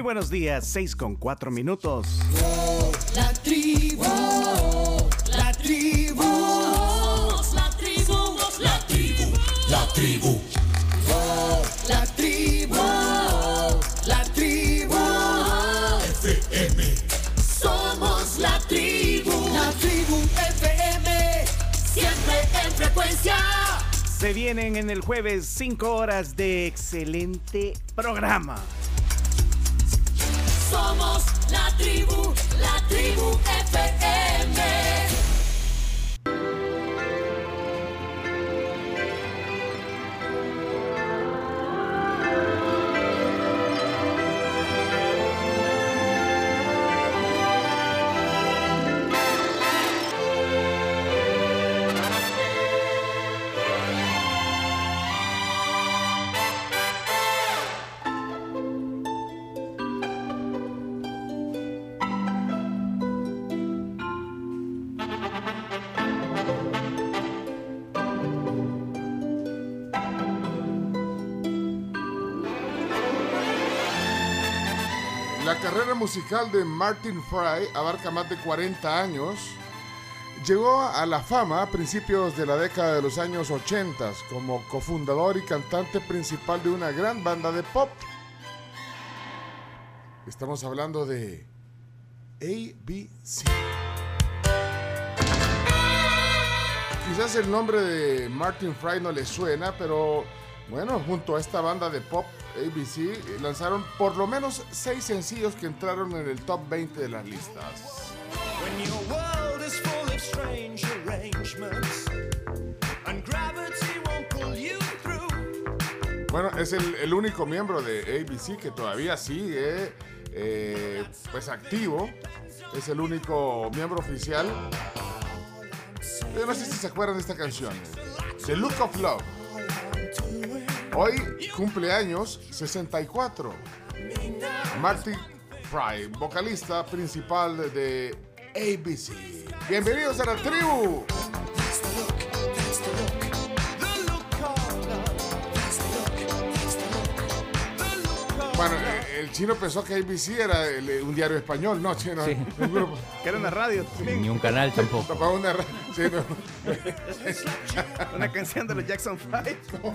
Muy buenos días, 6 con 4 minutos. La tribu, la tribu, la tribu, la tribu, la tribu, la tribu, la tribu, FM. Somos la tribu, la tribu FM, siempre en frecuencia. Se vienen en el jueves 5 horas de excelente programa. Somos la tribu, la tribu FM. Musical de Martin Fry abarca más de 40 años. Llegó a la fama a principios de la década de los años 80 como cofundador y cantante principal de una gran banda de pop. Estamos hablando de ABC. Quizás el nombre de Martin Fry no le suena, pero bueno, junto a esta banda de pop ABC lanzaron por lo menos seis sencillos que entraron en el top 20 de las listas. Bueno, es el, el único miembro de ABC que todavía sigue eh, pues activo. Es el único miembro oficial. Yo no sé si se acuerdan de esta canción. The Look of Love. Hoy cumpleaños 64. Marty Fry, vocalista principal de ABC. Bienvenidos a la tribu. Bueno, el chino pensó que ABC era el- eh, un diario español, no, chino. Sí. Un grupo. Que era una radio. Ni un canal tampoco. Una sí, no. Una canción de los Jackson 5.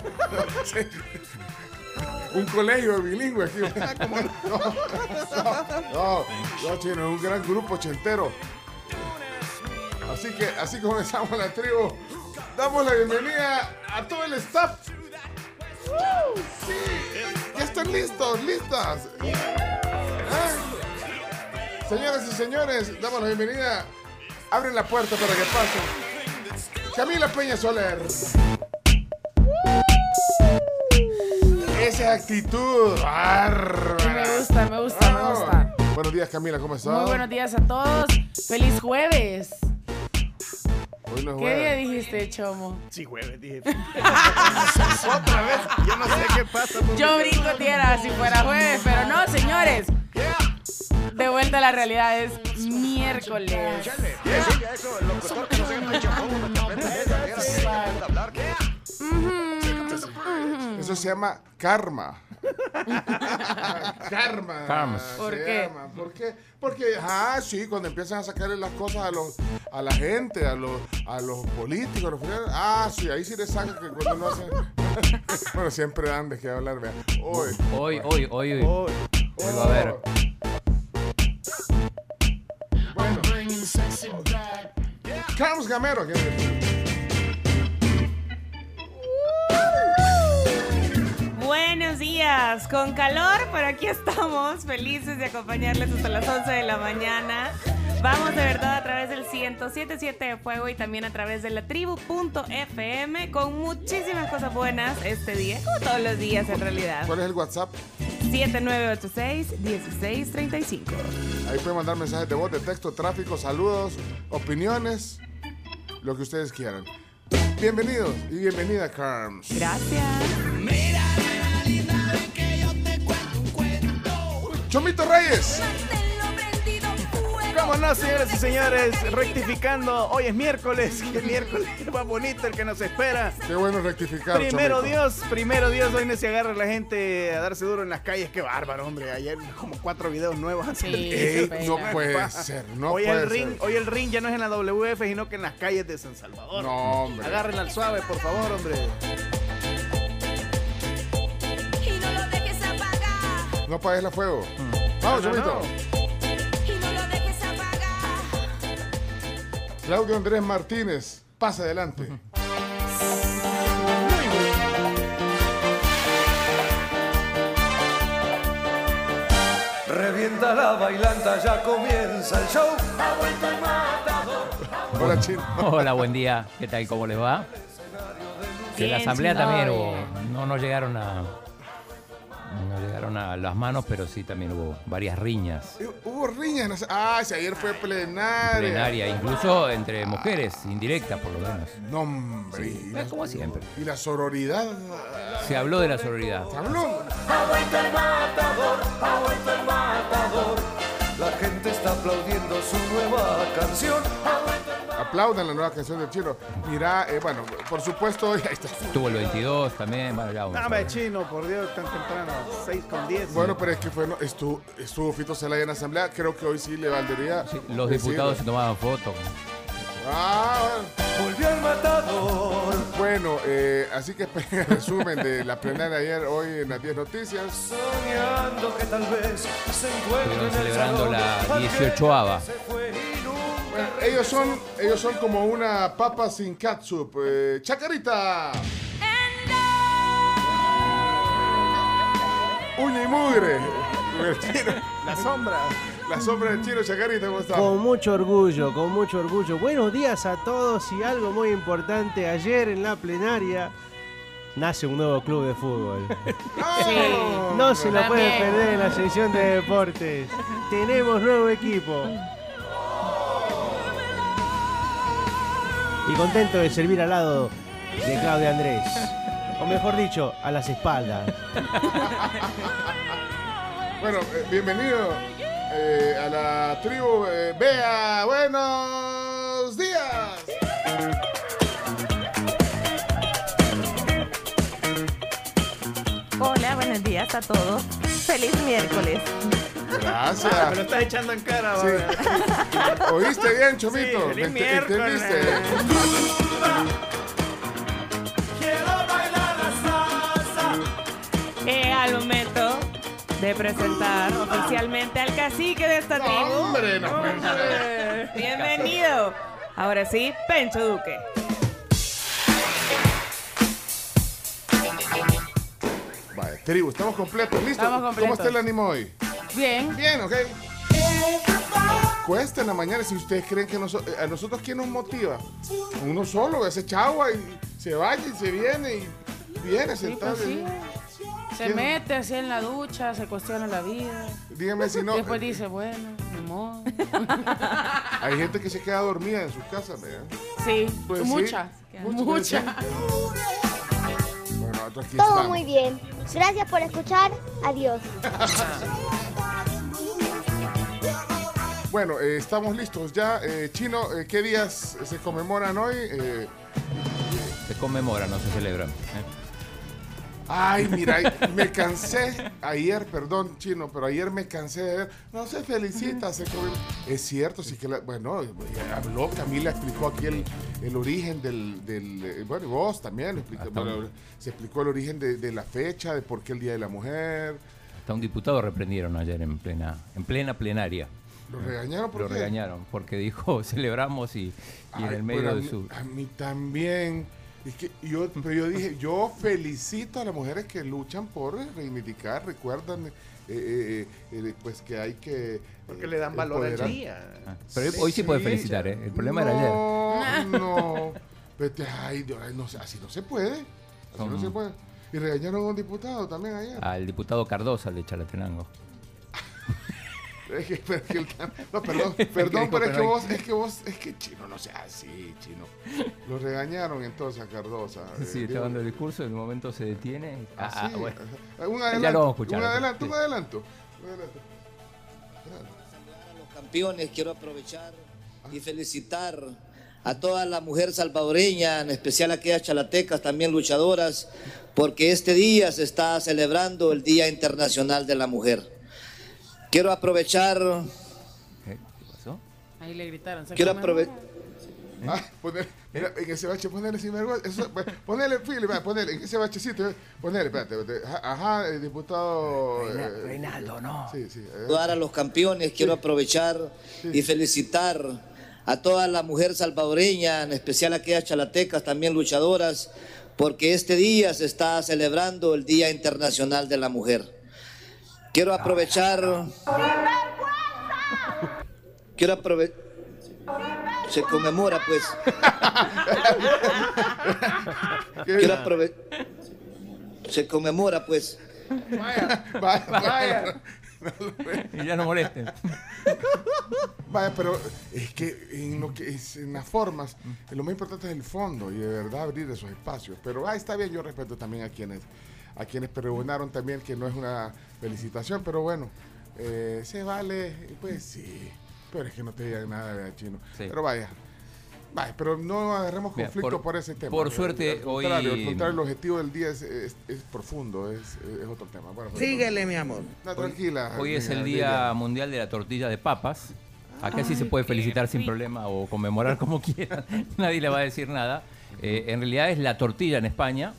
Sí. Un colegio bilingüe aquí. No, no, no, chino, es un gran grupo ochentero. Así que así comenzamos la tribu. Damos la bienvenida a todo el staff. Sí, ya están listos, listas. ¿Eh? Señoras y señores, damos la bienvenida. Abren la puerta para que pasen. Camila Peña Soler. Esa actitud. Bárbara. Me gusta, me gusta, me gusta. Buenos días, Camila, ¿cómo estás? Muy buenos días a todos. Feliz jueves. Hoy no es ¿Qué día dijiste, Chomo? Sí, jueves, dije. Otra vez. Yo no sé qué pasa. Yo brinco tierra si fuera jueves, pero no, señores. De vuelta a la realidad es miércoles. Eso se llama karma. karma. Karma. ¿Por qué? llama. ¿Por qué? Porque, ah, sí, cuando empiezan a sacarle las cosas a, los, a la gente, a los, a los políticos, a los ah, sí, ahí sí le sacan que cuando no hacen. bueno, siempre dan de qué hablar, vean. Hoy. Hoy, hoy, hoy, hoy. Oh, Hoy va a haber. Bueno. Carlos Gamero. aquí. Buenos días, con calor, pero aquí estamos, felices de acompañarles hasta las 11 de la mañana. Vamos de verdad a través del 107.7 de Fuego y también a través de la tribu.fm con muchísimas cosas buenas este día, como todos los días en realidad. ¿Cuál es el WhatsApp? 7986-1635. Ahí pueden mandar mensajes de voz, de texto, tráfico, saludos, opiniones, lo que ustedes quieran. Bienvenidos y bienvenida, Carms. Gracias. Chomito Reyes. Fuego. Vámonos, señoras y señores, rectificando. Hoy es miércoles, que miércoles va bonito el que nos espera. Qué bueno rectificar. Primero chomito. Dios, primero Dios, hoy no se agarra la gente a darse duro en las calles. Qué bárbaro, hombre. Ayer como cuatro videos nuevos. Sí. Ey, no puede ser, no hoy, puede el ring, ser. hoy el ring ya no es en la WF, sino que en las calles de San Salvador. No, hombre. Agárrenla al suave, por favor, hombre. No apagues la fuego. Vamos, No, no. Claudio Andrés Martínez, pasa adelante. Revienta la bailanta, ya comienza el show. Hola, Chino. Hola, buen día. ¿Qué tal? ¿Cómo les va? Que la asamblea también hubo. No nos llegaron a. No llegaron a las manos, pero sí también hubo varias riñas. Eh, Hubo riñas. no sé- Ah, si ayer fue plenaria. Plenaria, incluso entre mujeres, indirectas por lo menos. No, hombre. y, la, Es como siempre. y la sororidad. Se habló de la sororidad. ¿Se habló? Ha vuelto el matador, ha vuelto el matador. La gente está aplaudiendo su nueva canción. Ha vuelto el Aplaudan la nueva canción del Chino. Mira, eh, bueno, por supuesto, ahí está. Tuvo el 22 también. Bueno, ya Dame, chino, por Dios, tan temprano. 6 con 10. Bueno, pero es que fue, no, estuvo, estuvo Fito Zelaya en la asamblea. Creo que hoy sí le valdría. Sí, los decirlo. diputados se tomaban fotos. Ah. Volvió el matador. Bueno, eh, así que resumen de la plenaria ayer, hoy en las 10 noticias. Soñando que tal vez se encuentre Estuvieron en el celebrando salón la aquel 18ava. Bueno, ellos son, ellos son como una papa sin catsup. Eh, ¡Chacarita! Uña y mugre. La sombra. la sombra del chino, Chacarita, ¿cómo está? Con mucho orgullo, con mucho orgullo. Buenos días a todos y algo muy importante, ayer en la plenaria nace un nuevo club de fútbol. ¡No! No se lo puede perder en la sección de deportes. Tenemos nuevo equipo. Y contento de servir al lado de Claudia Andrés. O mejor dicho, a las espaldas. Bueno, eh, bienvenido eh, a la tribu eh, Bea. Buenos días. Hola, buenos días a todos. Feliz miércoles. Gracias. Ah, me lo estás echando en cara, Sí. ¿Oíste bien, Chomito? Sí, feliz ¿Me ent- miércoles. ¿Entendiste? Quiero bailar la salsa. Eh, al momento de presentar oficialmente al cacique de esta tribu. hombre, no, Hombre, Bienvenido. Ahora sí, Pencho Duque. Vale, tribu, estamos completos, ¿listos? Estamos ¿Cómo completos. está el ánimo hoy? Bien. Bien, ok. Cuesta en la mañana si ustedes creen que eh, a nosotros quién nos motiva. Uno solo, ese chagua y se vaya y se viene y viene Sí, sentado. pues sí. Se ¿Quién? mete así en la ducha, se cuestiona la vida. Dígame si no. Después dice, bueno, ni modo. Hay gente que se queda dormida en sus casas, ¿verdad? Sí, Pues sí. mucha. Mucho, Mucha. Bueno, nosotros aquí Todo estamos. muy bien. Gracias por escuchar. Adiós. Bueno, eh, estamos listos ya. Eh, Chino, eh, ¿qué días se conmemoran hoy? Eh, Se conmemora, no se celebra. Ay, mira, me cansé ayer, perdón, chino, pero ayer me cansé de ver. No se felicita, se Es cierto, sí que la- bueno, eh, habló, Camila explicó aquí el, el origen del, del, eh, bueno, y vos también explicó, bueno, se explicó el origen de, de la fecha, de por qué el Día de la Mujer. Hasta un diputado reprendieron ayer en plena, en plena plenaria. Lo regañaron por Lo qué? regañaron porque dijo celebramos y, y en el medio a de su... A mí también. Es que yo, pero yo dije, yo felicito a las mujeres que luchan por reivindicar, recuerdan, eh, eh, eh, pues que hay que... Porque eh, le dan valor al día. Ah, Pero hoy sí puede felicitar, ¿eh? El problema era ayer. No. Vete, ay, Dios, ay, no, sé, así no se puede. Así no se puede. Y regañaron a un diputado también ayer. Al diputado Cardosa de Chalatenango. No, perdón, que perdón, pero es que vos, es que vos, es que chino, no sea así, chino. Lo regañaron entonces a Cardosa. eh, Sí, digo, está dando el discurso, en un momento se detiene. Ah, ah, bueno. ajá. Un adelanto, Ya lo vamos a escuchar, Un adelanto, sí. un adelanto. un adelanto. campeones, quiero aprovechar y felicitar a toda la mujer salvadoreña, en especial aquellas chalatecas, también luchadoras, porque este día se está celebrando el Día Internacional de la Mujer. Quiero aprovechar, ¿Qué pasó? Ahí le gritaron. ¿se quiero aprovechar... Ah, poner, mira, en ese bache, ponele sinvergüenza. Eso, pues, ponele, Philip, va, ponele, en ese bachecito, eh, ponele, espérate, espérate. Ajá, el diputado. eh, Reinaldo, no. Sí, sí. eh. saludar a los campeones, quiero aprovechar y felicitar a toda la mujer salvadoreña, en especial aquellas chalatecas, también luchadoras, porque este día se está celebrando el Día Internacional de la Mujer. Quiero aprovechar... Quiero aprovechar... Se conmemora, pues. Quiero aprovechar... Se conmemora, pues. Vaya, vaya, vaya. Y ya no molesten. Vaya, pero es que en lo que es en las formas, lo más importante es el fondo y de verdad abrir esos espacios. Pero ah, está bien, yo respeto también a quienes a quienes pregonaron también que no es una felicitación, pero bueno, eh, se vale, pues sí. Pero es que no te digan nada, ¿verdad, chino. Sí. Pero vaya. Vaya, pero no agarremos Mira, conflicto por- por, ese tema. por suerte, al contrario, hoy- al contrario, el objetivo del día es, es- es profundo, es, es otro tema. Bueno, Síguele, mi amor. No, tranquila. Hoy es el. Día Mundial de la Tortilla de Papas. Acá sí se puede felicitar sin problema o conmemorar como quieran. Nadie le va a decir nada. Eh, en realidad es la tortilla en España.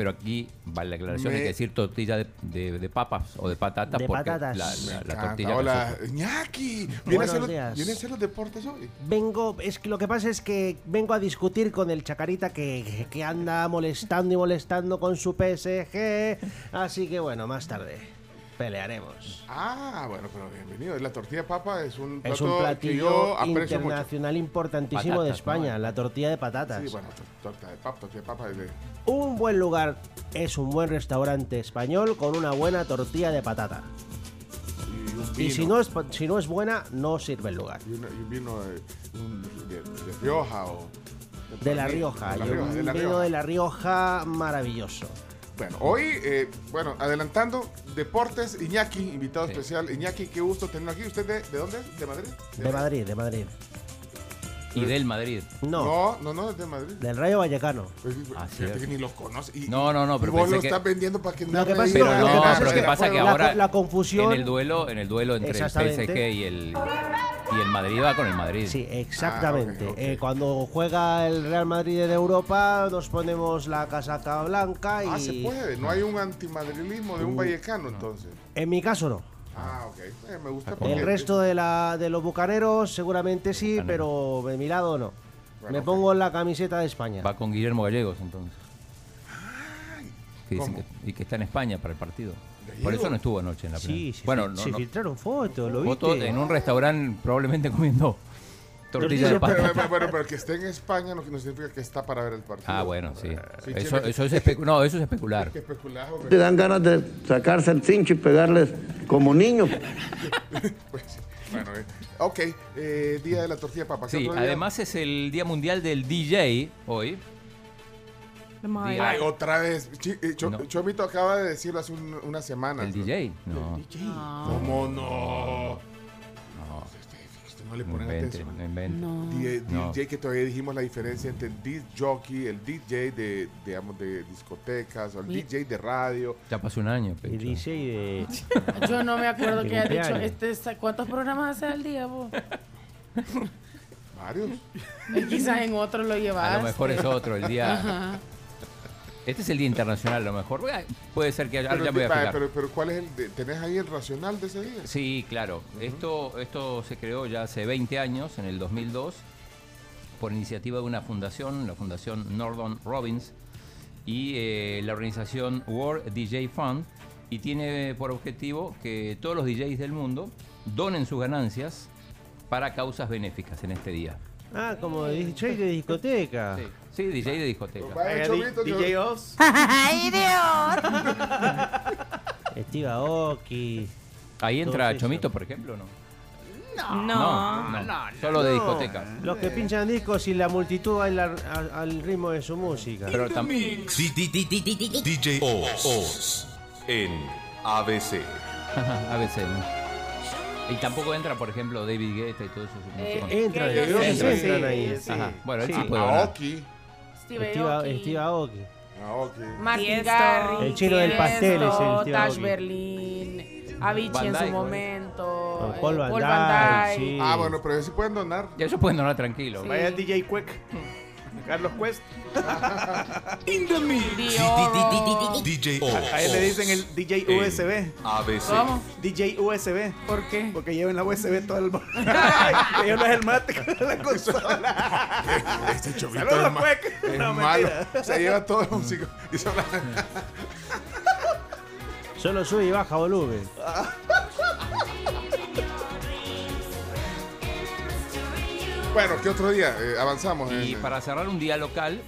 Pero aquí vale la aclaración, Me- hay que decir tortilla de, de- de papas o de patatas. De porque patatas. La, la- la tortilla Hola, nosotros- Ñaki. ¿Viene a, Buenos hacer los, días. ¿Viene a hacer los deportes hoy? Vengo, es que lo que pasa es que vengo a discutir con el Chacarita que, que anda molestando y molestando con su PSG. Así que bueno, más tarde pelearemos. Ah, bueno, pero bienvenido. La tortilla de papa es un plato Es un que yo platillo mucho. internacional importantísimo de España, ¿no? la tortilla de patatas. Sí, bueno, tor- torta de papa, tortilla de papa. de- Un buen lugar es un buen restaurante español con una buena tortilla de patata. y si no es, si no es buena, no sirve el lugar. Y, una- y un vino de, un- de, de Rioja o... De La. Rioja, De La y Rioja, un de La vino de La Rioja maravilloso. Bueno, hoy, eh, bueno, adelantando, deportes, Iñaki, invitado Sí. especial. Iñaki, qué gusto tenerlo aquí. ¿Usted de, de dónde? ¿De Madrid? De Madrid, de Madrid. Y del Madrid. No, No, no, no, es de Madrid. del Rayo Vallecano. Pues, Ah, fíjate cierto. que ni los conoce. Y, No, no, no, pero y vos pensé lo que- estás vendiendo para que Lo que pasa- diga Pero lo que no, pasa pero es que que pasa que la- ahora la confusión- en el duelo, en el duelo entre el Exactamente. PSG y el y el Madrid va con el Madrid. Sí, exactamente. Ah, ok, ok. Eh, cuando juega el Real Madrid en Europa, nos ponemos la casaca blanca y. Ah, se puede. No hay un antimadrilismo de un Uh, vallecano, entonces. En mi caso no. Ah, ok. Eh, me gusta El porque- resto de, la, de los bucaneros seguramente sí, pero de mi lado no. Bueno, Me pongo la camiseta de España. Va con Guillermo Gallegos entonces. Que dicen ¿cómo? que- y que está en España para el partido. Por eso no estuvo anoche en la Sí, final. se, bueno, fil- no, se no. filtraron fotos, ¿lo Foto viste? en un restaurante probablemente comiendo tortilla de Pero, pero, pero, bueno, pero que esté en España no, no significa que está para ver el partido. Ah, bueno, sí. Sí, Eso, es especu- no, eso es especular. Te dan ganas de sacarse el cincho y pegarles como niños. Pues, bueno, eh, ok. eh, día de la tortilla de papa. ¿Qué Sí, además es el Día Mundial del DJ hoy. Ay, otra vez. Chi- eh, No. Chomito acaba de decirlo hace un- una semana. ¿El DJ? No. El DJ. ¿Cómo no? No le No ponen invente, atención. no invente. No. DJ, No. DJ que todavía dijimos la diferencia entre el disc jockey, el DJ de, digamos, de discotecas, o el DJ de radio. Ya pasó un año, Y Pecho. dice de... Yo no me acuerdo que has dicho. Este, ¿Cuántos programas haces al día vos? Varios. Quizás en otro lo llevas. A lo mejor es otro, el día. Ajá. Este es el Día Internacional, a lo mejor. Bueno, Puede ser que haya. Pero, ya voy a fijar. pero, pero ¿cuál es el? de- ¿Tenés ahí el racional de ese día? Sí, claro. esto, esto se creó ya hace 20 años, en el 2002, por iniciativa de una fundación, la Fundación Norton Robbins, y eh, la organización World DJ Fund, y tiene por objetivo que todos los DJs del mundo donen sus ganancias para causas benéficas en este día. Ah, como DJ de discoteca. Sí, sí, DJ de discoteca. Que- DJ Oz. ¡Ay, Dios! Steve Aoki. Ahí entra Todo eso. Chomito, por ejemplo, ¿no? No. no, Solo de discoteca. Los que pinchan discos y la multitud baila al, al ritmo de su música. Pero tam- DJ Oz. Oz. En ABC. A veces, ¿no? Y tampoco entra, por ejemplo, David Guetta y todo eso. Eh, sí, entran sí, ahí. sí. Ajá. Bueno, él Sí. ganar. Aoki. Steve Steve, Aoki, Steve Aoki. Aoki. Martin. Garrix, El chino del pastel es el Steve Tash Aoki. Berlin, Avicii en su Dyke, momento, Con eh, Paul Van Dyke, Van Dyke. sí. Ah, bueno, pero ellos sí pueden donar. Ya ellos pueden donar tranquilo. Sí. Vaya el DJ Cuec. Carlos Cuest. Dior. DJ A él le dicen el DJ USB. ABC. ¿Cómo? DJ USB. ¿Por qué? Porque llevan la USB todo el... Ellos no es el mate con la consola. Este chovito Saludos, es, ma- Cuec. es No, malo. mentira. Se lleva todo el músico. Y se habla- Solo sube y baja volumen. Bueno, ¿qué otro día? Eh, avanzamos. Y en- para cerrar un día local,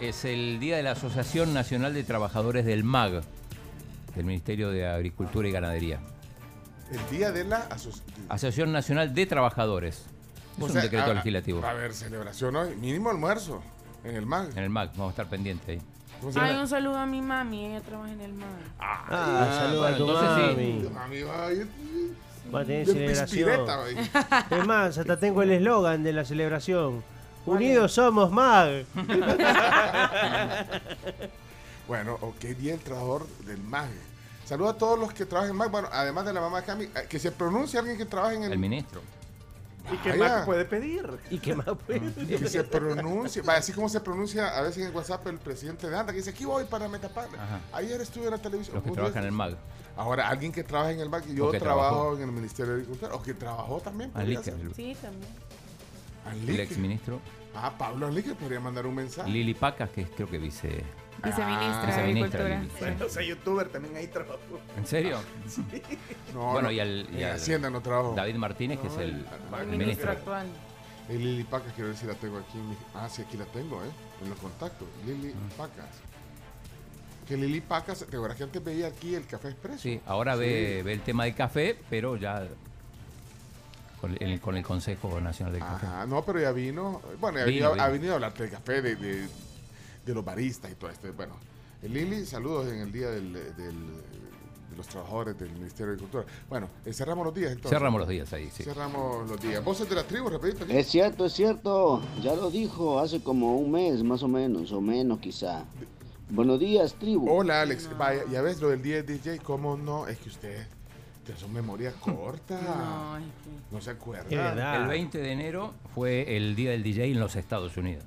es el día de la Asociación Nacional de Trabajadores del MAG, del Ministerio de Agricultura y Ganadería. El día de la aso- Asociación Nacional de Trabajadores. Es o un sea, decreto legislativo. Va a haber celebración hoy. Mínimo almuerzo. En el MAG. En el MAG, vamos a estar pendientes ahí. ¿Cómo se Ay, un saludo a mi mami, ella trabaja en el mar. Ah, saluda a tu bueno, entonces sí. mami. Tu mami va a ir. Va a tener de celebración. Es más, hasta tengo el eslogan de la celebración. Unidos somos MAG. Bueno, ok, día el trabajador del MAG. Saludos a todos los que trabajan en MAG. Bueno, además de la mamá de Cami, eh, que se pronuncie alguien que trabaja en el. El ministro. ¿Y qué Vaya. más puede pedir? ¿Y qué más pues? Que se pronuncie. Vaya, así como se pronuncia a veces en WhatsApp el presidente de ANDA, que dice: Aquí voy para Metapán. Ajá. Ayer estuve en la televisión. Los que trabajan en el MAG. Ahora, alguien que trabaja en el MAG, yo trabajo trabajó. en el Ministerio de Agricultura, o que trabajó también. Anlique, el, Sí, también. el Anlique. ex ministro. Ah, Pablo Anlique podría mandar un mensaje. Lili Pacas, que es creo que vice. Viceministra de Viceministra, Agricultura. Lili. sí. Bueno, o sea, youtuber también ahí trabajó. ¿En serio? No, Bueno, no, y al- y en al- Hacienda no trabajo. David Martínez, que es el, El el ministro actual. Y Lili Pacas, quiero ver si la tengo aquí. En mi... Ah, sí, aquí la tengo, ¿eh? En los contactos. Lili Pacas. Que Lili Pacas, ¿te acuerdas que antes veía aquí el Café Expreso? Sí, ahora Ve, ve el tema del café, pero ya con el, con el Consejo Nacional del Café. Ajá, no, pero ya vino. Bueno, ya Vino, vino- vino. ha venido a hablarte del café, de, de, de los baristas y todo esto. Bueno, eh, Lili, saludos en el día del, del- de los trabajadores del Ministerio de Agricultura. Bueno, eh, cerramos los días entonces. Cerramos los días ahí, sí. Cerramos los días. Voces de la tribu, repito. aquí. Es cierto, es cierto. Ya lo dijo hace como un mes, más o menos, o menos quizá. Buenos días, tribu. Hola, Alex. Vaya, ya ves lo del día del DJ, ¿cómo no? Es que usted tiene su memoria corta. No, No, es que- se acuerda. El 20 de enero fue el día del DJ en los Estados Unidos.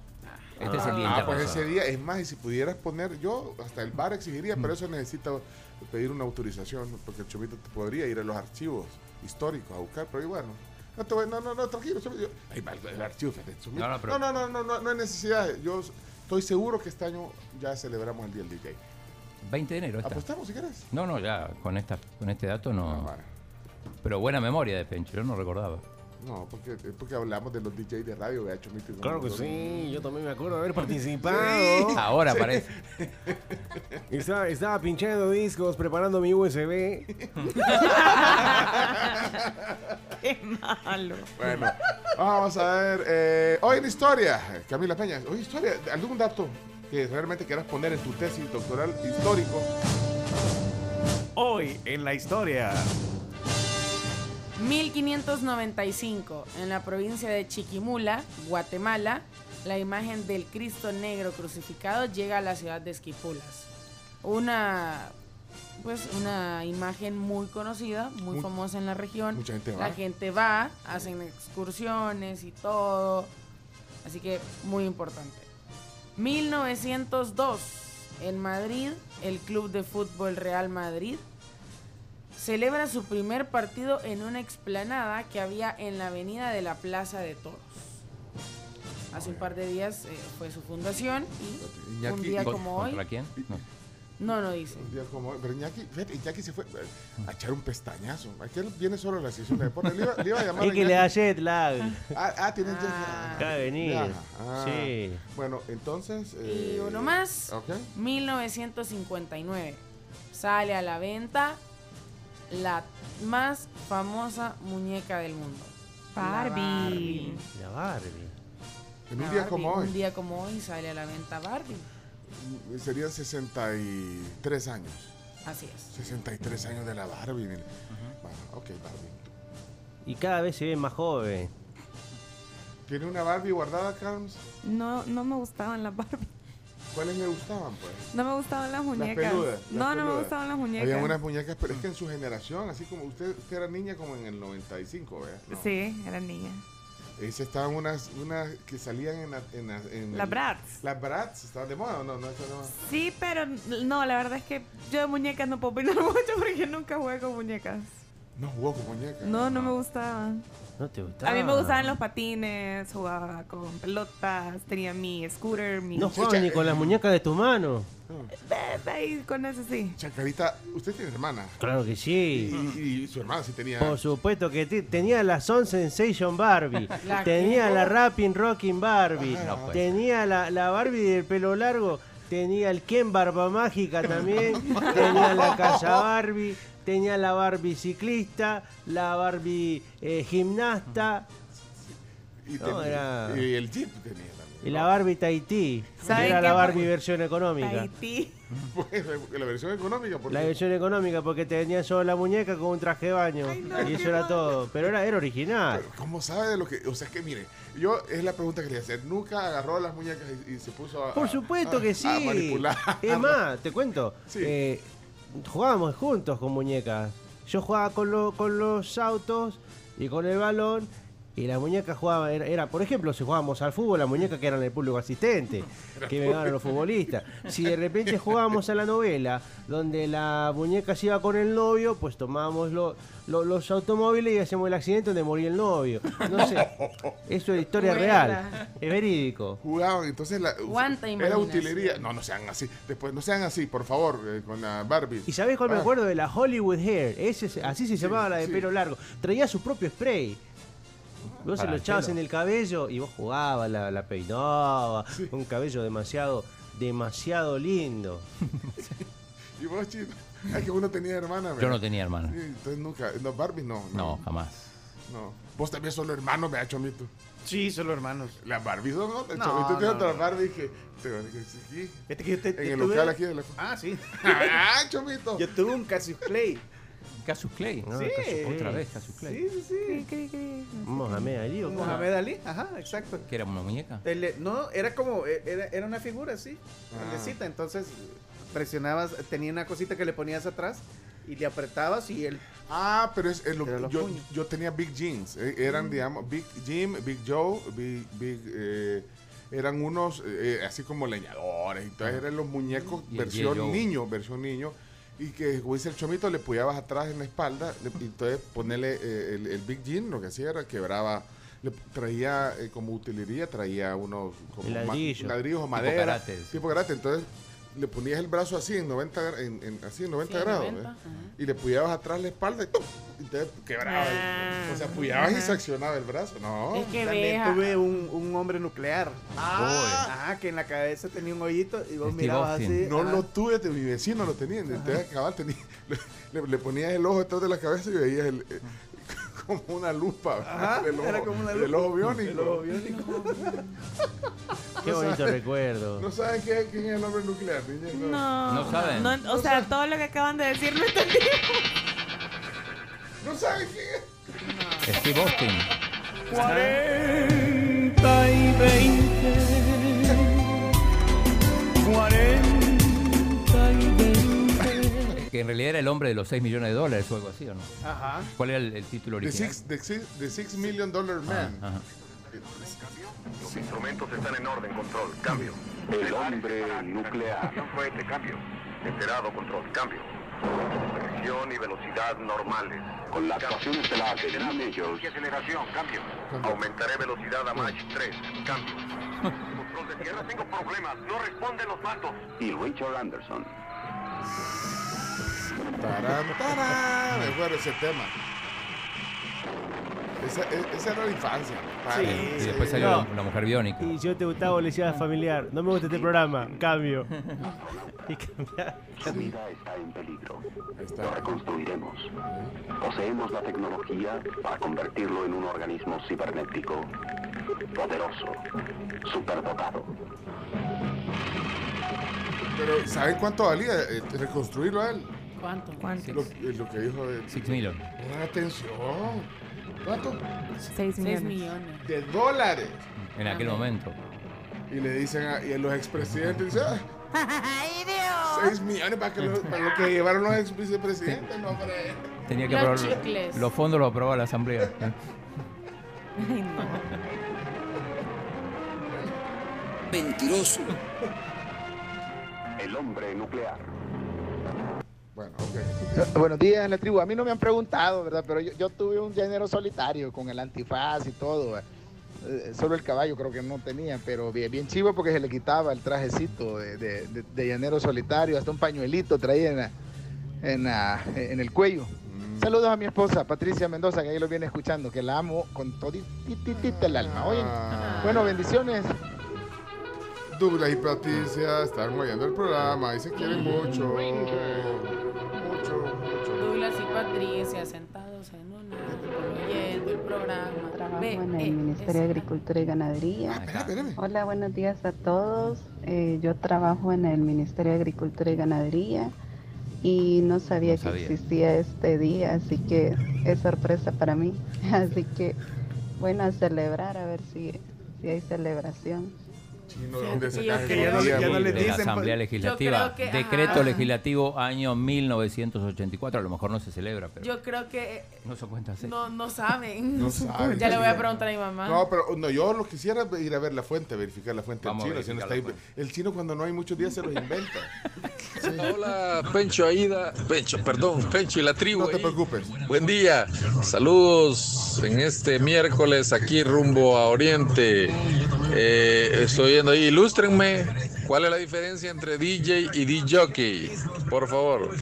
Este es el día Ah, pues ese día, es más, y si pudieras poner, yo hasta el bar exigiría, pero eso necesita pedir una autorización, porque el chovito te podría ir a los archivos históricos a buscar, pero bueno. No, te voy- no, no, no, tranquilo. Yo- ahí va el, el archivo, Chovito. No, no, pero- no, no, no, no, no, no hay necesidad. Yo estoy seguro que este año ya celebramos el día del DJ. 20 de enero está. ¿Apostamos si querés? No, no, ya con esta con este dato Ah, no. vale. Pero buena memoria de Pencho, yo no recordaba. No, porque, es porque hablamos de los DJs de radio, vea, Chomito. Claro que sí, yo también me acuerdo de haber participado. Ahora parece. Estaba, estaba pinchando discos, preparando mi USB. Qué malo. Bueno, vamos a ver. eh, hoy en historia, Camila Peña, hoy en historia, algún dato que realmente quieras poner en tu tesis doctoral histórico. Hoy en la historia. 1595, en la provincia de Chiquimula, Guatemala, la imagen del Cristo Negro crucificado llega a la ciudad de Esquipulas. Una, pues, una imagen muy conocida, muy, Muy- famosa en la región. mucha gente va. La gente va, hacen excursiones y todo. Así que muy importante. 1902, en Madrid, el Club de Fútbol Real Madrid celebra su primer partido en una explanada que había en la avenida de la Plaza de Toros. Hace un par de días eh, fue su fundación y un Iñaki, día ¿Con- como hoy. ¿Contra quién? No. No, no dice. Un día como hoy, pero Iñaki, fíjate, Iñaki se fue eh, a echar un pestañazo. Aquel viene solo a la sesión de deporte. Le iba, le iba a llamar. Es a que le da jet lag. Ah, ah, tiene jet Ah. lag. Acaba de venir. Ya, ah. Sí. Bueno, entonces. Y eh, uno más. Ok. 1959. Sale a la venta la más famosa muñeca del mundo. La Barbie. La Barbie. En un día Barbie. como hoy. Un día como hoy sale a la venta Barbie. Serían 63 años. Así es. 63 años de la Barbie. Bueno, ok, Barbie. y cada vez se ve más joven. ¿Tiene una Barbie guardada, Carms? No, no me gustaban las Barbie. ¿Cuáles le gustaban, pues? No me gustaban las Las muñecas. peludas. las no, no me peludas. gustaban las muñecas. Había unas muñecas, pero es que en su generación, así como usted, usted era niña como en el 95, ¿verdad? No. Sí, era niña. Esas estaban unas, unas que salían en, la- en, la- en Las el- Bratz. Las Bratz, ¿estaban de moda o no? No, eso no. Sí, pero no, la verdad es que yo de muñecas no puedo opinar mucho porque nunca jugué con muñecas. No jugó con muñecas. No, no me gustaban. ¿No te gustaba? A mí me gustaban los patines, jugaba con pelotas, tenía mi scooter, mi... No jugabas ni con las muñecas de tu mano. Ahí con eso sí. Chacarita, usted tiene hermana. Claro que sí. y- y su hermana sí tenía. Por supuesto que te- tenía la Son Sensation Barbie, ¿La tenía la Rapping Rocking Barbie, Ajá. No, pues. tenía la, la Barbie del pelo largo, tenía el Ken Barba Mágica también, tenía la Casa Barbie, tenía la Barbie ciclista, la Barbie eh, gimnasta y, No, tenía- era- y el Jeep tenía también. y la Barbie Tahití, que ¿Saben era qué? la Barbie versión económica. Tahití. Pues, la versión económica, porque La versión económica porque tenía solo la muñeca con un traje de baño Ay, no, y eso era todo, pero era, era original. Pero, ¿Cómo sabe de lo que.? O sea, es que mire, yo es la pregunta que le hacer. Nunca agarró las muñecas y, y se puso a. Por a- supuesto a- que a sí. manipular. Es más, te cuento. Sí. eh, jugábamos juntos con muñecas. Yo jugaba con, lo- con los autos y con el balón. Y la muñeca jugaba, era, era, por ejemplo, si jugábamos al fútbol, la muñeca que eran el público asistente, que me los futbolistas. Si de repente jugábamos a la novela, donde la muñeca se iba con el novio, pues tomábamos lo- lo- los automóviles y hacíamos el accidente donde moría el novio. No sé, eso es historia Buena. real, es verídico. Jugaban, entonces la, Cuánta era utilería. No, no sean así. Después, no sean así, por favor, eh, con la Barbie. ¿Y sabés cuál me Ah, acuerdo de la Hollywood Hair? Ese, se- así se llamaba la de sí. pelo largo. Traía su propio spray. Vos se lo echabas en el cabello y vos jugabas, la, la peinabas. Un cabello demasiado, demasiado lindo. Y vos, chino. Es que uno tenía hermana, Yo ¿verdad? no tenía hermana. Sí, entonces nunca. No, Barbie no. No, jamás. No. Vos también solo hermano, me ha hecho mito. Sí, solo hermanos. Las Barbies son no, No, Chavito tiene no, otra no. Barbie que. te- que sí, Fíjate que yo te- En yo el tuve- local aquí de la. Ah, sí. ¡Ah, Chomito! Yo tuve un Cassius Clay. Casus Clay. No, sí. Cassius Clay. Otra vez Casus Clay. Sí, sí, sí. Mohamed Ali o? Mohamed Ali, ajá, exacto. ¿Que era una muñeca? El- no, era como, e- era, era una figura así, Ah. grandecita, entonces presionabas, tenía una cosita que le ponías atrás y le apretabas y él... Ah, pero es, es lo- los yo, yo tenía Big Jeans. eh, eran, digamos, Big Jim, Big Joe, Big. Big eh, eran unos eh, así como leñadores. Entonces eran los muñecos Y versión niño, versión niño. Y que, como dice el chomito, le apoyabas atrás en la espalda. le- y entonces ponerle eh, el, el Big Jean, lo que hacía era quebraba. Le traía eh, como utilería, traía unos como El ma- ladrillo. ladrillos o Tipo madera. karate, sí. Tipo karate. Entonces le ponías el brazo así en 90, gra- en, en- así en 90 Sí, en grados. 90, ¿eh? ajá. y le apoyabas atrás la espalda y ¡tum! Y entonces quebraba. Ah. o sea, apoyabas y se accionaba el brazo. No. Es que También veja. tuve un, un hombre nuclear. Ah, Ajá, que en la cabeza tenía un hoyito y vos Steve mirabas Austin. así. no ajá. lo tuve, de mi vecino lo tenía. Entonces, cabal, tenía, le, le ponías el ojo detrás de la cabeza y veías el, eh, como una lupa. Ajá, del ojo, era como una del lupa. ojo biónico. El ojo biónico. Qué bonito recuerdo. ¿No saben qué- quién es el hombre nuclear, niña? No, No saben. no, o sea, todo lo que acaban de decir no entendí. ¿No saben quién es? Steve Austin. 40 y 20. 40 y 20. Que en realidad era el hombre de los 6 millones de dólares o algo así, ¿o no? Ajá. ¿Cuál era el, el título The original? six, the, six, the six Million Dollar Man. Ah, ajá. Los instrumentos están en orden, control, cambio. El hombre nuclear. Cohete, cambio. Enterado, control, cambio. Presión y velocidad normales. Con la actuación estelar de Y aceleración, cambio. Aumentaré velocidad a Mach 3, cambio. Control de tierra, tengo problemas. No responden los mandos. y Richard Anderson. Tarán, tarán. Me acuerdo ese tema. Esa, e- esa era la infancia. Padre. Y después salió No. la, la mujer biónica. Y yo te gustaba, le decías familiar. No me gusta este programa, cambio. Y cambiar. Su vida está en peligro. Está. Lo reconstruiremos. Poseemos la tecnología para convertirlo en un organismo cibernético, poderoso, superdotado. Pero ¿saben cuánto valía eh, reconstruirlo a él? ¿Cuánto? ¿Cuánto? Lo, lo que dijo de... 6 million. Pongan atención. ¿Cuánto? 6 6 millones. millones. De dólares. En aquel momento. Y le dicen a y los expresidentes, dicen, "Ah, 6 millones para, que lo, para lo que llevaron los ex vicepresidentes, no, hombre. Tenía que Los aprobar. chicles. Los fondos los aprobaba la asamblea. Ay, no. Mentiroso. El hombre nuclear. Bueno, ok. Buenos días, la tribu. A mí no me han preguntado, ¿verdad? Pero yo, yo tuve un llanero solitario con el antifaz y todo. ¿verdad? Eh, solo el caballo creo que no tenía, pero bien, bien chivo porque se le quitaba el trajecito de, de- de- de llanero solitario, hasta un pañuelito traía en, la- en, la- en el cuello. Saludos a mi esposa, Patricia Mendoza, que ahí lo viene escuchando, que la amo con todititita el alma. Oye, Ah. bueno, bendiciones. Douglas y Patricia están oyendo el programa y se quieren mucho. Mucho, mucho. Douglas y Patricia sentados en un árbol oyendo el programa. Trabajo en eh, el Ministerio de Agricultura y Ganadería. Espérame, espérame. Hola, buenos días a todos. Eh, yo trabajo en el Ministerio de Agricultura y Ganadería y no sabía No que sabía. existía este día, así que es sorpresa para mí. Así que, bueno, a celebrar, a ver si, si hay celebración. De la Asamblea Legislativa. que- Decreto ajá. legislativo año 1984. A lo mejor no se celebra, pero Yo creo que no se cuenta así. no, no saben. No saben. Ya le voy a preguntar a mi mamá. No, pero no, yo lo quisiera ir a ver la fuente, verificar la fuente Vamos del chino. si no está verificar ahí- la el chino cuando no hay muchos días se los inventa. Hola, Pencho Aida, Pencho, perdón, Pencho y la tribu. No te ahí. preocupes. Buen día, saludos en este miércoles aquí rumbo a Oriente. Eh, estoy ahí, ilústrenme, ¿cuál es la diferencia entre DJ y DJ? Por favor.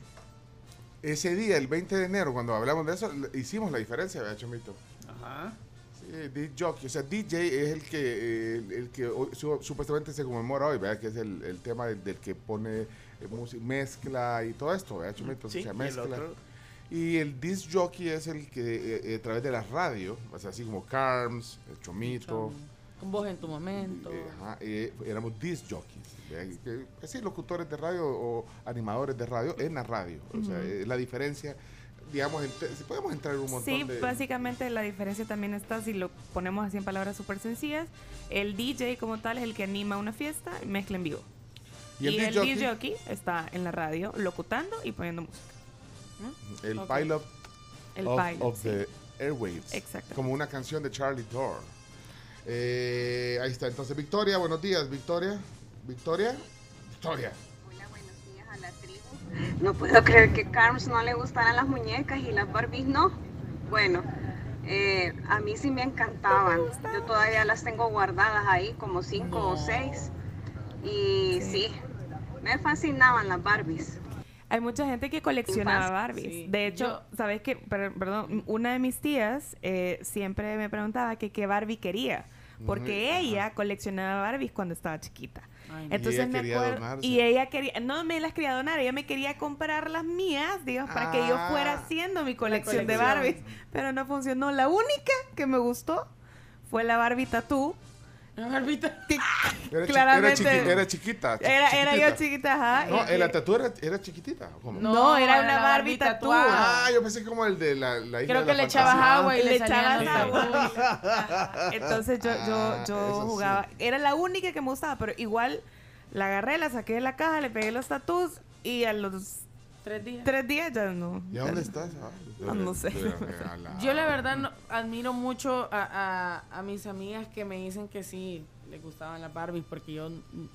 Ese día, el 20 de enero, cuando hablamos de eso, hicimos la diferencia, ¿verdad, Chomito? Ajá. Sí, DJ jockey. O sea, DJ es el que, el, el que su- supuestamente se conmemora hoy, ¿verdad? Que es el, el tema del, del que pone eh, música, mezcla y todo esto, ¿verdad, Chomito? Sí, o sea, y el mezcla. otro- Y el disc jockey es el que eh, eh, a través de la radio, o sea, así como Carms, el Chomito, Con vos en tu momento. eh, ajá, eh, éramos disc jockeys. Así, locutores de radio o animadores de radio en la radio. O sea, eh, la diferencia, digamos, si podemos entrar en un montón Sí, de... básicamente la diferencia también está, si lo ponemos así en palabras súper sencillas, el DJ como tal es el que anima una fiesta y mezcla en vivo. ¿Y el Y el disc jockey? DJ jockey está en la radio locutando y poniendo música. El Ok. pilot, El of, pilot, of sí. the airwaves. Exacto. Como una canción de Charlie Dore. Eh, ahí está. Entonces, Victoria, buenos días, Victoria. Victoria. Victoria. No puedo creer que Carms no le gustaran las muñecas y las Barbies no. Bueno, eh, a mí sí me encantaban. Yo todavía las tengo guardadas ahí como cinco o seis. Y sí, me fascinaban las Barbies. Hay mucha gente que coleccionaba. Barbies. Sí. De hecho, ¿sabes qué? Per- Perdón, una de mis tías eh, siempre me preguntaba que qué Barbie quería. Porque ella coleccionaba Barbies cuando estaba chiquita. Ay, Y Entonces ella me quería acuerdo. donarse. Y ella quería. No me las quería donar, ella me quería comprar las mías, digamos, para que yo Ah. fuera haciendo mi colección, de colección. Barbies. Pero no funcionó. La única que me gustó fue la Barbie Tatú. Una barbita. Era, Claramente. era, chiqui- era chiquita. chi- Era, era yo chiquita, ajá. No, y- eh, la tatu era, era chiquitita. ¿o ¿Cómo? No, era era una Barbie tatú. tatuada. Ah, yo pensé como el de la, la isla Creo de que la le echabas agua y Le le echabas agua. Entonces yo, Ah, yo, eso yo sí. jugaba. Era la única que me gustaba, pero igual la agarré, la saqué de la caja, le pegué los tatús y a los Tres días. tres días ya no. ¿Y a dónde estás? Ah, no sé. de- de- regalada. Yo la verdad no- admiro mucho a, a- a mis amigas que me dicen que sí les gustaban las Barbies porque yo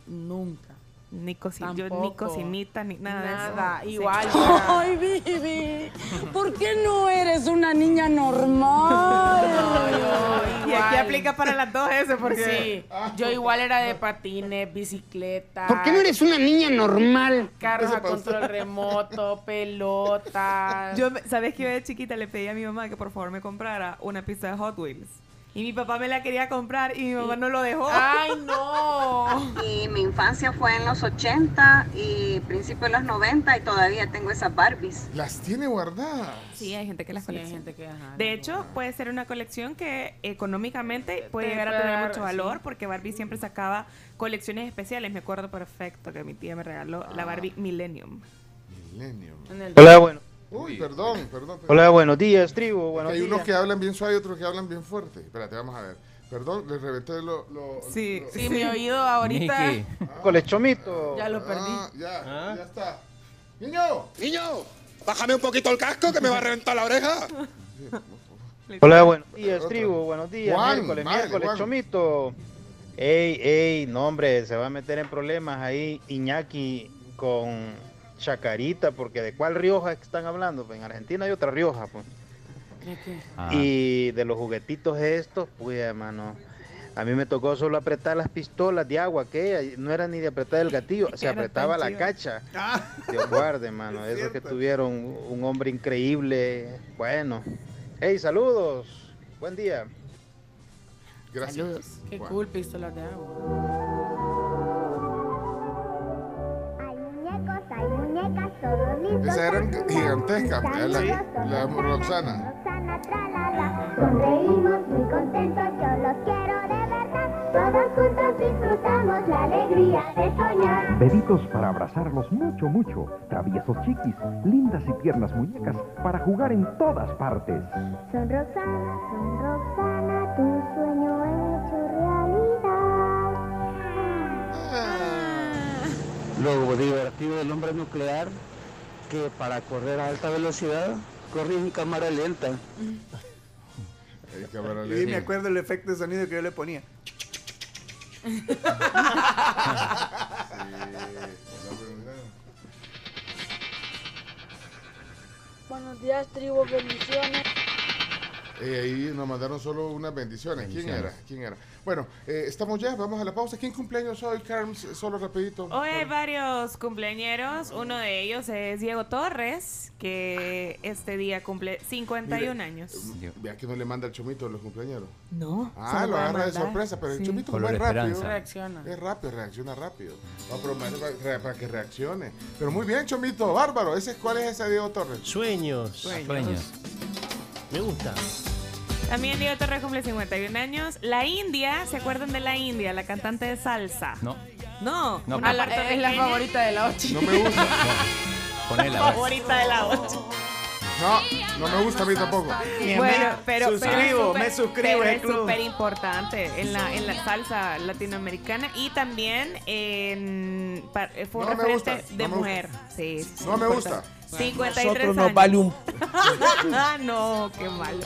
nunca. Ni, coci- yo ni cocinita ni nada, Nada, de eso. igual. Sí. Ay, Vivi, ¿por qué no eres una niña normal? No, yo Y aquí aplica para las dos eso, porque Sí, yo igual era de patines, bicicleta. ¿Por qué no eres una niña normal? Carros a control remoto, pelotas. yo, ¿sabes que yo de chiquita le pedí a mi mamá que por favor me comprara una pista de Hot Wheels? Y mi papá me la quería comprar y mi mamá no lo dejó. ¡Ay, no! Y mi infancia fue en los 80 y principios de los 90 y todavía tengo esas Barbies. Las tiene guardadas. Sí, hay gente que las Sí, hay colecciona. gente que, ajá, De hecho, puede ser una colección que económicamente puede Te llegar a tener mucho valor sí. porque Barbie siempre sacaba colecciones especiales. Me acuerdo perfecto que mi tía me regaló la Barbie Millennium. Millennium. En el- Hola, bueno. Uy, perdón, perdón. perdón. Hola, buenos días, tribu. Buenos hay días. unos que hablan bien suave y otros que hablan bien fuerte. Espérate, vamos a ver. Perdón, les reventé lo... lo Sí, lo- sí, mi oído ahorita. Miki. Con el chomito. Ya lo perdí. Ah, ya, ya está. ¡Niño! ¡Niño! Bájame un poquito el casco que me va a reventar la oreja. Hola, buenos días, tribu. Buenos días. Juan, miércoles, miércoles, Juan. chomito. Ey, ey, no, hombre, se va a meter en problemas ahí Iñaki con Chacarita, porque ¿de cuál Rioja están hablando? Pues en Argentina hay otra Rioja, pues. Ah. Y de los juguetitos estos, pues, hermano. A mí me tocó solo apretar las pistolas de agua, que no era ni de apretar el gatillo, se apretaba la cacha. Ah. Dios guarde, hermano. Esos que tuvieron un hombre increíble. Bueno. Hey, saludos. Buen día. Gracias. Saludos. Qué cool, pistolas de agua. Esas eran gigantescas, la, la Roxana. Sonreímos muy contentos, yo los quiero de verdad. Todos juntos disfrutamos la alegría de soñar. Bebitos para abrazarlos mucho, mucho. Traviesos chiquis, lindas y tiernas muñecas para jugar en todas partes. Son Roxana, son Roxana, Lo divertido del hombre nuclear, que para correr a alta velocidad, corre en cámara lenta. Y me acuerdo el efecto de sonido que yo le ponía. Buenos días, tribu, bendiciones. Eh, ahí nos mandaron solo unas bendiciones. ¿Quién era? ¿Quién era? Bueno, eh, estamos ya, vamos a la pausa. ¿Quién cumpleaños hoy, Carms? Solo rapidito. Hoy hay varios cumpleañeros. Uno de ellos es Diego Torres, que este día cumple 51 Mire, años. eh, Vea que no le manda el chomito a los cumpleaños. No. Ah, lo agarra de sorpresa, pero el Sí. chomito como Color es rápido. esperanza. Reacciona. Es rápido, reacciona rápido. Va a prometer para, para que reaccione. Pero muy bien, chomito, bárbaro. ¿Ese, ¿Cuál es ese Diego Torres? Sueños. Sueños. Me gusta. También Diego Torres cumple 51 años. La India, ¿se acuerdan de la India? La cantante de salsa. No. No, No, una la- es la favorita de la 8. No me gusta. Ponela. La favorita de la 8. No, no me gusta a mí tampoco. Bueno, pero, pero suscribo, me suscribo pero es súper importante en la, en la salsa latinoamericana y también en, eh, fue un No referente gusta, de no mujer. Sí, sí, No me gusta. 53 Nosotros años. nos vale un... Ah, no, qué malo.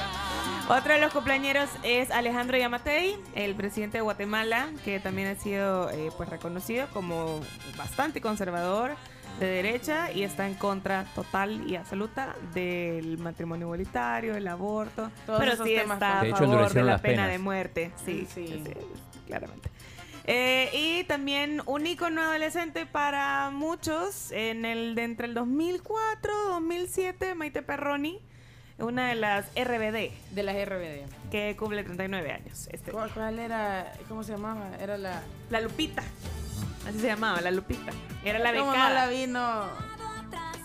Otro de los cumpleaños es Alejandro Yamatei, el presidente de Guatemala, que también ha sido eh, pues reconocido como bastante conservador de derecha y está en contra total y absoluta del matrimonio igualitario, el aborto, Todos pero esos sí temas está a De hecho, favor de la pena penas. de muerte. Sí, Sí. sí, claramente. Eh, y también un icono adolescente para muchos en el de entre el 2004 2007 Maite Perroni una de las RBD De las RBD. que cumple 39 años este ¿Cuál, cuál era? ¿Cómo se llamaba? Era la. la Lupita así se llamaba la Lupita era la ¿Cómo no becada la vi? No.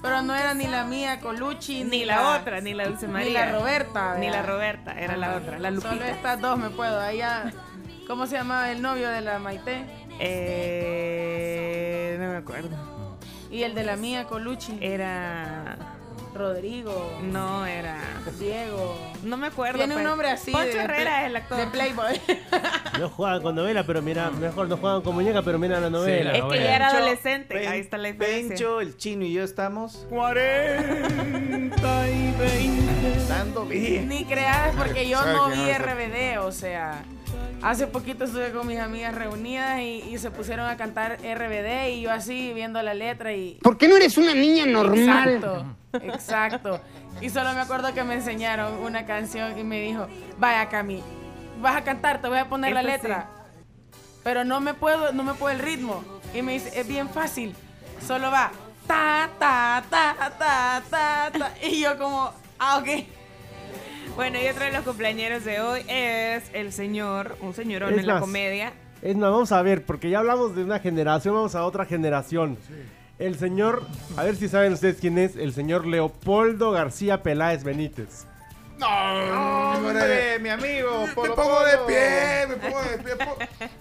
Pero no era ni la mía Colucci, ni la otra ni la Dulce Ni María la Roberta. ni la. Roberta era la otra la Solo Lupita estas dos me puedo. Ahí ya- ¿Cómo se llamaba el novio de la Maite? eh, no me acuerdo Y el de la mía Colucci. era Rodrigo. no era Diego. no me acuerdo Tiene un nombre así. Poncho de- Herrera de- es el actor De Playboy. No juegan con novela, pero mira, mejor no juegan con muñeca, pero mira la novela. la es que novela. ya era adolescente ahí está la diferencia Pencho, el chino y yo estamos 40 y 20. Dando bien. Ni creas porque yo ¿Sabe no vi? RBD, o sea, hace poquito estuve con mis amigas reunidas y, y se pusieron a cantar RBD y yo así viendo la letra y... ¿Por qué no eres una niña normal? Exacto, exacto. Y solo me acuerdo que me enseñaron una canción y me dijo, vaya Cami, vas a cantar, te voy a poner la Esta sí. letra. Pero no me puedo, no me puedo el ritmo. Y me dice, es bien fácil, solo va ta, ta, ta, ta, ta, ta. Y yo como, ah, ok. Bueno, y otro de los cumpleaños de hoy es el señor, un señorón Es en la comedia. Es más, vamos a ver, porque ya hablamos de una generación, vamos a otra generación. El señor, a ver si saben ustedes quién es, el señor Leopoldo García Peláez Benítez. No, Hombre, mi amigo. Me Polo pongo de pie, me pongo de pie. po-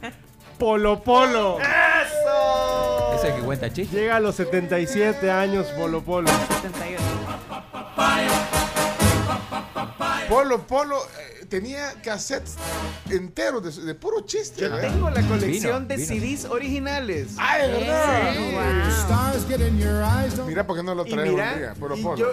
Polo Polo. ¡Eso! Ese que cuenta chistes. Llega a los 77 años Polo Polo. 78. Polo Polo eh, tenía cassettes enteros de, de puro chiste. Yo tengo la colección Vino, de vino. CDs originales. Ah, es verdad. Sí. Mira por qué no lo traes mira, un día, Polo y Polo. yo,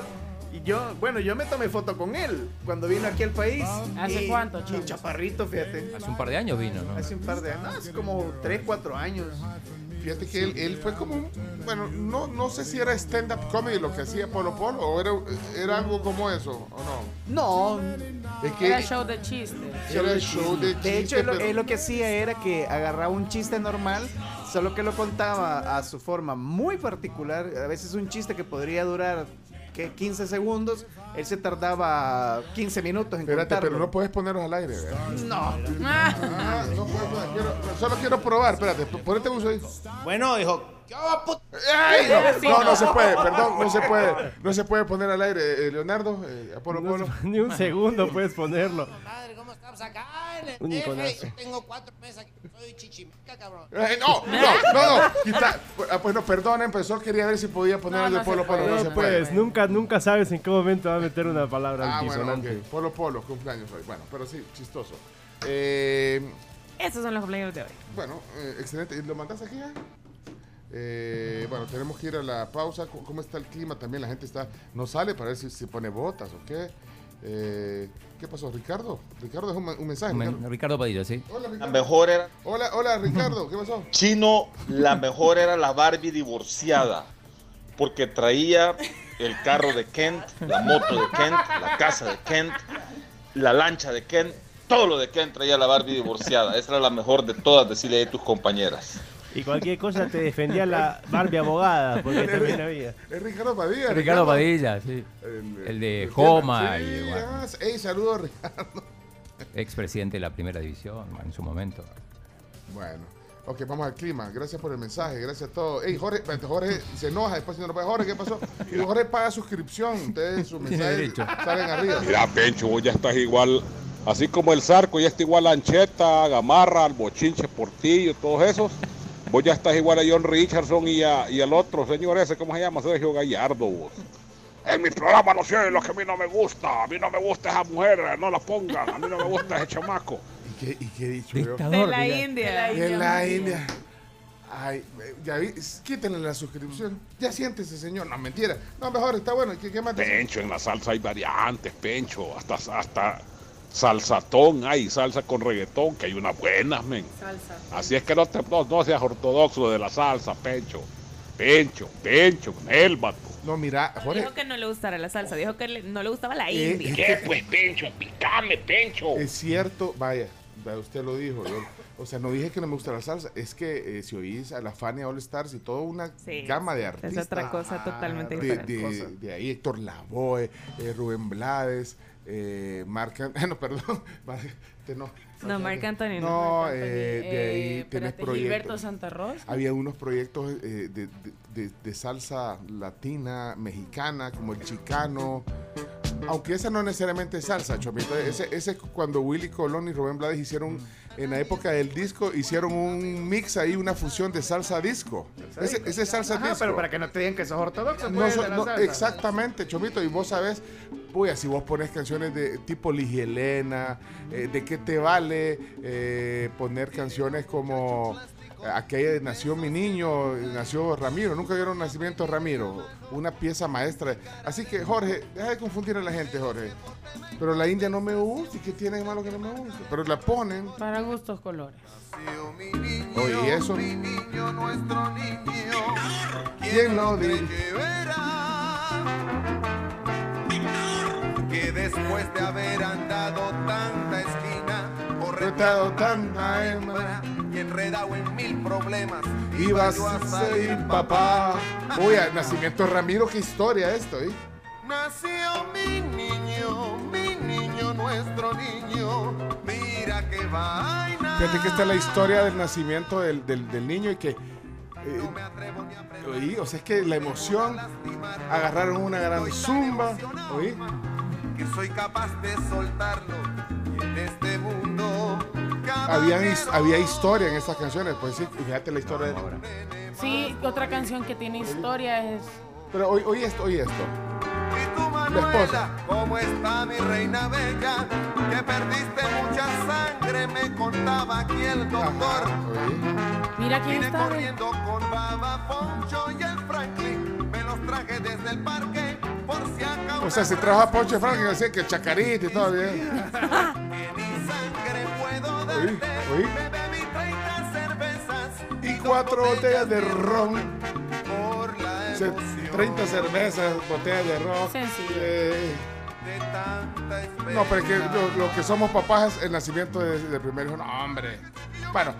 y yo, bueno, yo me tomé foto con él cuando vino aquí al país. ¿Hace Y- cuánto, y Chavo? chaparrito, fíjate. Hace un par de años vino, ¿no? Hace un par de años, no, hace como 3, 4 años. Fíjate que él, él fue como un, bueno, no, no sé si era stand-up comedy lo que hacía Polo Polo o era, era algo como eso, ¿o no? No, Es que Era show de chistes. era el show de De hecho, él él lo que hacía era que agarraba un chiste normal, solo que lo contaba a su forma muy particular. A veces un chiste que podría durar ¿qué? 15 segundos, él se tardaba 15 minutos en Espérate, contarlo. pero no puedes ponerlos al aire, ¿verdad? No. Ah, no puedes poner, quiero- solo quiero probar, espérate, ponete uso ahí. Bueno, dijo, ¡Ay, no! No, no no. se puede, perdón, no se puede, no se puede poner al aire, eh, Leonardo, eh, a Polo Polo. Ni un segundo puedes ponerlo. Madre, ¿cómo estamos acá? Un iconazo. tengo cuatro meses aquí. Soy chichimeca, cabrón. Eh, no, no, no, no, quita, ah, pues no, perdonen, pero solo quería ver si podía poner algo de Polo no, No se puede. puedes, nunca, nunca sabes en qué momento va a meter una palabra Ah, bueno, altisonante. ok, Polo Polo, cumpleaños hoy, bueno, pero sí, chistoso. Eh, Esos son los cumpleaños de hoy. Bueno, eh, excelente. ¿Y ¿Lo mandas aquí ya? Eh, bueno, tenemos que ir a la pausa. ¿Cómo está el clima? También la gente está no sale para ver si se pone botas o qué. Eh, ¿Qué pasó, Ricardo? Ricardo dejó un, un mensaje. Men- Ricardo. Ricardo Padilla, sí. Hola, La Ricardo. mejor era. Hola, hola, Ricardo. ¿Qué pasó? Chino, la mejor era la Barbie divorciada. Porque traía el carro de Kent, la moto de Kent, la casa de Kent, la lancha de Kent. Todo lo de Kent traía la Barbie divorciada. Esa era la mejor de todas, decirle a tus compañeras. Y cualquier cosa te defendía la Barbie abogada, porque también había. Es Ricardo Padilla. Ricardo Padilla, sí. El, El de el Joma sí, y bueno, ah, Ey, saludos, Ricardo. expresidente de la primera división en su momento. Bueno, ok, vamos al clima. Gracias por el mensaje, gracias a todos. Ey, Jorge, Jorge se enoja después si no lo paga. Jorge, ¿qué pasó? Y Jorge paga suscripción. Ustedes sus mensajes salen arriba. Mira, Pencho, vos ya estás igual, así como el Zarco ya está igual a Ancheta, Gamarra, al Bochinche, Portillo, todos esos. Vos ya estás igual a John Richardson y, a- y al otro señor ese, ¿cómo se llama? Sergio Gallardo, vos. En mi programa no sé lo que a mí no me gusta. A mí no me gusta esa mujer, no la pongan. A mí no me gusta ese chamaco. ¿Y qué, y qué he dicho yo? De la India. En la India. Ay, eh, ya vi, quítenle la suscripción. Ya siéntese, señor. No, mentira. No, mejor, está bueno. ¿Qué, qué más? Pencho, en la salsa hay variantes, Pencho. Hasta, hasta salsatón hay, salsa con reggaetón, que hay unas buenas, men. Salsa. Así es que no, te, no, no seas ortodoxo de la salsa, Pencho. Pencho, Pencho, el vato. No, mira, Jorge. Dijo que no le gustara la salsa, dijo que le- no le gustaba la Eh, India. ¿Qué pues, Pencho? Picame, Pencho. Es cierto, vaya, usted lo dijo. yo- o sea, no dije que no me gusta la salsa. Es que eh, si oís a la Fania All Stars y toda una Sí, gama de es artistas. otra cosa totalmente de, diferente. de- de ahí Héctor Lavoe, eh, Rubén Blades, eh, Marc An- no, perdón, no. No, Marc Anthony no. No, eh, de ahí Eh, tenés espérate, proyectos. Gilberto Santa Rosa. Había unos proyectos eh, de, de- de- de salsa latina, mexicana, como el chicano. Aunque esa no necesariamente es salsa, Chomito. Ese, ese es cuando Willy Colón y Rubén Blades hicieron, en la época del disco, hicieron un mix ahí, una fusión de salsa disco. Ese, ese es salsa Ajá, disco. pero para que no te digan que sos ortodoxo, No pues, so- no, exactamente, Chomito. Y vos sabés, pues si vos pones canciones de tipo Ligia Elena, eh, ¿de qué te vale eh, poner canciones como de Nació mi niño, nació Ramiro? Nunca vieron Nacimiento de Ramiro, una pieza maestra. Así que, Jorge, deja de confundir a la gente, Jorge. Pero la India no me gusta, ¿y qué tiene de malo que no me gusta? Pero la ponen. Para gustos colores. Oye, ¿y eso? niño, nuestro niño, ¿Quién lo dice? que después de haber andado tanta esquina, Corretado tanta hembra y enredado en mil problemas, Ibas a ser papá. Uy, a Nacimiento Ramiro, qué historia esto, ¿eh? Nació mi niño, mi niño, nuestro niño, mira qué vaina. Fíjate que esta es la historia del nacimiento del, del- del niño y que. eh, oí, o sea, es que la emoción. Agarraron una gran zumba. Oí. que soy capaz de soltarlo y his- había historia en estas canciones. Pues sí, fíjate la historia. de- Sí, otra canción que tiene historia es. Pero oí, oí esto, oí esto. La esposa. ¿Cómo está mi reina bella? Que perdiste mucha sangre, me contaba aquí el doctor. Mira quién Vine está. corriendo con Baba Poncho y el Franklin. Me los traje desde el parque por si acaso. O sea, si trabaja Ponche Franklin, así que chacarita y todo bien. Oí, oí. Bebí 30 cervezas Y cuatro botellas de ron. Se- 30 cervezas, botellas de ron. Sencillo. Eh, no, pero es que lo, lo que somos papás es el nacimiento de- del primer hijo. No, hombre. Bueno,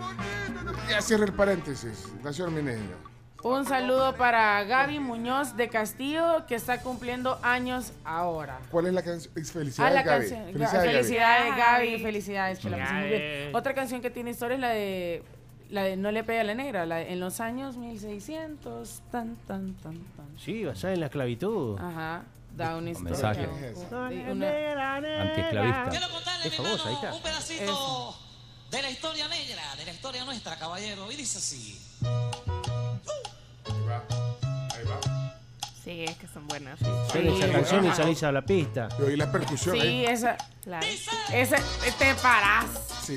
ya cierro el paréntesis. Nació mi niño. Un saludo para Gaby Muñoz de Castillo, que está cumpliendo años ahora. ¿Cuál es la canción? Ah, Felicidades, la Gaby. canción. Felicidades, Gaby. Felicidades, Gaby. Felicidades, que la pasemos Gaby. bien. Otra canción que tiene historia es la de. La de No le pega a la negra, la de en los años 1600, tan, tan, tan, tan. Sí, basada en la esclavitud. Ajá, da una historia. mensaje. Sí, una- Antiesclavista. Es famosa, ahí está. Un pedacito de la historia negra, de la historia nuestra, caballero. Y dice así. Sí, es que son buenas. Suena esa canción y salís a la pista. Y oí la percusión Sí, ahí. esa. Claro. Ese, te parás Sí.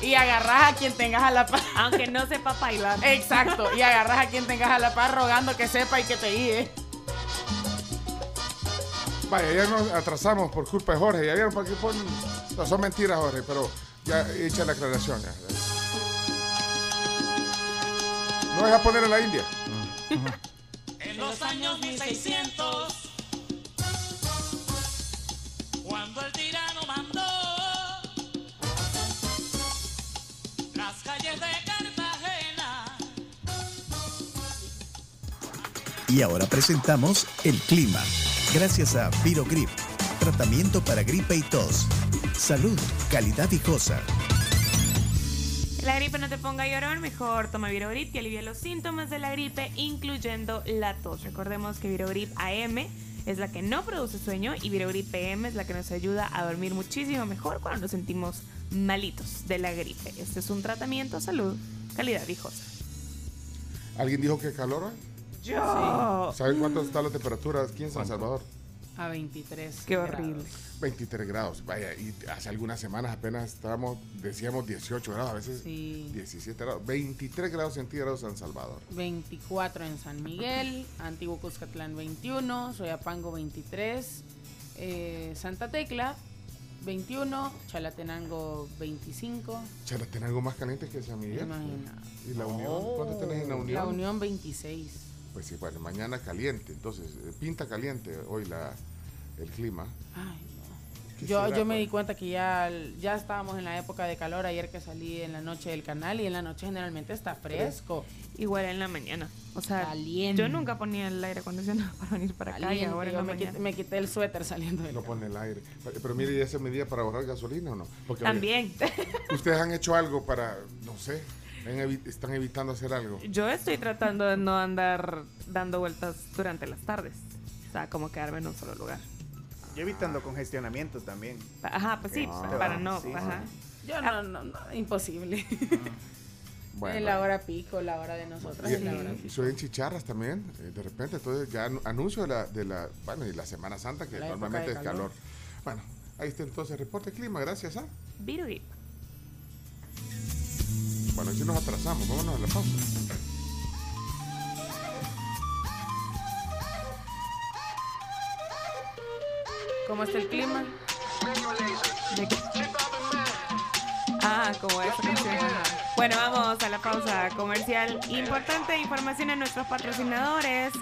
y agarrás a quien tengas a la par. Aunque no sepa bailar. Exacto, y agarras a quien tengas a la par rogando que sepa y que te guíe. Vaya, ya nos atrasamos por culpa de Jorge. Ya vieron para qué ponen. No, son mentiras, Jorge, pero ya echa la aclaración. ya. No deja poner a la India. En los años 1600, cuando el tirano mandó las calles de Cartagena. Y ahora presentamos el clima. Gracias a Virogrip, tratamiento para gripe y tos. Salud, calidad viejosa. La gripe no te ponga llorón, mejor toma Virogrip que alivia los síntomas de la gripe, incluyendo la tos. Recordemos que Virogrip AM es la que no produce sueño y Virogrip PM es la que nos ayuda a dormir muchísimo mejor cuando nos sentimos malitos de la gripe. Este es un tratamiento, salud, calidad viejosa. ¿Alguien dijo que calor hoy? Yo. ¿Saben cuánto está la temperatura aquí en San Salvador? A 23. Qué horrible. 23 grados. Vaya, y hace algunas semanas apenas estábamos, decíamos 18 grados, a veces Sí. 17 grados. 23 grados centígrados en San Salvador. 24 en San Miguel, Antiguo Cuscatlán 21, Soyapango 23, eh, Santa Tecla 21, Chalatenango 25. Chalatenango más caliente que San Miguel. Imagina. ¿Y la Unión? ¿Cuánto tenés en la Unión? La Unión 26. Pues sí, bueno, mañana caliente, entonces eh, pinta caliente hoy la, el clima. ¿Qué Yo, será, yo me pues? di cuenta que ya, ya estábamos en la época de calor ayer que salí en la noche del canal y en la noche generalmente está fresco. Igual en la mañana. O sea, Caliente. yo nunca ponía el aire acondicionado para venir para acá y Caliente, ahora en yo la me, quité, me quité el suéter saliendo del No pone el aire. Pero, pero mire, ¿ya se medía para ahorrar gasolina o no? Porque, oye, También. ¿Ustedes han hecho algo para, no sé, evi- están evitando hacer algo? Yo estoy tratando de no andar dando vueltas durante las tardes. O sea, como quedarme en un solo lugar. Yo evitando congestionamientos también. Ajá, pues sí, Ah, para no. sí, ajá. Yo no, no, no, imposible. Bueno. en la hora pico, la hora de nosotros. Y, la hora pico. soy en chicharras también, eh, de repente, entonces ya anu- anuncio de la, de la, bueno, y la Semana Santa, que La normalmente es calor. calor. Bueno, ahí está entonces, reporte clima, gracias, ¿ah? Virugip. Bueno, si nos atrasamos, vámonos a la pausa. ¿Cómo está el clima? Ah, como esa canción. Bueno, vamos a la pausa comercial. Importante información a nuestros patrocinadores.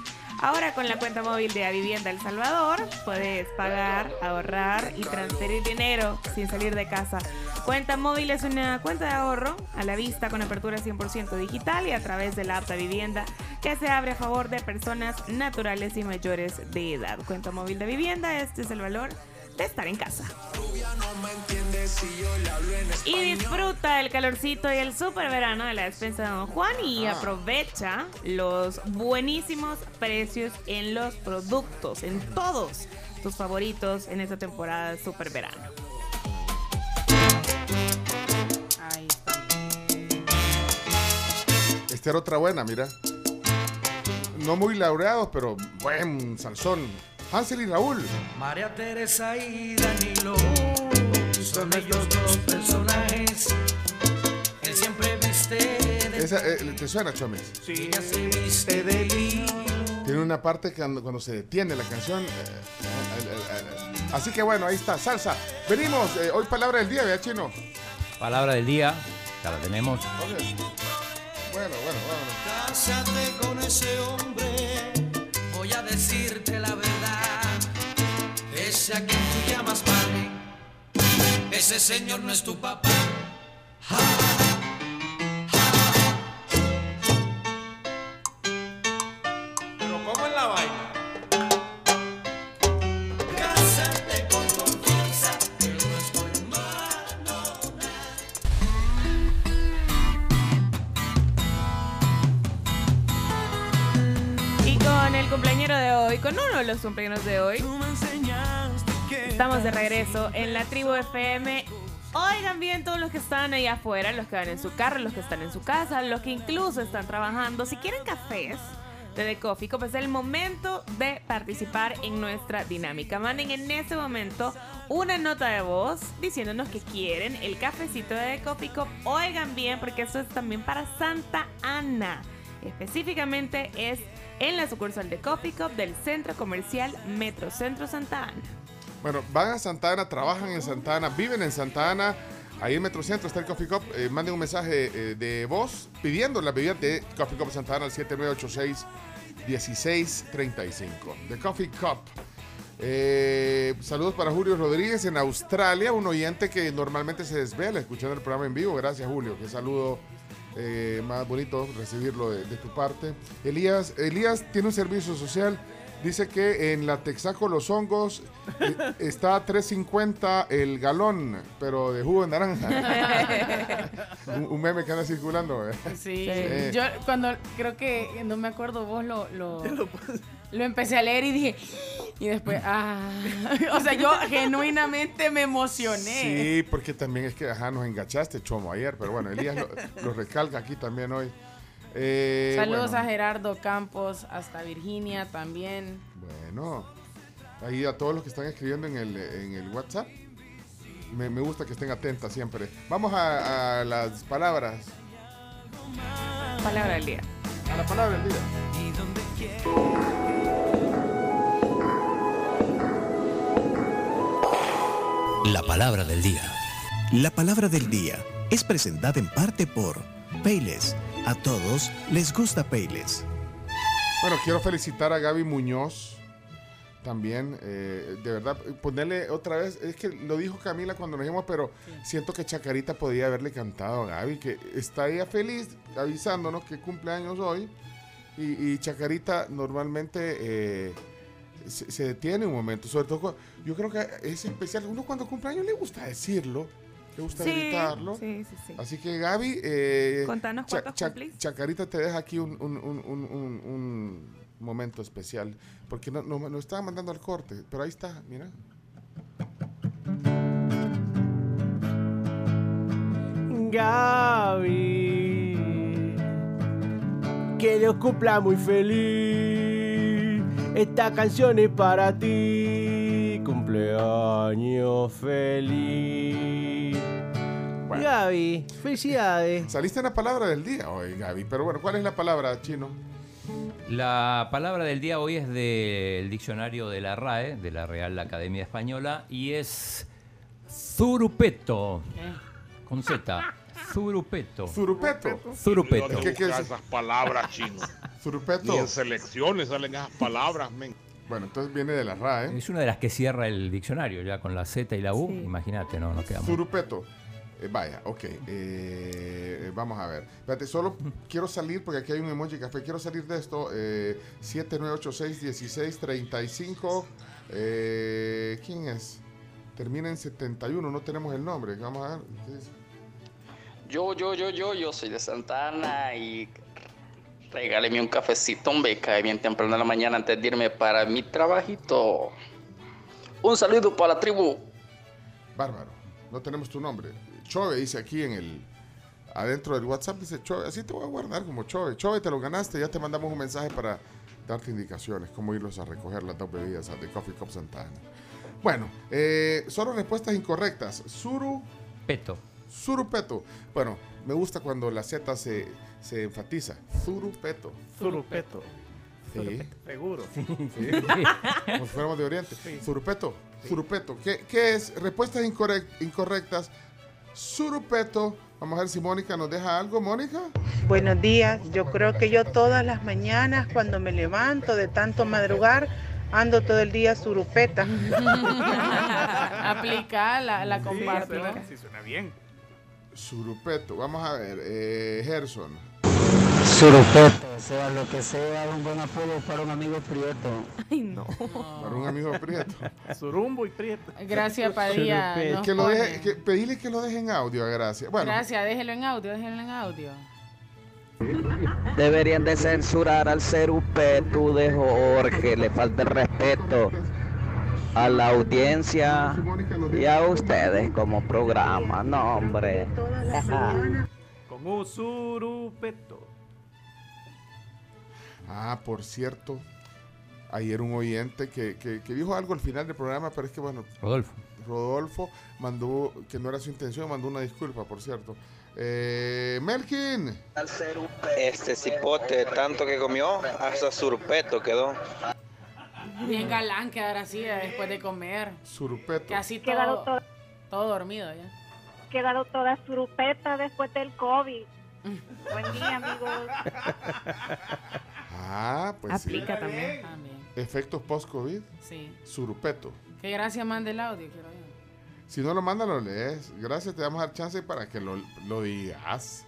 Ahora con la cuenta móvil de Vivienda El Salvador puedes pagar, ahorrar y transferir dinero sin salir de casa. Cuenta móvil es una cuenta de ahorro a la vista con apertura 100% digital y a través de la de vivienda que se abre a favor de personas naturales y mayores de edad. Cuenta móvil de vivienda, este es el valor de estar en casa. Y disfruta el calorcito y el super verano de la despensa de Don Juan y Ah. aprovecha los buenísimos precios en los productos, en todos tus favoritos en esta temporada de super verano. Ahí está. Esta era otra buena, mira. no muy laureados, pero buen salsón. Hansel y Raúl. María Teresa y Danilo son ellos dos personajes. Él siempre viste de Esa, eh, ¿Te suena, Chomis? Sí, ella se viste de lino. Tiene una parte que cuando, cuando se detiene la canción. eh, eh, eh, eh, así que bueno, ahí está, salsa. Venimos, eh, hoy palabra del día, vea chino. Palabra del día, ya la tenemos. Ok. Bueno, bueno, vámonos. Cásate con ese hombre, voy a decirte la verdad. Ese a quien tú llamas padre, ese señor no es tu papá. Pero con uno de los cumpleaños de hoy, estamos de regreso en la tribu FM. Oigan bien todos los que están ahí afuera, los que van en su carro, los que están en su casa, los que incluso están trabajando. Si quieren cafés de The Coffee Cup, es el momento de participar en nuestra dinámica. Manden en ese momento una nota de voz diciéndonos que quieren el cafecito de The Coffee Cup. Oigan bien, porque eso es también para Santa Ana. Específicamente es en la sucursal de Coffee Cup del Centro Comercial Metro Centro Santa Ana. Bueno, van a Santa Ana, trabajan en Santa Ana, viven en Santa Ana. Ahí en Metrocentro está el Coffee Cup. Eh, manden un mensaje eh, de voz pidiendo la bebida de Coffee Cup Santa Ana al 7986-1635. The Coffee Cup. Eh, saludos para Julio Rodríguez en Australia, un oyente que normalmente se desvela escuchando el programa en vivo. Gracias, Julio. Qué saludo eh, más bonito recibirlo de, de tu parte. Elías, Elías tiene un servicio social. Dice que en la Texaco Los Hongos eh, está a 3.50 el galón, pero de jugo de naranja. un, un meme que anda circulando. ¿eh? Sí, Eh, yo cuando creo que, no me acuerdo, vos lo, lo, lo empecé a leer y dije, y después, ah, o sea, yo genuinamente me emocioné. Sí, porque también es que ajá, nos engachaste, Chomo, ayer, pero bueno, Elías lo, lo recalca aquí también hoy. Eh, Saludos bueno, a Gerardo Campos, hasta Virginia también. Bueno, ahí a todos los que están escribiendo en el, en el WhatsApp. Me, me gusta que estén atentas siempre. Vamos a, a las palabras. Palabra del día. A la palabra del día. La palabra del día. La palabra del día es presentada en parte por Payless. A todos les gusta Payless. Bueno, quiero felicitar a Gaby Muñoz. También, eh, de verdad, ponerle otra vez, es que lo dijo Camila cuando nos dijimos, pero siento que Chacarita podía haberle cantado a Gaby, que está ella feliz avisándonos que cumple años hoy. Y, y Chacarita normalmente eh, se, se detiene un momento, sobre todo, yo creo que es especial, uno cuando cumple años le gusta decirlo, le gusta Sí, gritarlo. sí, sí, sí. Así que Gaby, eh, Contanos Cha- cuántos Cha-. Chacarita te deja aquí un- un- un- un momento especial, porque no, no, nos estaba mandando al corte, pero ahí está, mira. Gaby, que Dios cumpla muy feliz. Esta canción es para ti. Cumpleaños feliz. Gaby, felicidades. Saliste en la palabra del día hoy, Gaby, pero bueno, ¿cuál es la palabra, Chino? La palabra del día hoy es del diccionario de la RAE, de la Real Academia Española, y es zurupeto. Con Z. Zurupeto. Zurupeto. Zurupeto. ¿Dónde buscas esas palabras, chino? Zurupeto. Ni en selecciones salen esas palabras, men. Bueno, entonces viene de la RAE. Es una de las que cierra el diccionario, ya con la Z y la U. Imagínate, no, no quedamos. Zurupeto. Eh, vaya, ok. eh, vamos a ver. Espérate, solo quiero salir, porque aquí hay un emoji café. Quiero salir de esto. Eh, 7986-1635. Eh, ¿Quién es? Termina en 71, no tenemos el nombre. Vamos a ver. Yo, yo, yo, yo, yo soy de Santa Ana y regáleme un cafecito, un beca bien temprano en la mañana antes de irme para mi trabajito. Un saludo para la tribu. Bárbaro. No tenemos tu nombre. Chove dice aquí en el. Adentro del WhatsApp dice Chove. Así te voy a guardar como Chove. Chove, te lo ganaste. Ya te mandamos un mensaje para darte indicaciones, cómo irlos a recoger las dos bebidas de Coffee Cup Santana. Bueno, eh, solo respuestas incorrectas. Suru. Peto. Surupeto. Bueno, me gusta cuando la Z se, se enfatiza. Surupeto. Zurupeto. Sí. Seguro. Sí. Como si fuéramos de Oriente. Surupeto. Surupeto. ¿Qué, qué es? Respuestas incorrec- incorrectas. Surupeto. Vamos a ver si Mónica nos deja algo. Mónica. Buenos días, yo creo que yo todas las mañanas cuando me levanto de tanto madrugar ando todo el día surupeta. Aplica, la, la comparto. Sí, suena bien. Surupeto. Vamos a ver. Eh, Gerson. Surupeto, sea lo que sea, un buen apodo para un amigo prieto. Ay, no. Para un amigo prieto. Surumbo y prieto. Gracias, Padilla. nos Que lo pone. deje, que, pedirle que lo deje en audio a Gracia. Bueno, Gracias, déjelo en audio, déjelo en audio. Deberían de censurar al Cerupetu de Jorge, le falta el respeto a la audiencia y a ustedes como programa, no hombre. Con un surupeto. Ah, por cierto, ayer un oyente que, que- que dijo algo al final del programa, pero es que bueno. Rodolfo. Rodolfo mandó, que no era su intención, mandó una disculpa, por cierto. Eh, Melkin. Este cipote, tanto que comió, hasta surpeto quedó. Bien galán quedar así eh, después de comer. Surupeto. Casi todo, todo dormido ya. Quedaron todas surupetas después del COVID. Buen día, amigos. Ah, pues sí. Aplica también. También. Efectos post-COVID. Sí. Surupeto. Que gracias mande el audio, quiero ver. Si no lo manda, lo lees. Gracias, te damos a dar chance para que lo, lo digas.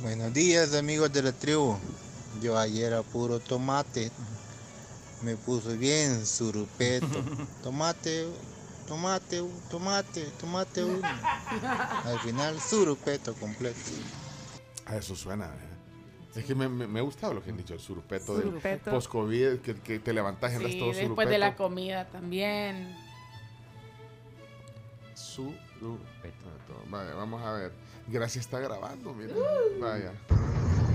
Buenos días amigos de la tribu. Yo ayer a puro tomate. Me puso bien surupeto. Tomate, tomate, tomate, tomate uno. Al final surupeto completo. A eso suena. ¿eh? Es que me, me, gustado lo que han dicho, el surupeto, del Surupeto. post-COVID, que, que te levantas y andas Sí, todo después surupeto. de la comida también. Surupeto. Vaya, vamos a ver. Gracias está grabando, mira. Vaya.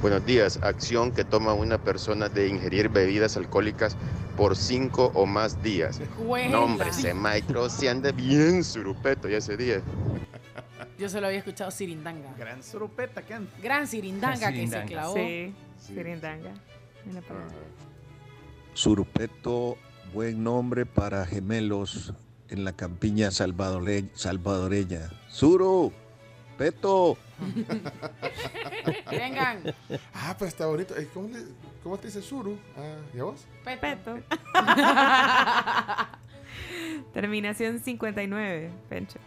Buenos días. Acción que toma una persona de ingerir bebidas alcohólicas por cinco o más días. Juela. No, hombre, ese maestro se anda bien surupeto ya ese día. Yo solo había escuchado Sirindanga. Gran surupeta, ¿qué han- Gran Sirindanga que se clavó. Sí, Sirindanga. En la palabra. Surupeto, buen nombre para gemelos en la campiña salvadore- salvadoreña. Suru, Peto. Vengan. Ah, pues está bonito. Eh, ¿Cómo, le- cómo te dice Suru? Ah, ¿Y a vos? Peto. Terminación 59, Pencho.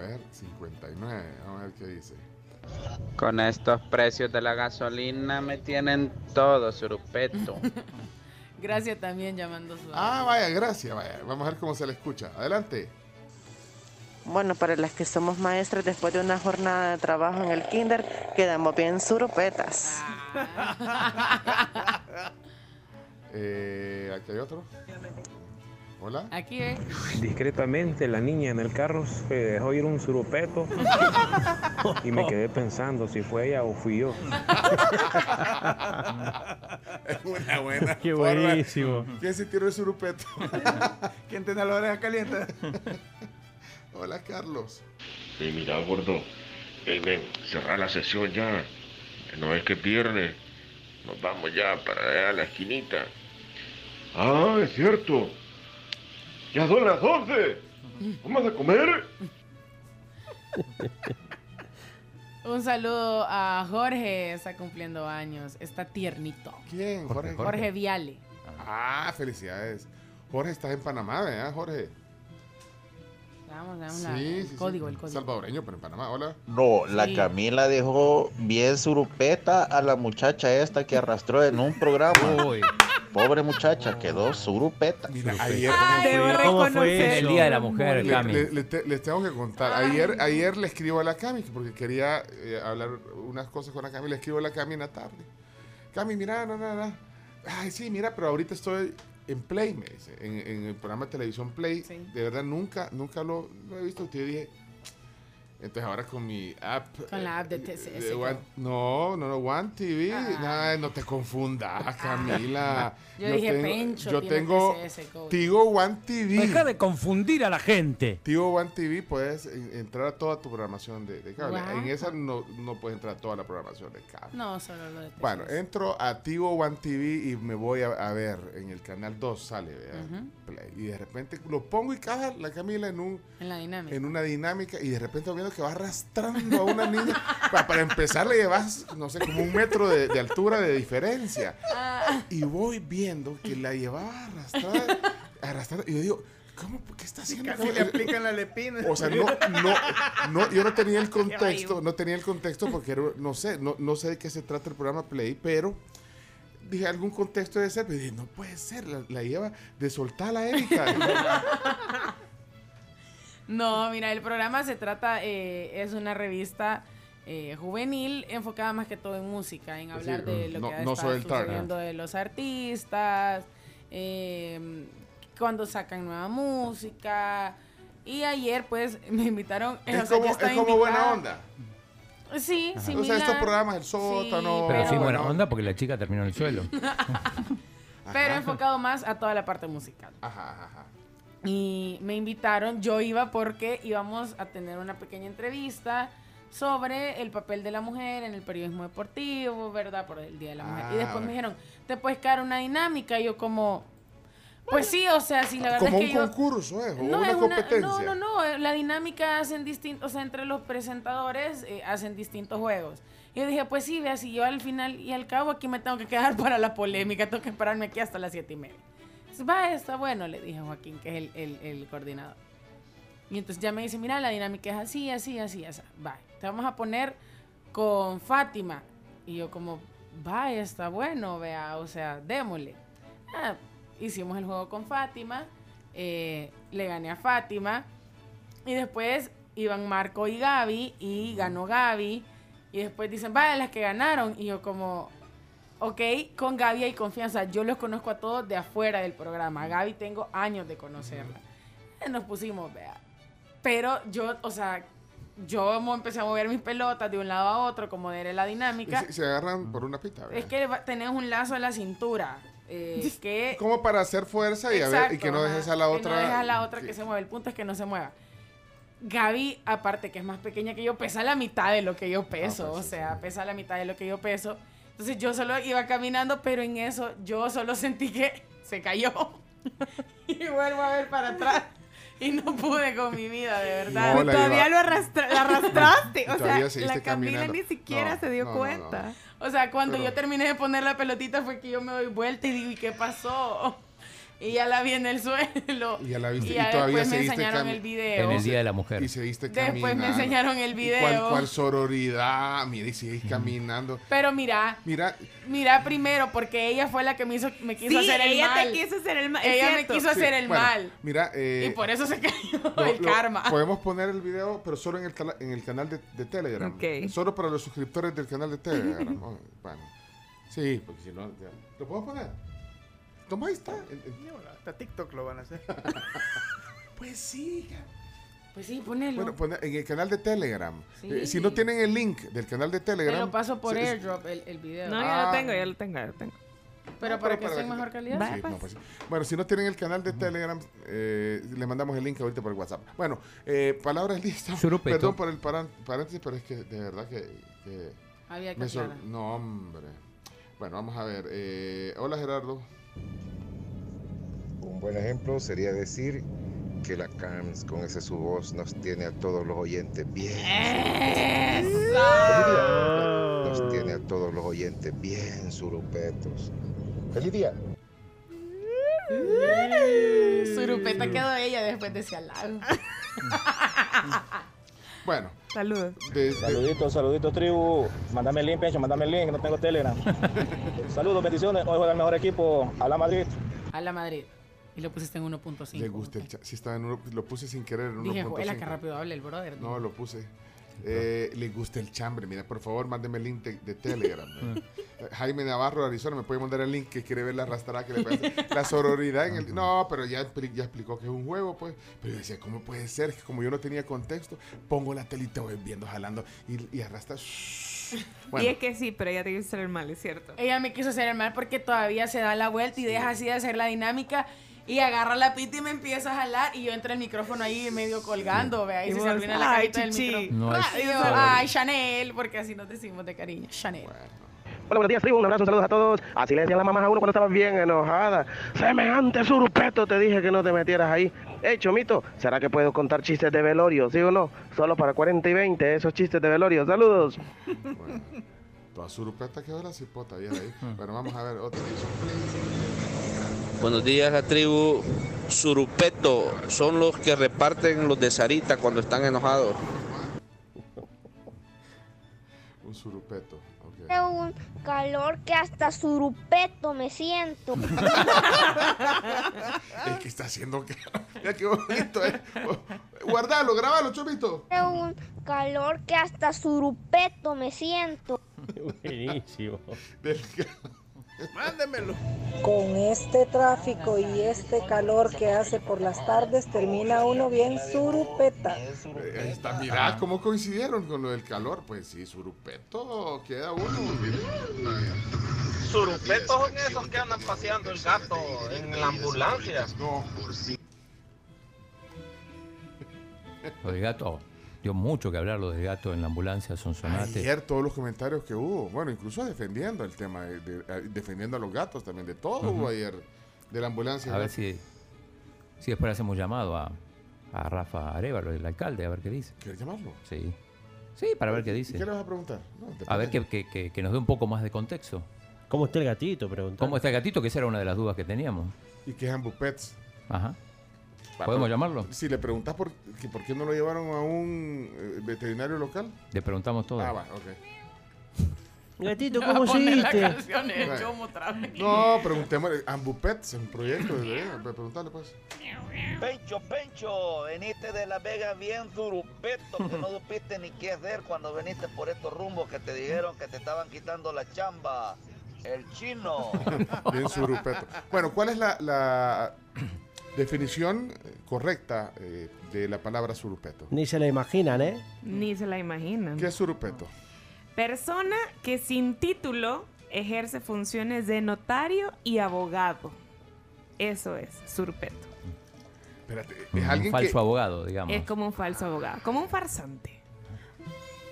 Quiero ver. 59. Vamos a ver qué dice. Con estos precios de la gasolina me tienen todo surupeto. Gracias también llamando su Ah, vaya, gracias. Vaya. Vamos a ver cómo se le escucha. Adelante. Bueno, para las que somos maestras después de una jornada de trabajo en el kinder, quedamos bien surupetas. Eh, aquí hay otro. Hola. Aquí es. Discretamente la niña en el carro se dejó ir un surupeto y me quedé pensando si fue ella o fui yo. Es una buena. Qué forma. buenísimo. ¿Quién se tiró el surupeto? ¿Quién tiene la oreja caliente? Hola, Carlos. Sí, mira, gordo. Ey, ven, cerrar la sesión ya. No es que pierde. Nos vamos ya para allá a la esquinita. Ah, es cierto. Ya son las 11. ¿Vamos a comer? Un saludo a Jorge, está cumpliendo años. Está tiernito. ¿Quién? Jorge. Jorge Viale. Ah, felicidades. Jorge, estás en Panamá, ¿verdad, Jorge? Vamos, damos la- Sí, el sí, sí. código, el código. Salvadoreño, pero en Panamá. Hola. No, la Sí. Camila dejó bien surupeta a la muchacha esta que arrastró en un programa. Pobre muchacha, quedó surupeta. Ayer, Debo reconocer. El Día de la Mujer, Le- Cami. le- le te- les tengo que contar. Ayer, ayer le escribo a la Cami porque quería eh, hablar unas cosas con la Cami. Le escribo a la Cami en la tarde. Cami, mira, no, no, no. Ay, sí, mira, pero ahorita estoy en Play, me dice, en, en el programa de televisión Play. De verdad, nunca, nunca lo, lo he visto. Te dije, Entonces ahora con mi app. Con la app de eh, TCS, de One- no, no, no, One TV. Ah. Ay, no te confundas, Camila. Yo dije, Pencho Yo tengo TCS. Tigo One TV. Deja de confundir a la gente. Tigo One TV puedes en- entrar a toda tu programación de, de cable. Wow. En esa no, no puedes entrar a toda la programación de cable. No, solo lo de Bueno, entro a Tigo One TV y me voy a, a ver en el canal 2 sale. Play. Y de repente lo pongo y caja la Camila en un En la dinámica. en una dinámica y de repente voy viendo que va arrastrando a una niña. Pa- para, empezar le llevas, no sé, como un metro de, de altura de diferencia. Ah. Y voy viendo que la llevaba arrastrada, arrastrando. Y yo digo, ¿cómo? ¿Qué está haciendo? Casi le aplican la lepina. O sea, no, no, no, yo no tenía el contexto, no tenía el contexto porque era- no sé, no, no sé de qué se trata el programa Play, pero dije algún contexto de ser, pero dije, no puede ser, la, la lleva de soltar a la Erika. No, mira, el programa se trata, eh, es una revista eh, juvenil enfocada más que todo en música, en hablar de lo no- que no está soy el target. sucediendo de los artistas, eh, cuando sacan nueva música. Y ayer, pues, me invitaron. es o sea, como, es como buena onda. Sí, O similar. sea, estos programas, el sótano. Pero sí, buena onda porque la chica terminó en el suelo. Pero enfocado más a toda la parte musical. Ajá, ajá. Y me invitaron, yo iba porque íbamos a tener una pequeña entrevista sobre el papel de la mujer en el periodismo deportivo, ¿verdad? Por el Día de la Mujer. y Ah, después me bueno. dijeron, te puedes quedar una dinámica. Y yo como, pues sí, o sea, sí, la verdad Como es un que yo... concurso, ¿eh? O No, una es competencia. no, no, no, eh, la dinámica hacen distintos, o sea, entre los presentadores eh, hacen distintos juegos. Y yo dije, pues sí, vea, si yo al final y al cabo aquí me tengo que quedar para la polémica, tengo que esperarme aquí hasta las siete y media. Va, está bueno, le dije a Joaquín, que es el, el, coordinador. Y entonces ya me dice, mira, la dinámica es así, así, así, así. Va, te vamos a poner con Fátima. Y yo como, va, está bueno, vea, o sea, démosle. Ah, hicimos el juego con Fátima, eh, le gané a Fátima. Y después iban Marco y Gaby y ganó Gaby. Y después dicen, vaya, las que ganaron. Y yo como, ok, con Gaby hay confianza. Yo los conozco a todos de afuera del programa. Gaby tengo años de conocerla. Eh, Nos pusimos, vea. Pero yo, o sea, yo empecé a mover mis pelotas de un lado a otro, como era la dinámica. se, se agarran por una pita, ¿verdad? Es que tenés un lazo a la cintura. eh, que Como para hacer fuerza y, a ver, y que no Exacto, dejes a la que otra. no dejes a la otra que se mueva. El punto es que no se mueva. Gaby, aparte que es más pequeña que yo, pesa la mitad de lo que yo peso. pues o sea, pesa la mitad de lo que yo peso. Entonces yo solo iba caminando, pero en eso yo solo sentí que se cayó. y vuelvo a ver para atrás. Y no pude con mi vida, de verdad. No, Todavía iba- lo arrastra- la arrastraste. O sea, la Camila caminando. ni siquiera No, se dio no, cuenta. O sea, cuando Pero- yo terminé de poner la pelotita fue que yo me doy vuelta y digo, ¿y qué pasó? Y ya la vi en el suelo. Y ya la viste. Y Y, ya todavía después me enseñaron el video. En el Día de la Mujer. Y seguiste Después me caminando. enseñaron el ¿Y video. ¿Cuál, cuál sororidad? Mira, y sigues caminando. Pero mira, Mira, mira primero, porque ella fue la que me hizo, me quiso Sí, hacer el ella mal. te quiso hacer el mal. Ella me cierto. quiso sí, hacer el bueno, mal. Mira, eh, Y por eso se cayó lo- el lo- karma. Podemos poner el video, pero solo en el, en el canal de, de Telegram. Ok. Solo para los suscriptores del canal de Telegram. Bueno. Sí, porque si no. ya- ¿Lo puedo poner? Toma, ahí está. El- el- Hasta TikTok lo van a hacer. pues sí. Pues sí, ponelo. Bueno, pone- en el canal de Telegram. Sí. Eh, si no tienen el link del canal de Te Telegram. lo paso por se- airdrop el, el video. No, ya Ah. lo tengo, ya lo tengo, ya lo tengo. Pero No, para pero que en que- mejor calidad. Sí, pues. no, pues. Bueno, si no tienen el canal de Telegram, eh, le mandamos el link ahorita por WhatsApp. Bueno, eh, palabras listas. Surupeto. Perdón por el paréntesis, pero es que de verdad que. que Había que me. No, hombre. Bueno, vamos a ver. eh, hola Gerardo. Un buen ejemplo sería decir que la CAMS con ese su voz nos tiene a todos los oyentes bien. Nos tiene a todos los oyentes bien surupetos. ¡Feliz día! Surupeta quedó ella después de ese halago. Bueno, Saludos. de- Saluditos, saluditos, tribu. Mándame el link, Pencho, mándame el link, no tengo Telegram. Saludos, bendiciones. Hoy juega el mejor equipo, a la Madrid. A la Madrid. Y lo pusiste en 1.5. le gusta el chat. Sí, estaba en uno, lo puse sin querer en Dije, 1.5. juela, que rápido habla el brother. No, lo puse. Eh, le gusta el chambre. Mira, por favor, mándeme el link de, de Telegram. eh. Jaime Navarro de Arizona me puede mandar el link que quiere ver la arrastrada que le parece. La sororidad en el. No, pero ya, ya explicó que es un juego, pues. Pero yo decía, ¿cómo puede ser? Que como yo no tenía contexto, pongo la telita voy viendo, jalando y, y arrastra. Bueno. Y es que sí, pero ella te quiso hacer el mal, es cierto. Ella me quiso hacer el mal porque todavía se da la vuelta y deja así de hacer la dinámica y agarra la pita y me empieza a jalar y yo entre el micrófono ahí medio colgando, vea, y Y se se arruina la "Ay, carita del chichi". micrófono. No, y yo, ay, Chanel, porque así nos decimos de cariño, Chanel. Hola, buenos días, tribu. Un abrazo, saludos a todos. Así le decían las mamás a uno cuando estabas bien enojada. Semejante surupeto, te dije que no te metieras ahí. Hey, Chomito, ¿será que puedo contar chistes de velorio, sí o no? Solo para 40 y 20, esos chistes de velorio. Saludos. Toda surupeta quedó la cipota ahí, ahí. Bueno, vamos a ver otra. Buenos días, la tribu Surupeto. Son los que reparten los de Sarita cuando están enojados. Un surupeto. ok. De un calor que hasta surupeto me siento. Es que está haciendo que. Mira qué bonito, eh. Guardalo, grabalo, Chomito. Un calor que hasta surupeto me siento. Buenísimo. Mándemelo. Con este tráfico y este calor que hace por las tardes, termina uno bien surupeta. Eh, Ahí está, mira cómo coincidieron con lo del calor. Pues sí, surupeto queda uno. Surupetos son esos que andan paseando el gato en la ambulancia. No. Lo del gato, dio mucho que hablar lo del gato en la ambulancia Sonsonate. Ayer todos los comentarios que hubo, bueno, incluso defendiendo el tema, de- de- eh, defendiendo a los gatos también, de todo Ujú. hubo ayer de la ambulancia. A ver si, si después hacemos llamado a, a Rafa Arevalo, el alcalde, a ver qué dice. ¿Quieres llamarlo? Sí. Sí, para ver qué dice. ¿Y qué le vas a preguntar? No, A ver que, que- que- que nos dé un poco más de contexto. ¿Cómo está el gatito? Preguntando. ¿Cómo está el gatito? Que esa era una de las dudas que teníamos. ¿Y qué es Ambupets? Ajá. ¿Podemos llamarlo? Si le preguntas por, que por qué no lo llevaron a un eh, veterinario local. Le preguntamos todo. Ah, va, ok. Gatito, ¿cómo vez. No, preguntémosle. Ambupets es un proyecto. De, preguntarle pues. Pencho, Pencho, veniste de La Vega bien zurupeto, que no supiste ni qué hacer cuando viniste por estos rumbos que te dijeron que te estaban quitando la chamba. El chino. Bien surupeto. Bueno, ¿cuál es la, la definición eh, correcta eh, de la palabra surupeto? Ni se la imaginan, ¿eh? Ni se la imaginan. ¿Qué es surupeto? Persona que sin título ejerce funciones de notario y abogado. Eso es surpeto. Espérate, es Un alguien falso que... abogado, digamos. Es como un falso abogado, como un farsante.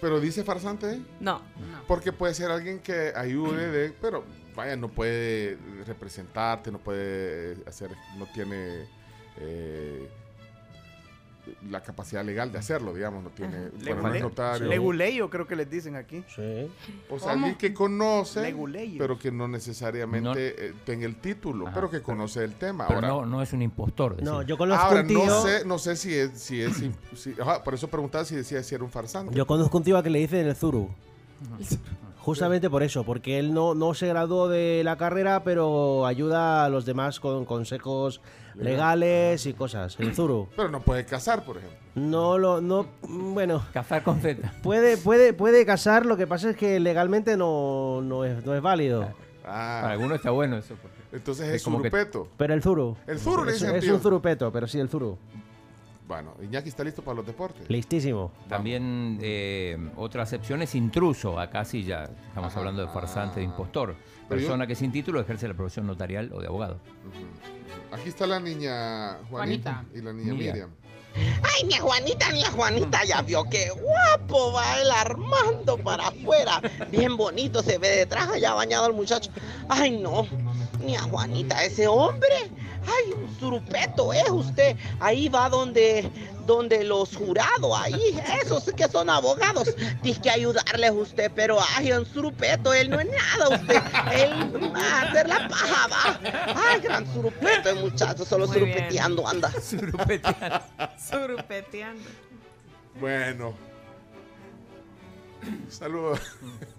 Pero dice farsante, ¿eh? No. Porque puede ser alguien que ayude de... Pero, vaya, no puede representarte, no puede hacer... No tiene... eh, la capacidad legal de hacerlo, digamos, no tiene... Bueno, no es notario. Leguleyo creo que les dicen aquí. Sí. O sea, alguien que conoce, Leguleyo. pero que no necesariamente eh, tenga el título, Ajá, pero que conoce el tema. Pero Ahora, no, no es un impostor. No, yo conozco ahora un tío. no sé, no sé si es, si es, si- ajá, por eso preguntaba si decía si era un farsante. Yo conozco un tío a que le dicen el Zuru. Justamente por eso, porque él no, no se graduó de la carrera, pero ayuda a los demás con consejos legales y cosas. El Zuru. Pero no puede casar, por ejemplo. No lo, no, bueno. Cazar con Z. Puede, puede, puede casar, lo que pasa es que legalmente no, no, es, no es válido. Ah, Para algunos está bueno eso. porque entonces es es como que- surupeto. Pero el Zuru. El Zuru le es, dicen, es tío. un Zurupeto, pero sí el Zuru. Bueno, Iñaki está listo para los deportes. Listísimo. También eh, otra acepción es intruso. Acá sí ya estamos Ajá. hablando de farsante, de impostor. Pero yo- Persona que sin título ejerce la profesión notarial o de abogado. Aquí está la niña Juanita, Juanita. y la niña Miriam. Miriam. Ay, mi Juanita, mi Juanita, ya vio qué guapo va el Armando para afuera. Bien bonito se ve detrás, allá bañado el muchacho. Ay, no, mi Juanita, ese hombre. Ay, un surupeto es usted. Ahí va donde, donde los jurados, ahí, esos que son abogados. Dice que ayudarles usted, pero ay, un surupeto, él no es nada usted. Él va a hacer la paja, va. Ay, gran surupeto el muchacho, solo Muy bien. surupeteando anda. Surpeteando. Bueno. Saludos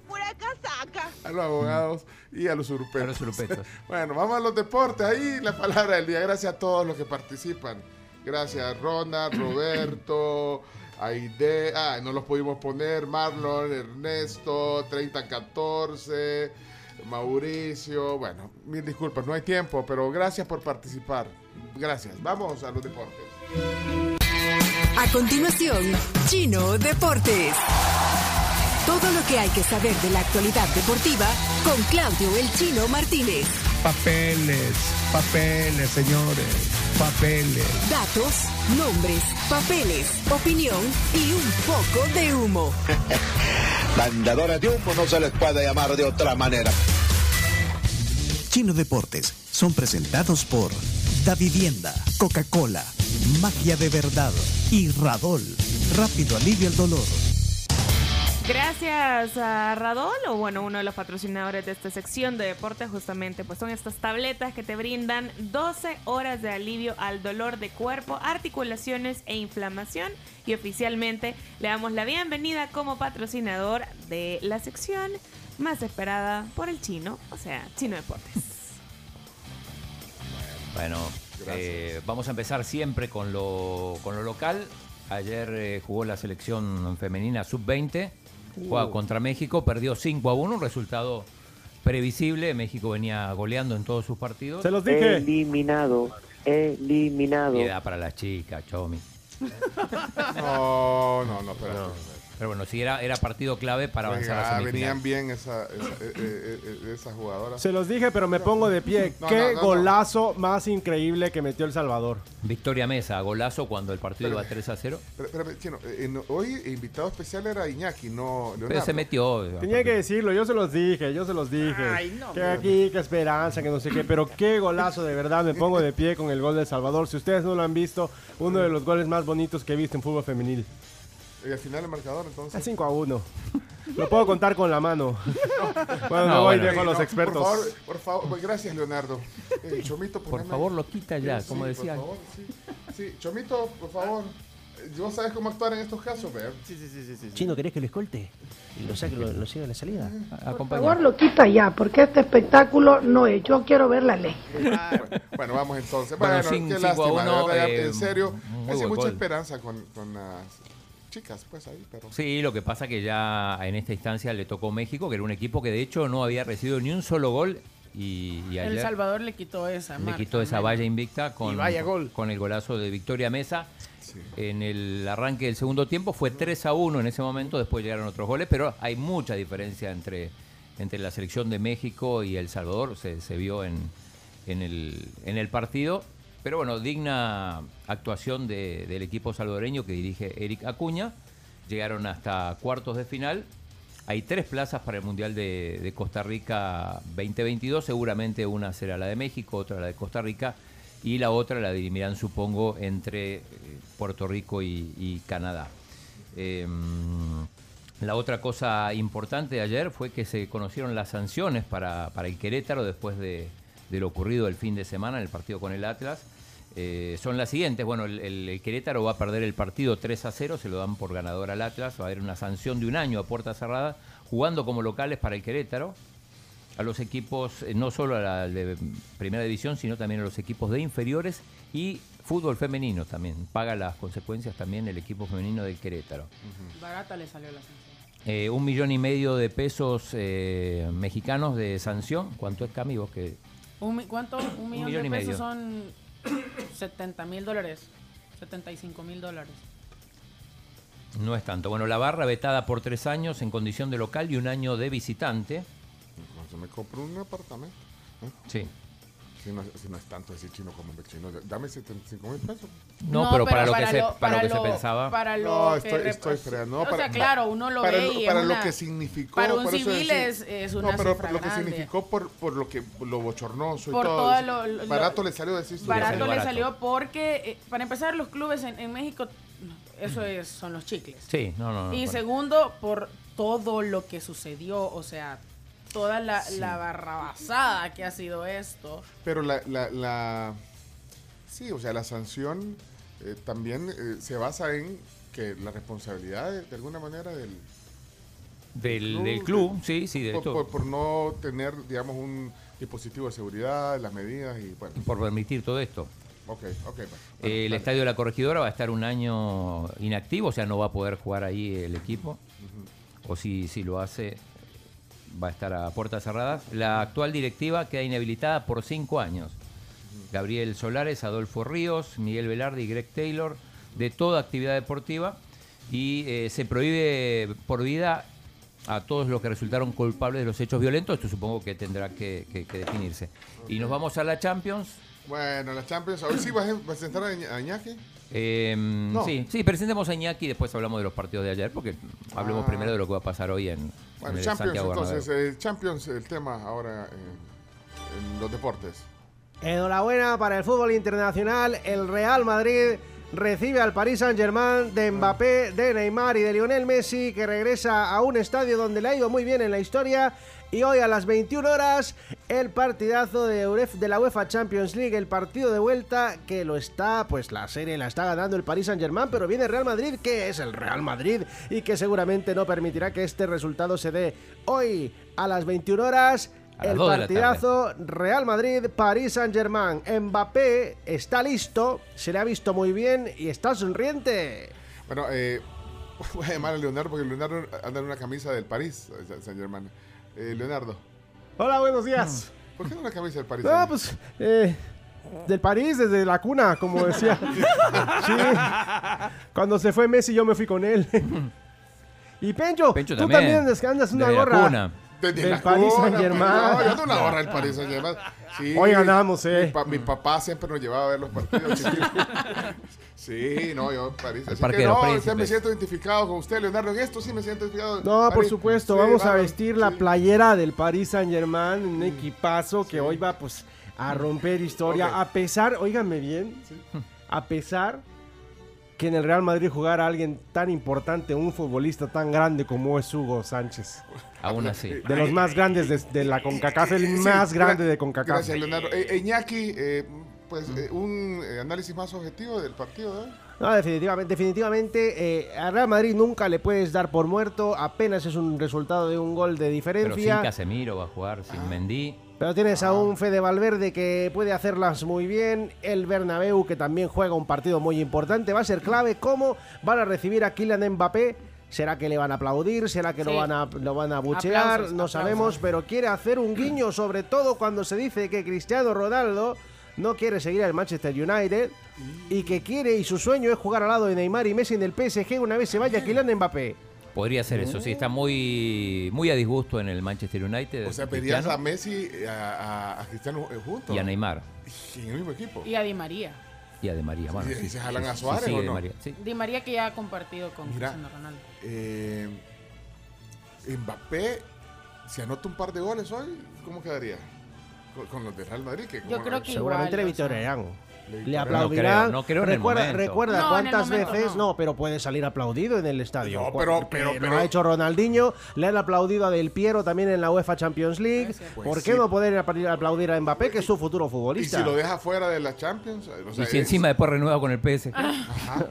Pura casaca. a los abogados y a los surupetos. A los bueno, vamos a los deportes. Ahí la palabra del día. Gracias a todos los que participan. Gracias, Ronald, Roberto, Aide, ah, no los pudimos poner, Marlon, Ernesto, 3014, Mauricio, bueno, mil disculpas, no hay tiempo, pero gracias por participar. Gracias. Vamos a los deportes. A continuación, Chino Deportes. Todo lo que hay que saber de la actualidad deportiva con Claudio El Chino Martínez. Papeles, papeles, señores, papeles. Datos, nombres, papeles, opinión y un poco de humo. Mandadores de humo no se les puede llamar de otra manera. Chino Deportes son presentados por Da Vivienda, Coca-Cola, Magia de Verdad y Radol. Rápido alivio el dolor. Gracias a Radol, o bueno, uno de los patrocinadores de esta sección de deportes, justamente, pues son estas tabletas que te brindan 12 horas de alivio al dolor de cuerpo, articulaciones e inflamación. Y oficialmente le damos la bienvenida como patrocinador de la sección más esperada por el chino, o sea, Chino Deportes. Bueno, eh, vamos a empezar siempre con lo, con lo local. Ayer eh, jugó la selección femenina sub-20, juega Uh. contra México, perdió 5 a 1, un resultado previsible. México venía goleando en todos sus partidos. Se los dije. Eliminado. Eliminado. Piedad para las chicas, Chomi. No, no, no, pero. Pero bueno, sí, era, era partido clave para avanzar a Venga, semifinal. venían bien esa, esa- eh, eh, eh, esas jugadoras. Se los dije, pero me pongo de pie. No, Qué no, no, no. golazo más increíble que metió El Salvador. Victoria Mesa, golazo cuando el partido iba 3 a 0. Pero, espérame, Chino, eh, en- hoy invitado especial era Iñaki, no Leonardo. Pero se metió. Tenía que decirlo, yo se los dije, yo se los dije. Ay, no, que aquí, que esperanza, que no sé qué. Pero qué golazo, de verdad, me pongo de pie con el gol de El Salvador. Si ustedes no lo han visto, uno de los goles más bonitos que he visto en fútbol femenil. Y al final el marcador, entonces. Es 5 a 1. Lo puedo contar con la mano. bueno, me No, voy bueno. a los No, expertos. Por favor, por favor, pues, gracias, Leonardo. Eh, Chomito, Por poneme- favor, lo quita ya, Sí, como por decía. favor, sí. Sí, Chomito, por favor. Eh, ¿Vos sabes cómo actuar en estos casos, ver? Sí, sí, sí, sí. Chino, ¿querés que lo escolte? Y lo saque, lo, lo siga a la salida. Por favor, lo quita ya, porque este espectáculo no es. Yo quiero ver la ley. Bueno, vamos entonces. Bueno, Bueno, cin- qué lástima, uno, eh, en serio. Hay mucha gol. esperanza con, con las chicas, pues ahí, pero. Sí, lo que pasa que ya en esta instancia le tocó México, que era un equipo que de hecho no había recibido ni un solo gol y, y El Salvador le quitó esa. le marca, quitó esa valla invicta con, Y vaya gol. con el golazo de Victoria Mesa. En el arranque del segundo tiempo fue 3 a 1 en ese momento, después llegaron otros goles, pero hay mucha diferencia entre, entre la selección de México y El Salvador, se, se vio en, en, el, en el partido. Pero bueno, digna actuación de- del equipo salvadoreño que dirige Eric Acuña. Llegaron hasta cuartos de final. Hay tres plazas para el Mundial de, Costa Rica 2022. Seguramente una será la de México, otra la de Costa Rica y la otra la dirimirán, supongo, entre eh, Puerto Rico y, Canadá. Eh, la otra cosa importante de ayer fue que se conocieron las sanciones para, para el Querétaro después de, de lo ocurrido el fin de semana en el partido con el Atlas. Eh, son las siguientes. Bueno, el, el- el Querétaro va a perder el partido 3 a 0, se lo dan por ganador al Atlas. Va a haber una sanción de un año a puerta cerrada, jugando como locales para el Querétaro. A los equipos, eh, no solo a la de primera división, sino también a los equipos de inferiores y fútbol femenino también. Paga las consecuencias también el equipo femenino del Querétaro. Barata le salió la sanción. Eh, un millón y medio de pesos eh, mexicanos de sanción. ¿Cuánto es, Cami? Vos que Un ¿Cuánto? Un millón, millón y de pesos medio. son 70 mil dólares. 75 mil dólares. no es tanto. Bueno, la barra vetada por tres años en condición de local y un año de visitante. Se me compró un apartamento. ¿eh? Sí. Si no, si no es tanto decir chino como el chino, dame 75 mil pesos. No, pero para lo que se- para lo que se pensaba. Para lo No, que estoy, rep- estoy fregando. No, o para- sea, claro, uno lo para ve y es Para una- lo que significó. para un civil decir- es- es una No, pero cifra por lo que grande. significó por, por lo que lo bochornoso y Por todo. todo lo- lo- barato le salió decir Barato le salió porque, eh, para empezar, los clubes en, en México, eso es, son los chicles. Sí, no, no. no, y bueno. segundo, por todo lo que sucedió, o sea, toda la, Sí. la barrabasada que ha sido esto. Pero la, la, la- sí, o sea, la sanción eh, también eh, se basa en que la responsabilidad de, de alguna manera del Del, del club, sí, sí, de por, por- por no tener, digamos, un dispositivo de seguridad, las medidas y bueno. por permitir todo esto. Ok, ok. pues. Eh, el estadio de la Corregidora va a estar un año inactivo, o sea, no va a poder jugar ahí el equipo. O si, si lo hace, va a estar a puertas cerradas. La actual directiva queda inhabilitada por cinco años. Gabriel Solares, Adolfo Ríos, Miguel Velarde y Greg Taylor, de toda actividad deportiva. Y eh, se prohíbe por vida a todos los que resultaron culpables de los hechos violentos. Esto supongo que tendrá que, que- que definirse. Y nos vamos a la Champions. Bueno, la Champions. Hoy sí vas a presentar a a Iñaki. Eh, No. Sí, sí, presentemos a Iñaki y después hablamos de los partidos de ayer, porque hablemos Ah. primero de lo que va a pasar hoy en, Bueno, en el Champions, Santiago entonces, eh, Champions, el tema ahora en, en los deportes. Enhorabuena para el fútbol internacional. El Real Madrid recibe al Paris Saint-Germain de Mbappé, de Neymar y de Lionel Messi, que regresa a un estadio donde le ha ido muy bien en la historia. Y hoy a las 21 horas, el partidazo de, la UEFA Champions League, el partido de vuelta que lo está, pues la serie la está ganando el Paris Saint-Germain, pero viene Real Madrid, que es el Real Madrid y que seguramente no permitirá que este resultado se dé hoy a las 21 horas. El partidazo Real Madrid, París Saint Germain. Mbappé está listo, se le ha visto muy bien y está sonriente. Bueno, eh, voy a llamar a Leonardo porque Leonardo anda en una camisa del París, San Germán. Eh, Leonardo, Hola, buenos días. ¿por qué no una camisa del París? No, pues, eh, del París desde la cuna, como decía. sí. Cuando se fue Messi, yo me fui con él. y Pencho, Pencho tú también, también descansas una desde la gorra. cuna. Desde del la Paris cuna, Saint Germain. No, yo ando una gorra del París Saint Germain. Sí, Hoy ganamos, eh. Mi, pa- mi papá siempre nos llevaba a ver los partidos. sí, no, yo París. Así Parque que no, usted Príncipes. me siento identificado con usted, Leonardo. En esto sí me siento identificado. No, por supuesto, Sí, vamos a vestir la playera del Paris Saint Germain, un equipazo que hoy va pues a romper historia, a pesar, óiganme bien, a pesar que en el Real Madrid jugara alguien tan importante, un futbolista tan grande como es Hugo Sánchez. Aún así. De los más grandes de, de la CONCACAF, el Sí, más gra- grande de CONCACAF. Gracias, Leonardo. Eh, Iñaki, eh, pues eh, un eh, análisis más objetivo del partido de hoy. No, definitivamente, definitivamente, eh, a Real Madrid nunca le puedes dar por muerto, apenas es un resultado de un gol de Pero sin diferencia. Casemiro va a jugar, sin Mendy. Pero tienes a un Fede Valverde que puede hacerlas muy bien. El Bernabéu que también juega un partido muy importante. Va a ser clave cómo van a recibir a Kylian Mbappé. ¿Será que le van a aplaudir? ¿Será que Sí. lo van a, lo van a buchear? Aplausos, no aplausos. sabemos, pero quiere hacer un guiño, sobre todo cuando se dice que Cristiano Ronaldo no quiere seguir al Manchester United y que quiere y su sueño es jugar al lado de Neymar y Messi en el PSG una vez se vaya Kylian Mbappé. Podría ser eso, sí, está muy, muy a disgusto en el Manchester United. O sea, pedías Cristiano, a Messi y a, a- a Cristiano eh, juntos. y a Neymar. En el mismo equipo. Y a Di María. Y a De María. Bueno, ¿Y- sí, y se jalan sí, a sí, Suárez sigue o Di no? María, sí. Di María que ya ha compartido con Mira, Cristiano Ronaldo. eh, Mbappé, si anota un par de goles hoy, ¿cómo quedaría? Con, con los de Real Madrid. Que Yo creo no- que Seguramente le igual, o sea, victoriarán. Le No aplaudirán. creo, no creo recuerda, recuerda No, en el cuántas momento veces. no. No. pero puede salir aplaudido en el estadio. No, pero- pero- lo ha hecho Ronaldinho. Le han aplaudido a Del Piero también en la UEFA Champions League. Pues ¿Por qué sí. no poder apl- aplaudir a Mbappé, que es su futuro Y futbolista? si lo deja fuera de la Champions. o sea, Y si es- encima después renueva con el PSG. Ajá.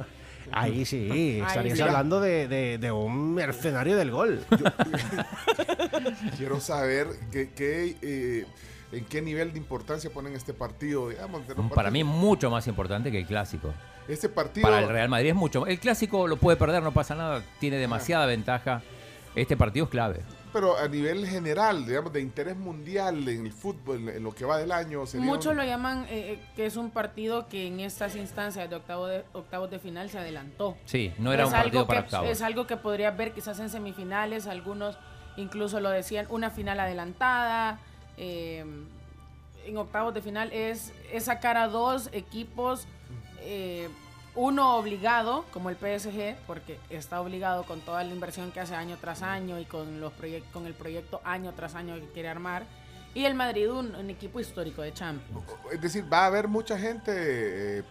Ahí sí, estarías sí. hablando de, de- de un mercenario del gol. Quiero saber qué, qué, eh, en qué nivel de importancia ponen este partido. Digamos, de los Para mí mucho más importante que el clásico. Este partido. Para el Real Madrid es mucho. El clásico lo puede perder, no pasa nada, tiene demasiada ventaja. Este partido es clave. Pero a nivel general, digamos, de interés mundial en el fútbol, en lo que va del año. sería Muchos un- lo llaman eh, eh, que es un partido que en estas instancias de, octavo de octavos de final se adelantó. Sí, no era Es un algo partido para que- octavos. Es algo que podrías ver quizás en semifinales, algunos incluso lo decían, una final adelantada. Eh, en octavos de final es, es sacar a dos equipos, eh, uno obligado, como el PSG, porque está obligado con toda la inversión que hace año tras año y con, los con el proyecto año tras año que quiere armar. Y el Madrid, un, un equipo histórico de Champions. Es decir, va a haber mucha gente, eh,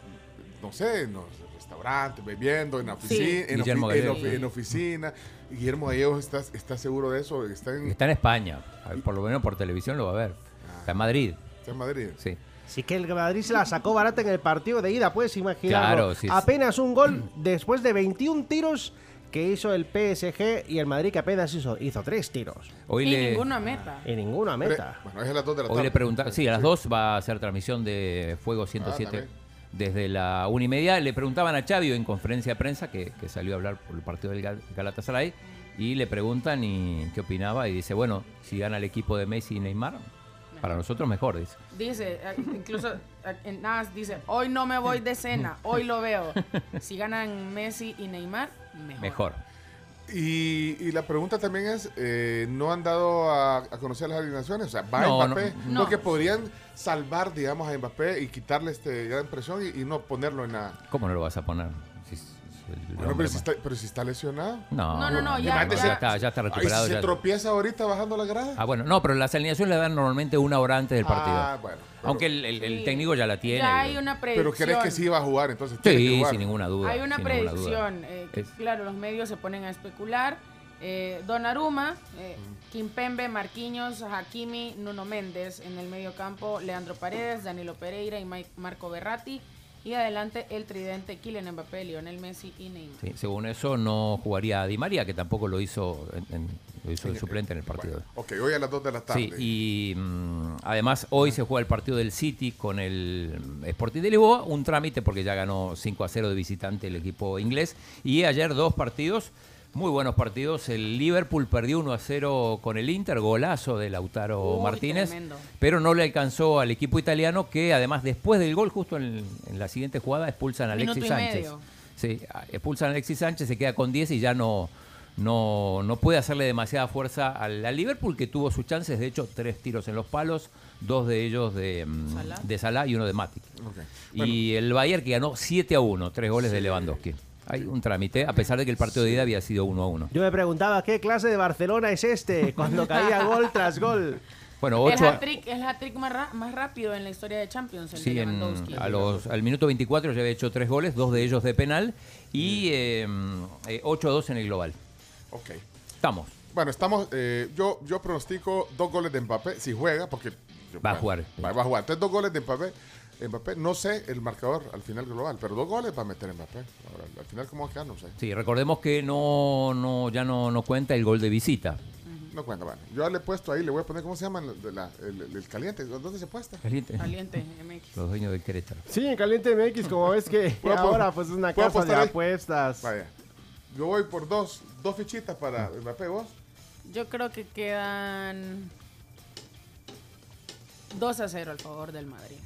no sé, en los restaurantes, bebiendo, en la Sí. oficina, en, ofi- en, Gallegos. ofi- en oficina. Guillermo Gallegos está, está seguro de eso, está en, Está en España, por lo menos por televisión lo va a ver. Está en Madrid, está en Madrid. sí. Sí que el Madrid se la sacó barata en el partido de ida, puedes imaginarlo. Claro, sí, sí. apenas un gol después de 21 tiros que hizo el PSG y el Madrid que apenas hizo, hizo tres tiros. Hoy y le, ninguno a meta. Y ninguna Pero, meta. bueno, es a las 2 de la hoy tarde. le preguntaron, sí, a las 2 va a hacer transmisión de Fuego Ah, 107. también. Desde la una y media. Le preguntaban a Xavi en conferencia de prensa, que, que salió a hablar por el partido del Gal- Galatasaray, y le preguntan y qué opinaba y dice, bueno, si gana el equipo de Messi y Neymar, para nosotros mejor, dice. Dice, eh, incluso eh, en NAS dice, hoy no me voy de cena, hoy lo veo. Si ganan Messi y Neymar, mejor. Mejor. Y, y la pregunta también es, eh, ¿no han dado a, a conocer las alineaciones? O sea, ¿va No, Mbappé? no, Porque podrían salvar, digamos, a Mbappé y quitarle este gran presión y, y no ponerlo en la... ¿Cómo no lo vas a poner? Si Bueno, pero, si está, pero si está lesionado. No, No, no, no, ya- ya, ya- está, ya está Ay, recuperado. si se tropieza ahorita bajando la grada. Ah, bueno, no, pero las alineaciones le dan normalmente una hora antes del partido. Ah, bueno. Aunque el, el- el Sí. técnico ya la tiene. Ya hay una Pero crees que sí va a jugar, entonces que Sí, jugar. sin ninguna duda. Hay una predicción. eh, que, Es- Claro, los medios se ponen a especular. Eh, Donnarumma, eh, Kimpembe, Marquinhos, Hakimi, Nuno Méndez. En el medio campo, Leandro Paredes, Danilo Pereira y Mike- Marco Berratti. Y adelante el tridente Kylian Mbappé, Lionel Messi y Neymar. Sí, según eso, no jugaría Di María, que tampoco lo hizo, en- en- lo hizo de suplente en el partido. Ok, hoy a las 2 de la tarde. Sí, y mm, además hoy se juega el partido del City con el Sporting de Lisboa, un trámite porque ya ganó 5 a 0 de visitante el equipo inglés. Y ayer dos partidos, muy buenos partidos. El Liverpool perdió 1 a 0 con el Inter, golazo de Lautaro Uy, Martínez, tremendo. pero no le alcanzó al equipo italiano que además después del gol, justo en, en la siguiente jugada, expulsan a Alexis Sánchez. Sí, expulsan a Alexis Sánchez, se queda con 10 y ya no, no, no puede hacerle demasiada fuerza al, al Liverpool, que tuvo sus chances, de hecho, tres tiros en los palos, dos de ellos de, mm, Salah. de Salah y uno de Matic. Y el Bayern que ganó 7 a 1, tres goles de Lewandowski. Hay un trámite, a pesar de que el partido de ida había sido 1 a 1. Yo me preguntaba, ¿qué clase de Barcelona es este? Cuando caía gol tras gol. Bueno, El 8 a, hat-trick el hat-trick más, ra- más rápido en la historia de Champions, el sí, de en- Lewandowski. a los, al minuto 24 ya había hecho tres goles, dos de ellos de penal y eh, eh, 8 a 2 en el global. Ok. Estamos. Bueno, estamos. eh, yo, yo pronostico dos goles de Mbappé si juega, porque. yo- Va a jugar. Va, va a jugar. Entonces, dos goles de Mbappé. Mbappé, no sé el marcador al final global, pero dos goles va a meter Mbappé. Ahora, al final, ¿cómo va a quedar? No sé. Sí, recordemos que no, no ya no, no cuenta el gol de visita. No cuenta, bueno. Yo le he puesto ahí, le voy a poner, ¿cómo se llama? la- el, el- el caliente. ¿Dónde se puesta? Caliente. Caliente, MX. Los dueños del Querétaro. Sí, en Caliente MX, como ves que ¿Puedo apo- ahora pues es una casa de ahí? apuestas. Vaya. Yo voy por dos, dos fichitas para Mbappé, vos. Yo creo que quedan 2 a 0 al favor del Madrid.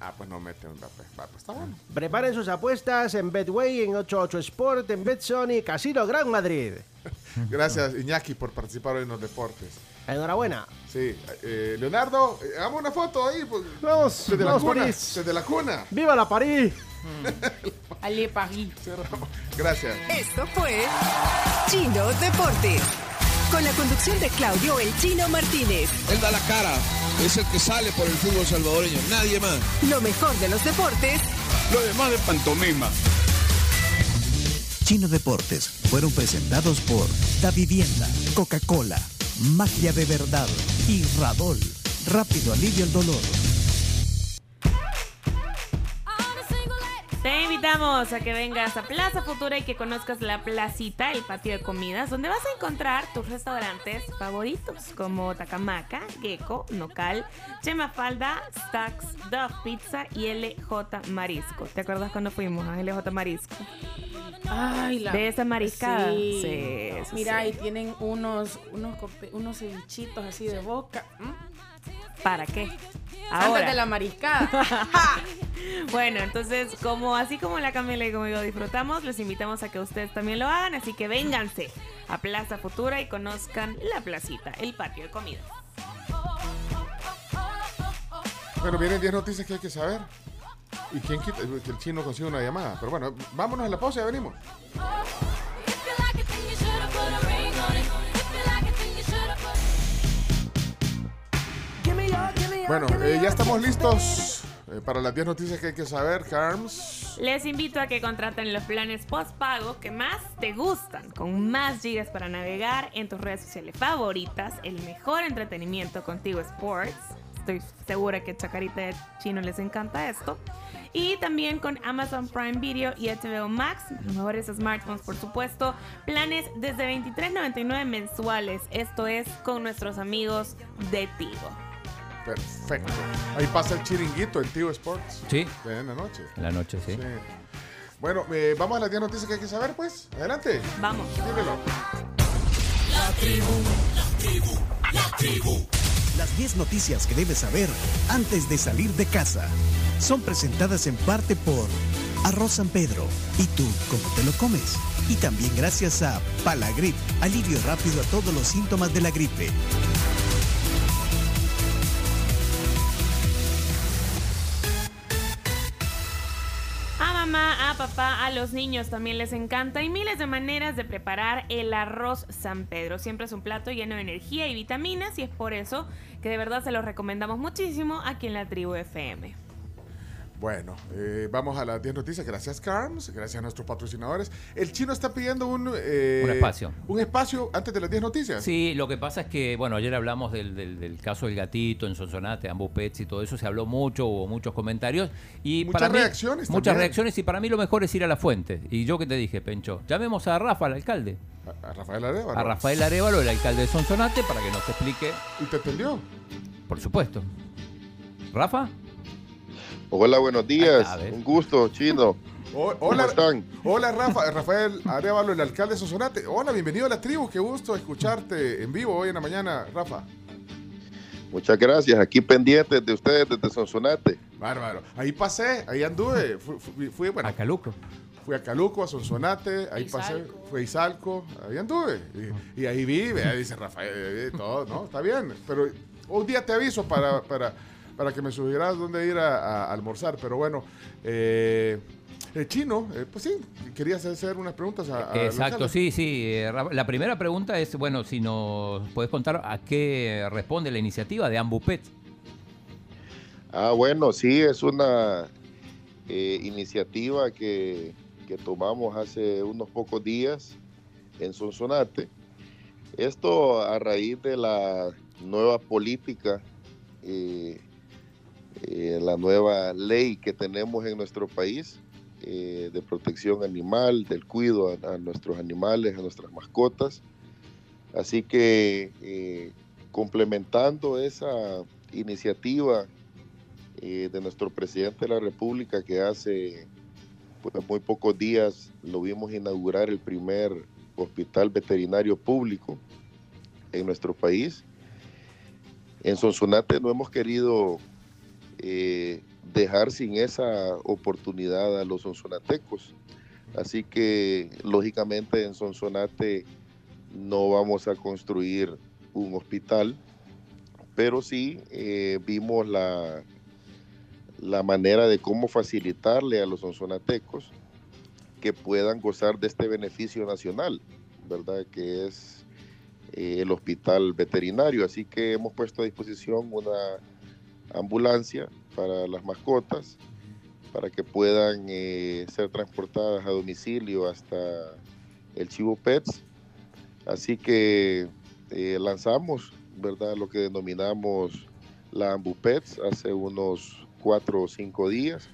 Ah, pues no mete Mbappé. Va, pues está bueno. Preparen sus apuestas en Betway, en 88 Sport, en BetSony y Casino Gran Madrid. Gracias, Iñaki, por participar hoy en los deportes. Enhorabuena. Sí, eh, Leonardo, eh, hagamos una foto ahí. pues, Vamos, desde, la vamos, cuna, París. desde la cuna. ¡Viva la París! Paris. Gracias. Esto fue Chino Deportes. Con la conducción de Claudio El Chino Martínez. Él da la cara, es el que sale por el fútbol salvadoreño, nadie más. Lo mejor de los deportes Lo demás de pantomima. Chino Deportes fueron presentados por Da Vivienda, Coca-Cola, Magia de Verdad y Radol. Rápido alivio el dolor. Te invitamos a que vengas a Plaza Futura y que conozcas la placita, el patio de comidas, donde vas a encontrar tus restaurantes favoritos como Tacamaca, Gecko, Nocal, Chema Falda, Stacks, Duff Pizza y LJ Marisco. ¿Te acuerdas cuando fuimos a LJ Marisco? Ay, la... De esa mariscada. Sí. Mira, sí. y tienen unos, unos, unos cevichitos así de boca. ¿m? ¿Para qué? Antes Ahora. de la mariscada. Bueno, entonces, como así como la Camila y como yo disfrutamos, les invitamos a que ustedes también lo hagan, así que vénganse a Plaza Futura y conozcan la placita, el patio de comida. Bueno, vienen 10 noticias que hay que saber. ¿Y quién quita? Que el chino consiga una llamada. Pero bueno, vámonos a la pausa y ya venimos. Bueno, eh, ya estamos listos eh, para las 10 noticias que hay que saber, Carms. Les invito a que contraten los planes postpago que más te gustan, con más gigas para navegar en tus redes sociales favoritas, el mejor entretenimiento contigo Sports. Estoy segura que Chacarita de Chino les encanta esto. Y también con Amazon Prime Video y HBO Max, los mejores smartphones por supuesto. Planes desde $23.99 mensuales. Esto es con nuestros amigos de Tigo. Perfecto. Ahí pasa el chiringuito en Tío Sports. Sí. En la noche. En la noche, sí. Sí. Bueno, eh, vamos a las 10 noticias que hay que saber, pues. Adelante. Vamos. Dímelo. La tribu, la tribu, la tribu. Las 10 noticias que debes saber antes de salir de casa son presentadas en parte por Arroz San Pedro. ¿Y tú cómo te lo comes? Y también gracias a Palagrip, alivio rápido a todos los síntomas de la gripe. Mamá, a papá, a los niños también les encanta. Hay miles de maneras de preparar el arroz San Pedro. Siempre es un plato lleno de energía y vitaminas y es por eso que de verdad se los recomendamos muchísimo aquí en la tribu FM. Bueno, eh, vamos a las 10 noticias. Gracias, Carms. Gracias a nuestros patrocinadores. El chino está pidiendo un... eh, Un espacio. Un espacio antes de las 10 noticias. Sí, lo que pasa es que, bueno, ayer hablamos del, del- del caso del gatito en Sonsonate, ambos pets y todo eso, se habló mucho, hubo muchos comentarios. Y Muchas para mí- reacciones Muchas reacciones y para mí lo mejor es ir a la fuente. Y yo que te dije, Pencho, llamemos a Rafa, al alcalde. A, a Rafael Arevalo. A Rafael Arevalo, el alcalde de Sonsonate, para que nos explique. ¿Y te entendió? Por supuesto. ¿Rafa? Hola, buenos días. Ah. Un gusto, chino. O- ¿Cómo hola, están? hola Rafa, Rafael Arevalo, el alcalde de Sonsonate. Hola, bienvenido a la tribu. Qué gusto escucharte en vivo hoy en la mañana, Rafa. Muchas gracias. Aquí pendientes de ustedes desde Sonsonate. Bárbaro. Ahí pasé, ahí anduve. Fui, fui- fui, bueno, A Caluco. Fui a Caluco, a Sonsonate, ahí pasé, fui a Izalco, ahí anduve. Y, y ahí vi, vea, dice Rafael, todo, ¿no? Está bien. Pero un día te aviso para, para, para que me sugieras dónde ir a, a almorzar. Pero bueno, eh, el chino, eh, pues sí, querías hacer unas preguntas a, a Exacto, sí, sí. eh, La primera pregunta es, bueno, si nos puedes contar a qué responde la iniciativa de Ambu Pets. Ah, bueno, sí, es una eh, iniciativa que, que tomamos hace unos pocos días en Sonsonate. Esto a raíz de la nueva política, eh, eh, la nueva ley que tenemos en nuestro país eh, de protección animal, del cuidado a, a nuestros animales, a nuestras mascotas. Así que eh, complementando esa iniciativa eh, de nuestro presidente de la República que hace pues, muy pocos días lo vimos inaugurar el primer hospital veterinario público en nuestro país. En Sonsonate no hemos querido eh, dejar sin esa oportunidad a los sonsonatecos. Así que lógicamente en Sonsonate no vamos a construir un hospital, pero sí eh, vimos la, la manera de cómo facilitarle a los sonsonatecos que puedan gozar de este beneficio nacional, ¿verdad? Que es eh, el hospital veterinario. Así que hemos puesto a disposición una ambulancia para las mascotas, para que puedan eh, ser transportadas a domicilio hasta el Chivo Pets. Así que eh, lanzamos, ¿verdad? Lo que denominamos la Ambupets hace unos cuatro o cinco días.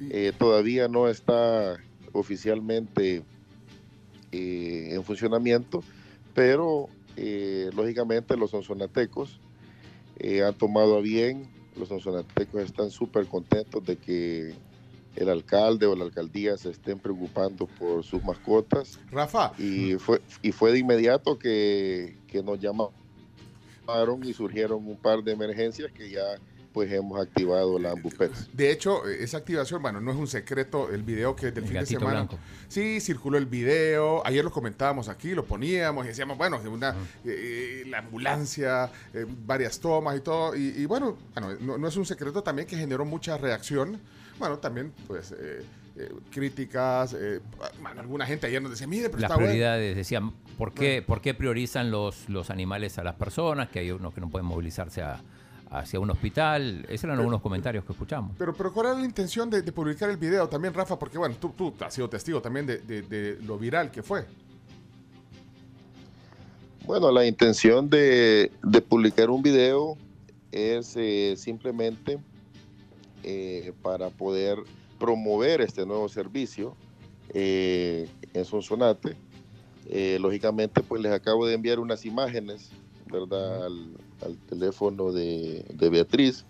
Eh, todavía no está oficialmente en funcionamiento, pero lógicamente los sonsonatecos han tomado a bien, los sonsonatecos están súper contentos de que el alcalde o la alcaldía se estén preocupando por sus mascotas. Rafa. Y fue, y fue de inmediato que, que nos llamaron y surgieron un par de emergencias que ya pues hemos activado la Ambupets. De hecho, eh, esa activación, bueno, no es un secreto el video que del El fin de semana. blanco. Sí, circuló el video. Ayer lo comentábamos aquí, lo poníamos y decíamos, bueno, una, eh, la ambulancia, eh, varias tomas y todo. Y, y bueno, bueno no, no es un secreto también que generó mucha reacción. Bueno, también, pues, eh, eh, críticas. eh, bueno, alguna gente ayer nos decía, mire, pero Las está bueno. prioridades, decían, ¿por qué, ¿por qué priorizan los, los animales a las personas? Que hay unos que no pueden movilizarse a- hacia un hospital. Esos eran algunos comentarios que escuchamos. Pero, pero ¿cuál era la intención de, de publicar el video también, Rafa? Porque, bueno, tú, tú has sido testigo también de, de- de lo viral que fue. Bueno, la intención de, de publicar un video es eh, simplemente eh, para poder promover este nuevo servicio eh, en Sonsonate. Eh, lógicamente, pues les acabo de enviar unas imágenes, ¿verdad?, al, al teléfono de, de Beatriz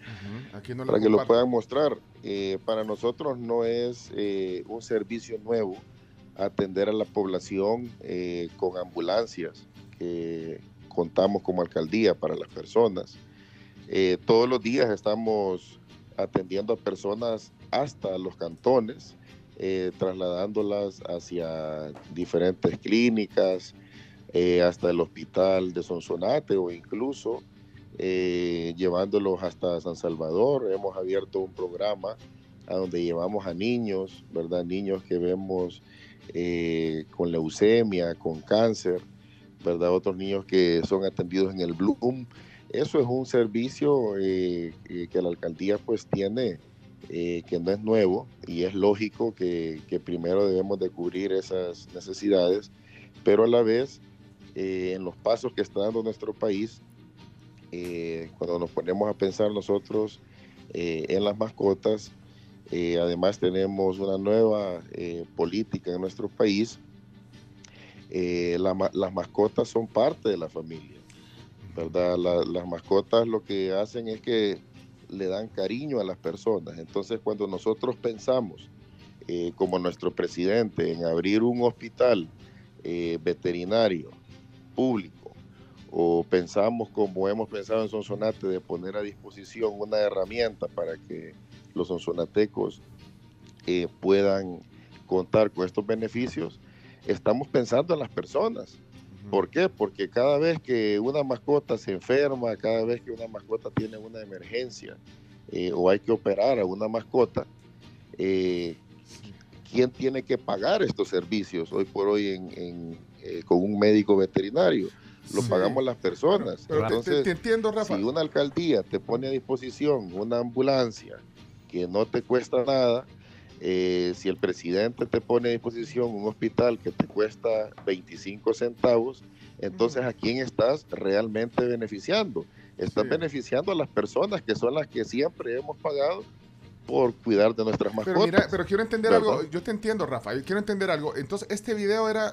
Aquí no para que lo puedan mostrar. Eh, para nosotros no es eh, un servicio nuevo atender a la población eh, con ambulancias que contamos como alcaldía para las personas. Todos los días estamos atendiendo a personas hasta los cantones, trasladándolas hacia diferentes clínicas, eh, hasta el hospital de Sonsonate o incluso eh, llevándolos hasta San Salvador. Hemos abierto un programa a donde llevamos a niños, ¿verdad? Niños que vemos eh, con leucemia, con cáncer, ¿verdad? Otros niños que son atendidos en el Bloom. Eso es un servicio eh, eh, que la alcaldía pues tiene, eh, que no es nuevo y es lógico que, que primero debemos de cubrir esas necesidades, pero a la vez eh, en los pasos que está dando nuestro país, eh, cuando nos ponemos a pensar nosotros eh, en las mascotas, eh, además tenemos una nueva política en nuestro país. Las mascotas son parte de la familia, ¿verdad? La- las mascotas lo que hacen es que le dan cariño a las personas. Entonces, cuando nosotros pensamos, como nuestro presidente, en abrir un hospital veterinario público, o pensamos como hemos pensado en Sonsonate de poner a disposición una herramienta para que los sonsonatecos eh, puedan contar con estos beneficios, estamos pensando en las personas. ¿Por qué? Porque cada vez que una mascota se enferma, cada vez que una mascota tiene una emergencia eh, o hay que operar a una mascota, eh, ¿quién tiene que pagar estos servicios hoy por hoy en- en, eh, con un médico veterinario? Lo Sí. pagamos las personas. Pero te- Entonces, te entiendo, Rafa. si una alcaldía te pone a disposición una ambulancia que no te cuesta nada, eh, si el presidente te pone a disposición un hospital que te cuesta 25 centavos, entonces ¿a quién estás realmente beneficiando? Estás Sí. beneficiando a las personas que son las que siempre hemos pagado por cuidar de nuestras mascotas. Pero mira, pero quiero entender ¿verdad? algo. Yo te entiendo, Rafa. Yo quiero entender algo. Entonces, este video era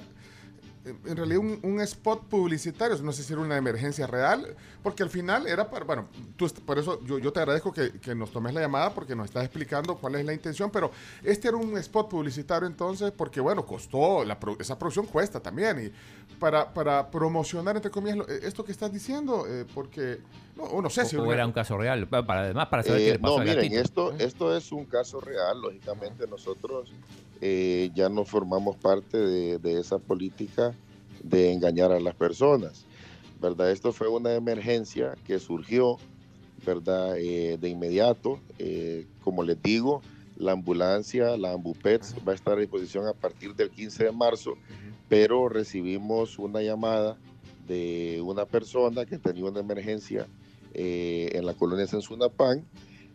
en realidad un, spot publicitario. No sé si era una emergencia real, porque al final era para. Bueno, tú, por eso yo, yo te agradezco que, que nos tomes la llamada porque nos estás explicando cuál es la intención. Pero este era un spot publicitario, entonces, porque bueno, costó. Esa producción cuesta también. Y para, para promocionar, entre comillas, eh, esto que estás diciendo, eh, porque. No, no sé si. o, era un caso real. Pa- Para, además, para saber Eh, qué le pasó no, miren, esto, esto es un caso real. Lógicamente nosotros eh, ya no formamos parte de, de esa política de engañar a las personas, ¿verdad? Esto fue una emergencia que surgió, ¿verdad? Eh, de inmediato, eh, como les digo, la ambulancia, la Ambupets va a estar a disposición a partir del 15 de marzo, pero recibimos una llamada de una persona que tenía una emergencia eh, en la colonia Sensunapán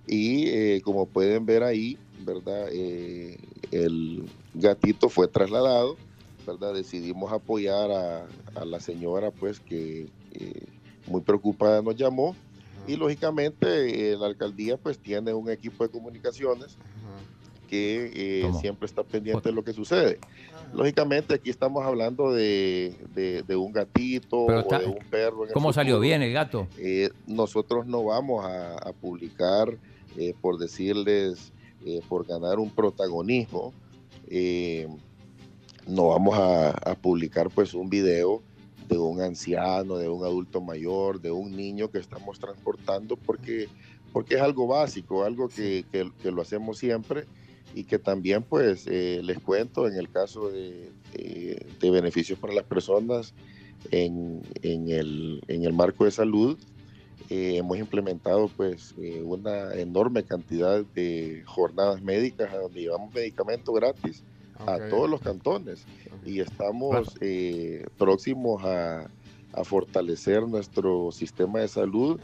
y eh, como pueden ver ahí, ¿verdad? Eh, el gatito fue trasladado, ¿verdad? Decidimos apoyar a, a la señora, pues que muy preocupada nos llamó y lógicamente la alcaldía pues tiene un equipo de comunicaciones que eh, siempre está pendiente de lo que sucede. Lógicamente aquí estamos hablando de, de- de un gatito Pero o está- de un perro. en el ¿Cómo salió bien el gato? Eh, nosotros no vamos a, a publicar, eh, por decirles, eh, por ganar un protagonismo, eh, no vamos a, a publicar pues un video de un anciano, de un adulto mayor, de un niño que estamos transportando porque, porque es algo básico, algo que, que- que lo hacemos siempre y que también pues eh, les cuento en el caso de, de- de beneficios para las personas en, en el, en el marco de salud eh, hemos implementado pues eh, una enorme cantidad de jornadas médicas a donde llevamos medicamentos gratis a todos los cantones. Y estamos próximos a, a fortalecer nuestro sistema de salud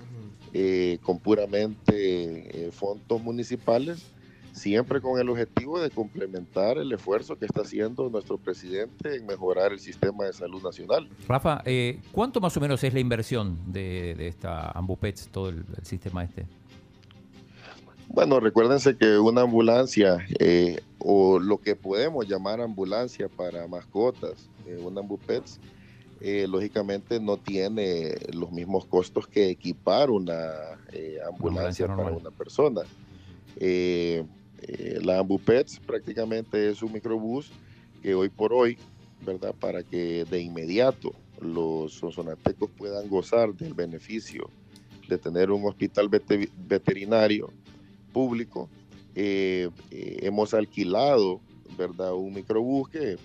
con puramente fondos municipales, siempre con el objetivo de complementar el esfuerzo que está haciendo nuestro presidente en mejorar el sistema de salud nacional. Rafa, eh, ¿cuánto más o menos es la inversión de, de esta Ambupets, todo el, el sistema este? Bueno, recuérdense que una ambulancia eh, o lo que podemos llamar ambulancia para mascotas, eh, una ambupets, eh, lógicamente no tiene los mismos costos que equipar una eh, ambulancia para normal. una persona. Eh, eh, la AmbuPets prácticamente es un microbús que hoy por hoy, ¿verdad? Para que de inmediato los sonsonatecos puedan gozar del beneficio de tener un hospital vete- veterinario público, eh, eh, hemos alquilado, ¿verdad? Un microbús que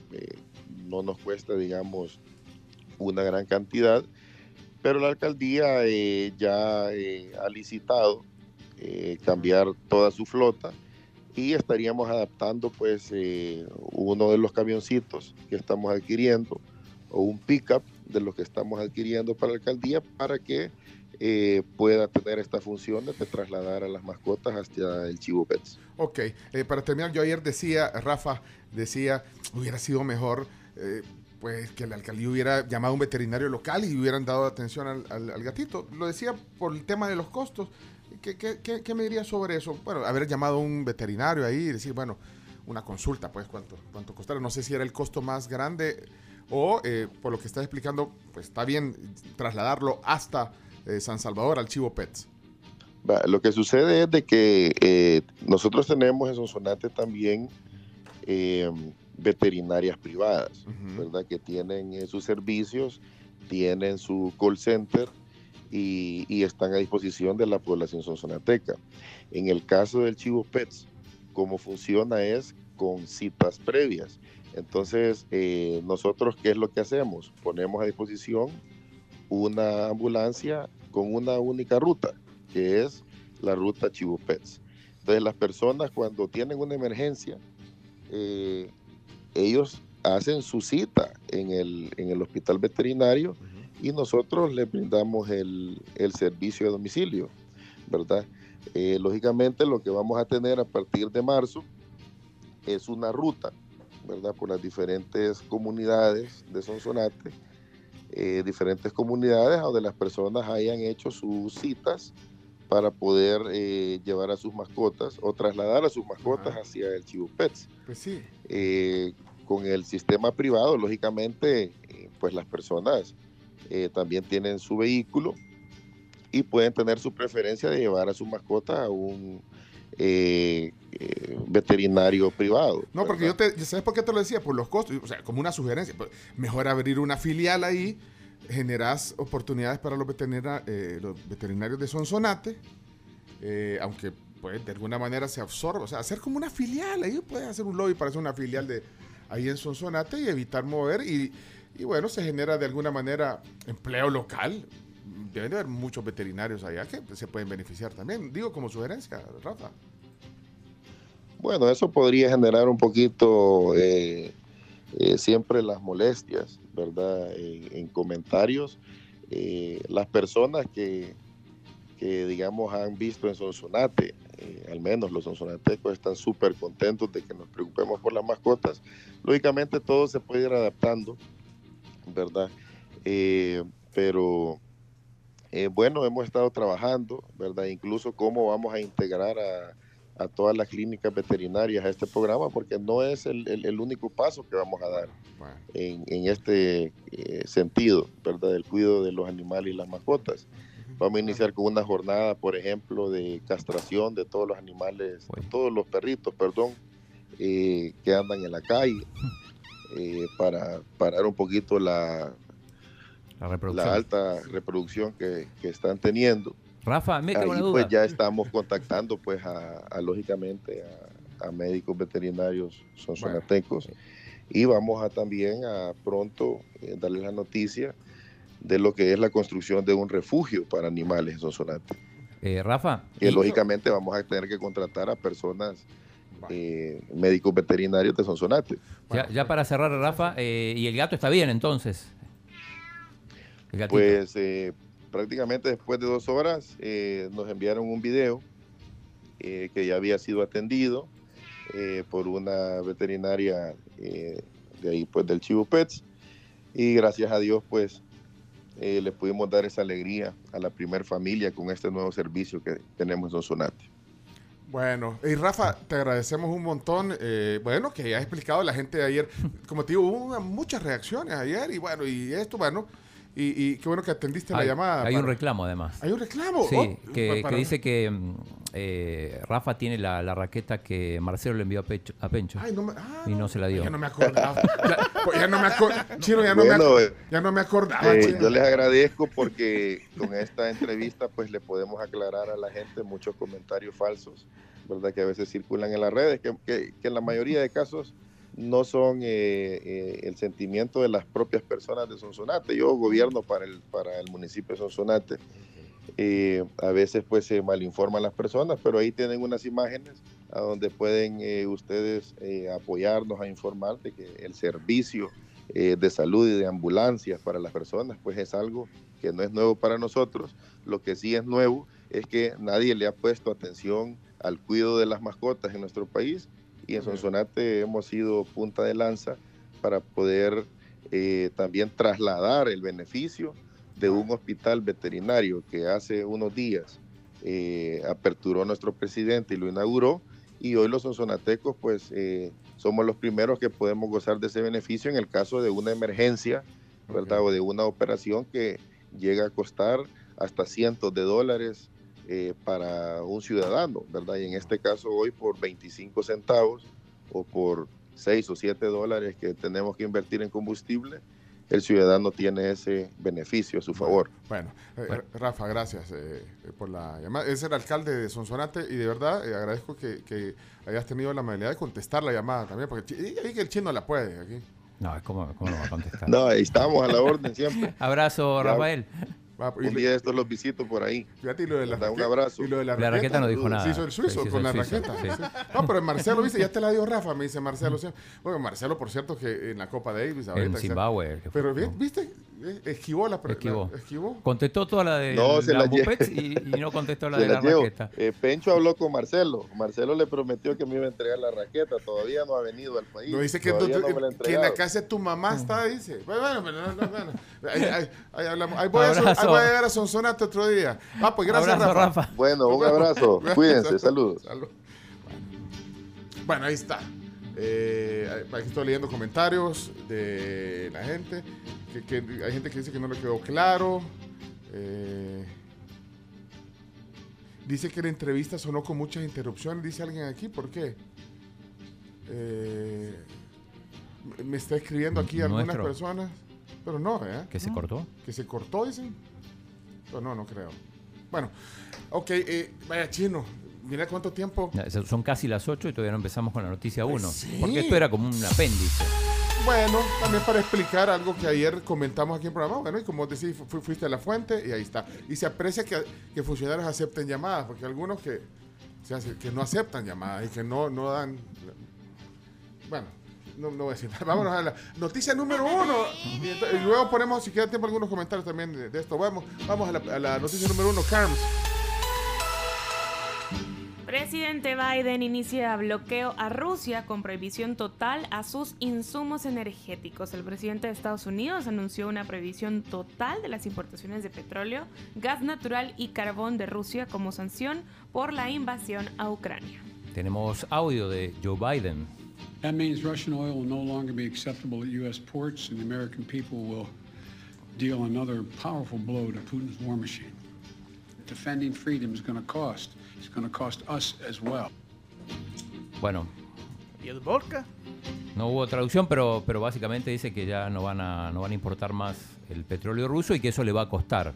no nos cuesta, digamos, una gran cantidad, pero la alcaldía ya ha licitado cambiar toda su flota y estaríamos adaptando pues eh, uno de los camioncitos que estamos adquiriendo o un pickup de los que estamos adquiriendo para la alcaldía para que eh, pueda tener estas funciones de trasladar a las mascotas hacia el Chivo Pets. Ok, eh, para terminar, yo ayer decía, Rafa, decía, hubiera sido mejor eh, pues que la alcaldía hubiera llamado a un veterinario local y hubieran dado atención al, al- al gatito. Lo decía por el tema de los costos. ¿Qué, qué, qué- qué me diría sobre eso? Bueno, haber llamado a un veterinario ahí y decir, bueno, una consulta, pues, cuánto, cuánto costará. No sé si era el costo más grande o, eh, por lo que está explicando, pues está bien trasladarlo hasta eh, San Salvador al Chivo Pets. Lo que sucede es de que eh, nosotros tenemos en Sonsonate también eh, veterinarias privadas, ¿verdad? Que tienen eh, sus servicios, tienen su call center y, están a disposición de la población sonsonateca. En el caso del Chivo Pets, cómo funciona es con citas previas. Entonces, eh, nosotros, ¿qué es lo que hacemos? Ponemos a disposición una ambulancia con una única ruta, que es la ruta Chivo Pets. Entonces las personas cuando tienen una emergencia, eh, ellos hacen su cita en el, en el hospital veterinario y nosotros les brindamos el, el servicio de domicilio, ¿verdad? Eh, lógicamente lo que vamos a tener a partir de marzo es una ruta, ¿verdad? Por las diferentes comunidades de Sonsonate, eh, diferentes comunidades donde las personas hayan hecho sus citas para poder eh, llevar a sus mascotas o trasladar a sus mascotas hacia el Chivo Pets. Pues sí. Eh, con el sistema privado, lógicamente, pues las personas eh, también tienen su vehículo y pueden tener su preferencia de llevar a su mascota a un eh, eh, veterinario privado. No, porque yo te, ¿sabes por qué te lo decía? Por los costos, o sea, como una sugerencia. pues, Mejor abrir una filial ahí, generas oportunidades para los, veterinarios los veterinarios de Sonsonate, aunque pues de alguna manera se absorba, o sea, hacer como una filial, ahí puedes hacer un lobby para hacer una filial de ahí en Sonsonate y evitar mover y, y bueno, se genera de alguna manera empleo local. Deben de haber muchos veterinarios allá que se pueden beneficiar también. Digo como sugerencia, Rafa. Bueno, eso podría generar un poquito eh, eh, siempre las molestias, ¿verdad? En, en comentarios. Eh, las personas que, que, digamos, han visto en Sonsonate, al menos los sonsonatecos están súper contentos de que nos preocupemos por las mascotas. Lógicamente todo se puede ir adaptando, ¿verdad? Eh, pero eh, bueno, hemos estado trabajando, ¿verdad? Incluso cómo vamos a integrar a, a todas las clínicas veterinarias a este programa, porque no es el, el- el único paso que vamos a dar en, en este eh, sentido, ¿verdad? Del cuidado de los animales y las mascotas. Vamos a iniciar con una jornada, por ejemplo, de castración de todos los animales, todos los perritos, perdón, eh, que andan en la calle, eh, para parar un poquito la, La alta reproducción que, que están teniendo. Rafa, me Ahí una pues duda. ya estamos contactando pues a, a, lógicamente a, a médicos veterinarios sonsonatecos y vamos a también a pronto eh, darles la noticia de lo que es la construcción de un refugio para animales en Sonsonate. Eh, Rafa, Que y- lógicamente vamos a tener que contratar a personas eh, médicos veterinarios de Sonsonate. ya, ya para cerrar, Rafa, eh, y el gato está bien entonces. Pues eh, prácticamente después de dos horas eh, nos enviaron un video eh, que ya había sido atendido eh, por una veterinaria eh, de ahí pues del Chivo Pets y gracias a Dios pues eh, le pudimos dar esa alegría a la primer familia con este nuevo servicio que tenemos en Sonsonate. Bueno, y Rafa, te agradecemos un montón. eh, bueno, que hayas explicado a la gente de ayer. Como te digo, hubo muchas reacciones ayer y bueno, y esto, bueno. Y, y qué bueno que atendiste la llamada. hay un reclamo además. Hay un reclamo. Sí, Oh, que, para- que dice que mm, eh, Rafa tiene la, la raqueta que Marcelo le envió a, Pecho- a Pencho Ay, no me- ah, y no se la dio. Ya no me acordaba. ya, pues ya no me acordaba. Chino, ya no, Bueno, me, ac- eh, ya no me acordaba. Eh, chino. yo les agradezco porque con esta entrevista pues le podemos aclarar a la gente muchos comentarios falsos, ¿verdad? Que a veces circulan en las redes, que, que- que en la mayoría de casos no son eh, eh, el sentimiento de las propias personas de Sonsonate. Yo gobierno para el, para el municipio de Sonsonate. Eh, a veces pues se malinforman las personas, pero ahí tienen unas imágenes a donde pueden eh, ustedes eh, apoyarnos a informar de que el servicio eh, de salud y de ambulancias para las personas, pues es algo que no es nuevo para nosotros. Lo que sí es nuevo es que nadie le ha puesto atención al cuidado de las mascotas en nuestro país y en Sonsonate hemos sido punta de lanza para poder eh, también trasladar el beneficio de un hospital veterinario que hace unos días eh, aperturó nuestro presidente y lo inauguró y hoy los sonsonatecos pues eh, somos los primeros que podemos gozar de ese beneficio en el caso de una emergencia, ¿verdad? O de una operación que llega a costar hasta cientos de dólares eh, para un ciudadano, ¿verdad? Y en este caso hoy por 25 centavos o por 6 o 7 dólares que tenemos que invertir en combustible, el ciudadano tiene ese beneficio a su favor. Bueno, eh, Rafa, gracias eh, eh, por la llamada. Es el alcalde de Sonsonate y de verdad eh, agradezco que, que hayas tenido la amabilidad de contestar la llamada también, porque que el chino la puede aquí. No, ¿cómo, cómo lo va a contestar? No, ahí estamos a la orden siempre. Abrazo, Ya, Rafael. Un día de estos los visito por ahí. Fíjate, y lo de la da un raqueta- abrazo. Y lo de la, La raqueta no dijo nada. Sí, hizo el suizo con la suizo, raqueta. sí. No, pero Marcelo, viste, ya te la dio Rafa, me dice Marcelo. sí. Bueno, Marcelo, por cierto, que en la Copa Davis. ahorita, En que se- Zimbabue. Pero, viste, Eh, esquivó la. pre- Esquivó. esquivó. Contestó toda la de No, la la y, y no contestó la Se de la raqueta. Eh, Pencho habló con Marcelo. Marcelo le prometió que me iba a entregar la raqueta. Todavía no ha venido al país. No dice que, tú- no me la que en la casa de tu mamá está, dice. Bueno, bueno, no, no, bueno. Ahí, ahí- ahí hablamos. Ahí voy, a, ahí voy a llegar a Sonsonate otro día. Ah, pues gracias, Abrazo, Rafa. Rafa. Bueno, un abrazo. Cuídense. Saludos. Salud. Bueno, ahí está. Eh, aquí estoy leyendo comentarios de la gente. Que, que hay gente que dice que no le quedó claro. Eh, dice que la entrevista sonó con muchas interrupciones. Dice alguien aquí, ¿por qué? Eh, me está escribiendo aquí algunas Nuestro. personas. Pero no, ¿eh? ¿Que se cortó? Que se cortó, dicen. Pero no, no creo. Bueno, ok, eh, vaya chino. Mira cuánto tiempo. Son- casi las 8 y todavía no empezamos con la noticia 1. Pues sí. Porque esto era como un apéndice. Bueno, también para explicar algo que ayer comentamos aquí en el programa. Bueno, y como decís, fu- fuiste a la fuente y ahí está. Y se aprecia que, que funcionarios acepten llamadas, porque algunos que, se hace- que no aceptan llamadas y que no, no dan. Bueno, no, no voy a decir nada. Vámonos a la noticia número uno. Y, luego ponemos, si queda tiempo, algunos comentarios también de, de esto. Vamos, vamos a la, a la noticia número uno, Carms. Presidente Biden inicia bloqueo a Rusia con prohibición total a sus insumos energéticos. El presidente de Estados Unidos anunció una prohibición total de las importaciones de petróleo, gas natural y carbón de Rusia como sanción por la invasión a Ucrania. Tenemos audio de Joe Biden. That means Russian oil will no longer be acceptable at U.S. ports, and the American people will deal another powerful blow to Putin's war machine. Defending freedom is going to cost. It's going to cost us as well. Bueno, ¿Y el vodka? no hubo traducción, pero, pero básicamente dice que ya no van, a, no van a importar más el petróleo ruso y que eso le va a costar.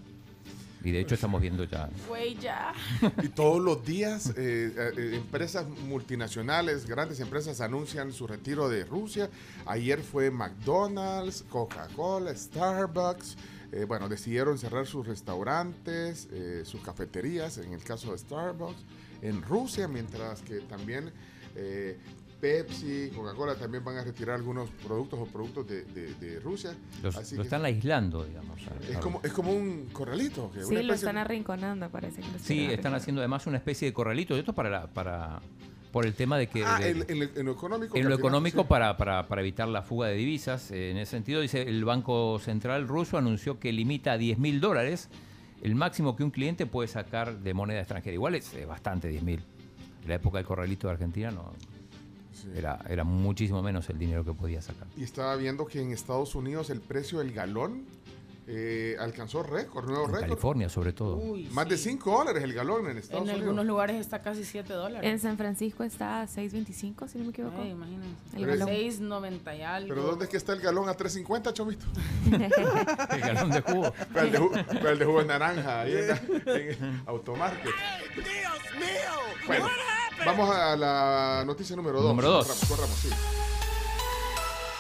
Y de hecho estamos viendo ya. Güey, ya. Y todos los días eh, eh, empresas multinacionales, grandes empresas anuncian su retiro de Rusia. Ayer fue McDonald's, Coca-Cola, Starbucks. Eh, bueno, decidieron cerrar sus restaurantes, eh, sus cafeterías, en el caso de Starbucks, en Rusia, mientras que también eh, Pepsi, Coca-Cola también van a retirar algunos productos o productos de, de- de Rusia. Los- Así lo que están aislando, digamos. es, como, es como un corralito. que Sí, una lo están arrinconando, parece que lo Sí, están haciendo además una especie de corralito. Esto para, la- para por el tema de que... Ah, de- en, en lo- en lo económico. En lo económico sí. para, para, para evitar la fuga de divisas. Eh, en ese sentido, dice el Banco Central ruso anunció que limita a 10 mil dólares el máximo que un cliente puede sacar de moneda extranjera. Igual es eh, bastante 10 mil. En la época del corralito de Argentina no. Era, era muchísimo menos el dinero que podía sacar. Y estaba viendo que en Estados Unidos el precio del galón eh, alcanzó récord, nuevo En récord. California, sobre todo. Uy, Más de 5 dólares el galón en Estados En Unidos. algunos lugares está casi 7 dólares. En San Francisco está a 6.25, si no me equivoco. Ay, imagínense. El Pero- galón. 6.90 y algo. Pero ¿dónde es que está el galón a 3.50, Chomito? El galón de jugo. Pero el de, ju- pero el de jugo de naranja, ahí en, la- en Automarket. Bueno, vamos a la noticia número 2. Número dos. Corramos, corramos, sí.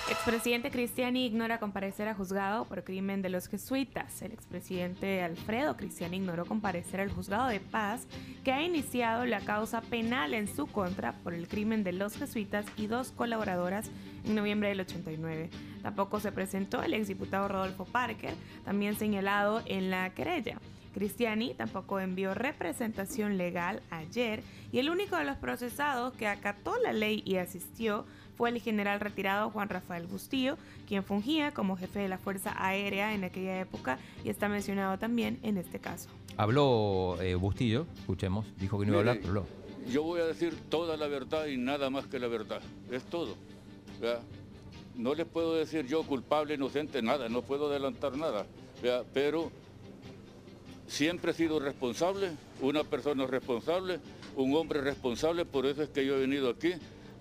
Expresidente Cristiani ignora comparecer a juzgado por crimen de los jesuitas. El expresidente Alfredo Cristiani ignoró comparecer al juzgado de paz que ha iniciado la causa penal en su contra por el crimen de los jesuitas y dos colaboradoras en noviembre del 89. Tampoco se presentó el exdiputado Rodolfo Parker, también señalado en la querella. Cristiani tampoco envió representación legal ayer y el único de los procesados que acató la ley y asistió fue el general retirado Juan Rafael Bustillo, quien fungía como jefe de la Fuerza Aérea en aquella época y está mencionado también en este caso. Habló eh, Bustillo, escuchemos, dijo que no iba a hablar, pero habló. Yo voy a decir toda la verdad y nada más que la verdad. Es todo. ¿verdad? No les puedo decir yo culpable, inocente, nada. No puedo adelantar nada. ¿verdad? Pero siempre he sido responsable, una persona responsable, un hombre responsable. Por eso es que yo he venido aquí.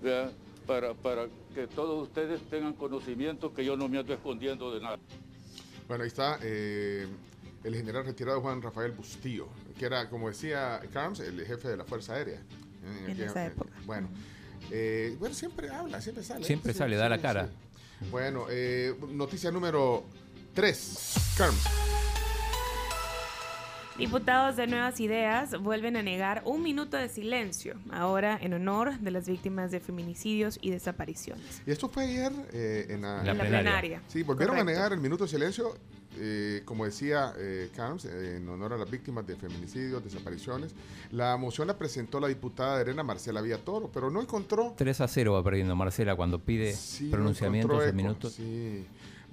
¿verdad? Para, para que todos ustedes tengan conocimiento que yo no me ando escondiendo de nada. Bueno, ahí está eh, el general retirado Juan Rafael Bustillo, que era, como decía Carms, el jefe de la Fuerza Aérea. En aquella- esa época. Bueno, eh, bueno, siempre habla, siempre sale. Siempre sale, da la cara. sí. Bueno, eh, noticia número 3. Carms. Diputados de Nuevas Ideas vuelven a negar un minuto de silencio, ahora en honor de las víctimas de feminicidios y desapariciones. Y esto fue ayer eh, en la, En la En la plenaria. plenaria. Sí, volvieron a Correcto. negar el minuto de silencio, eh, como decía eh, Carms, eh, en honor a las víctimas de feminicidios, desapariciones. La moción la presentó la diputada de Arena, Marcela Villatoro, pero no encontró 3 a 0 va perdiendo Marcela cuando pide Sí, no pronunciamientos encontró de minutos. Sí.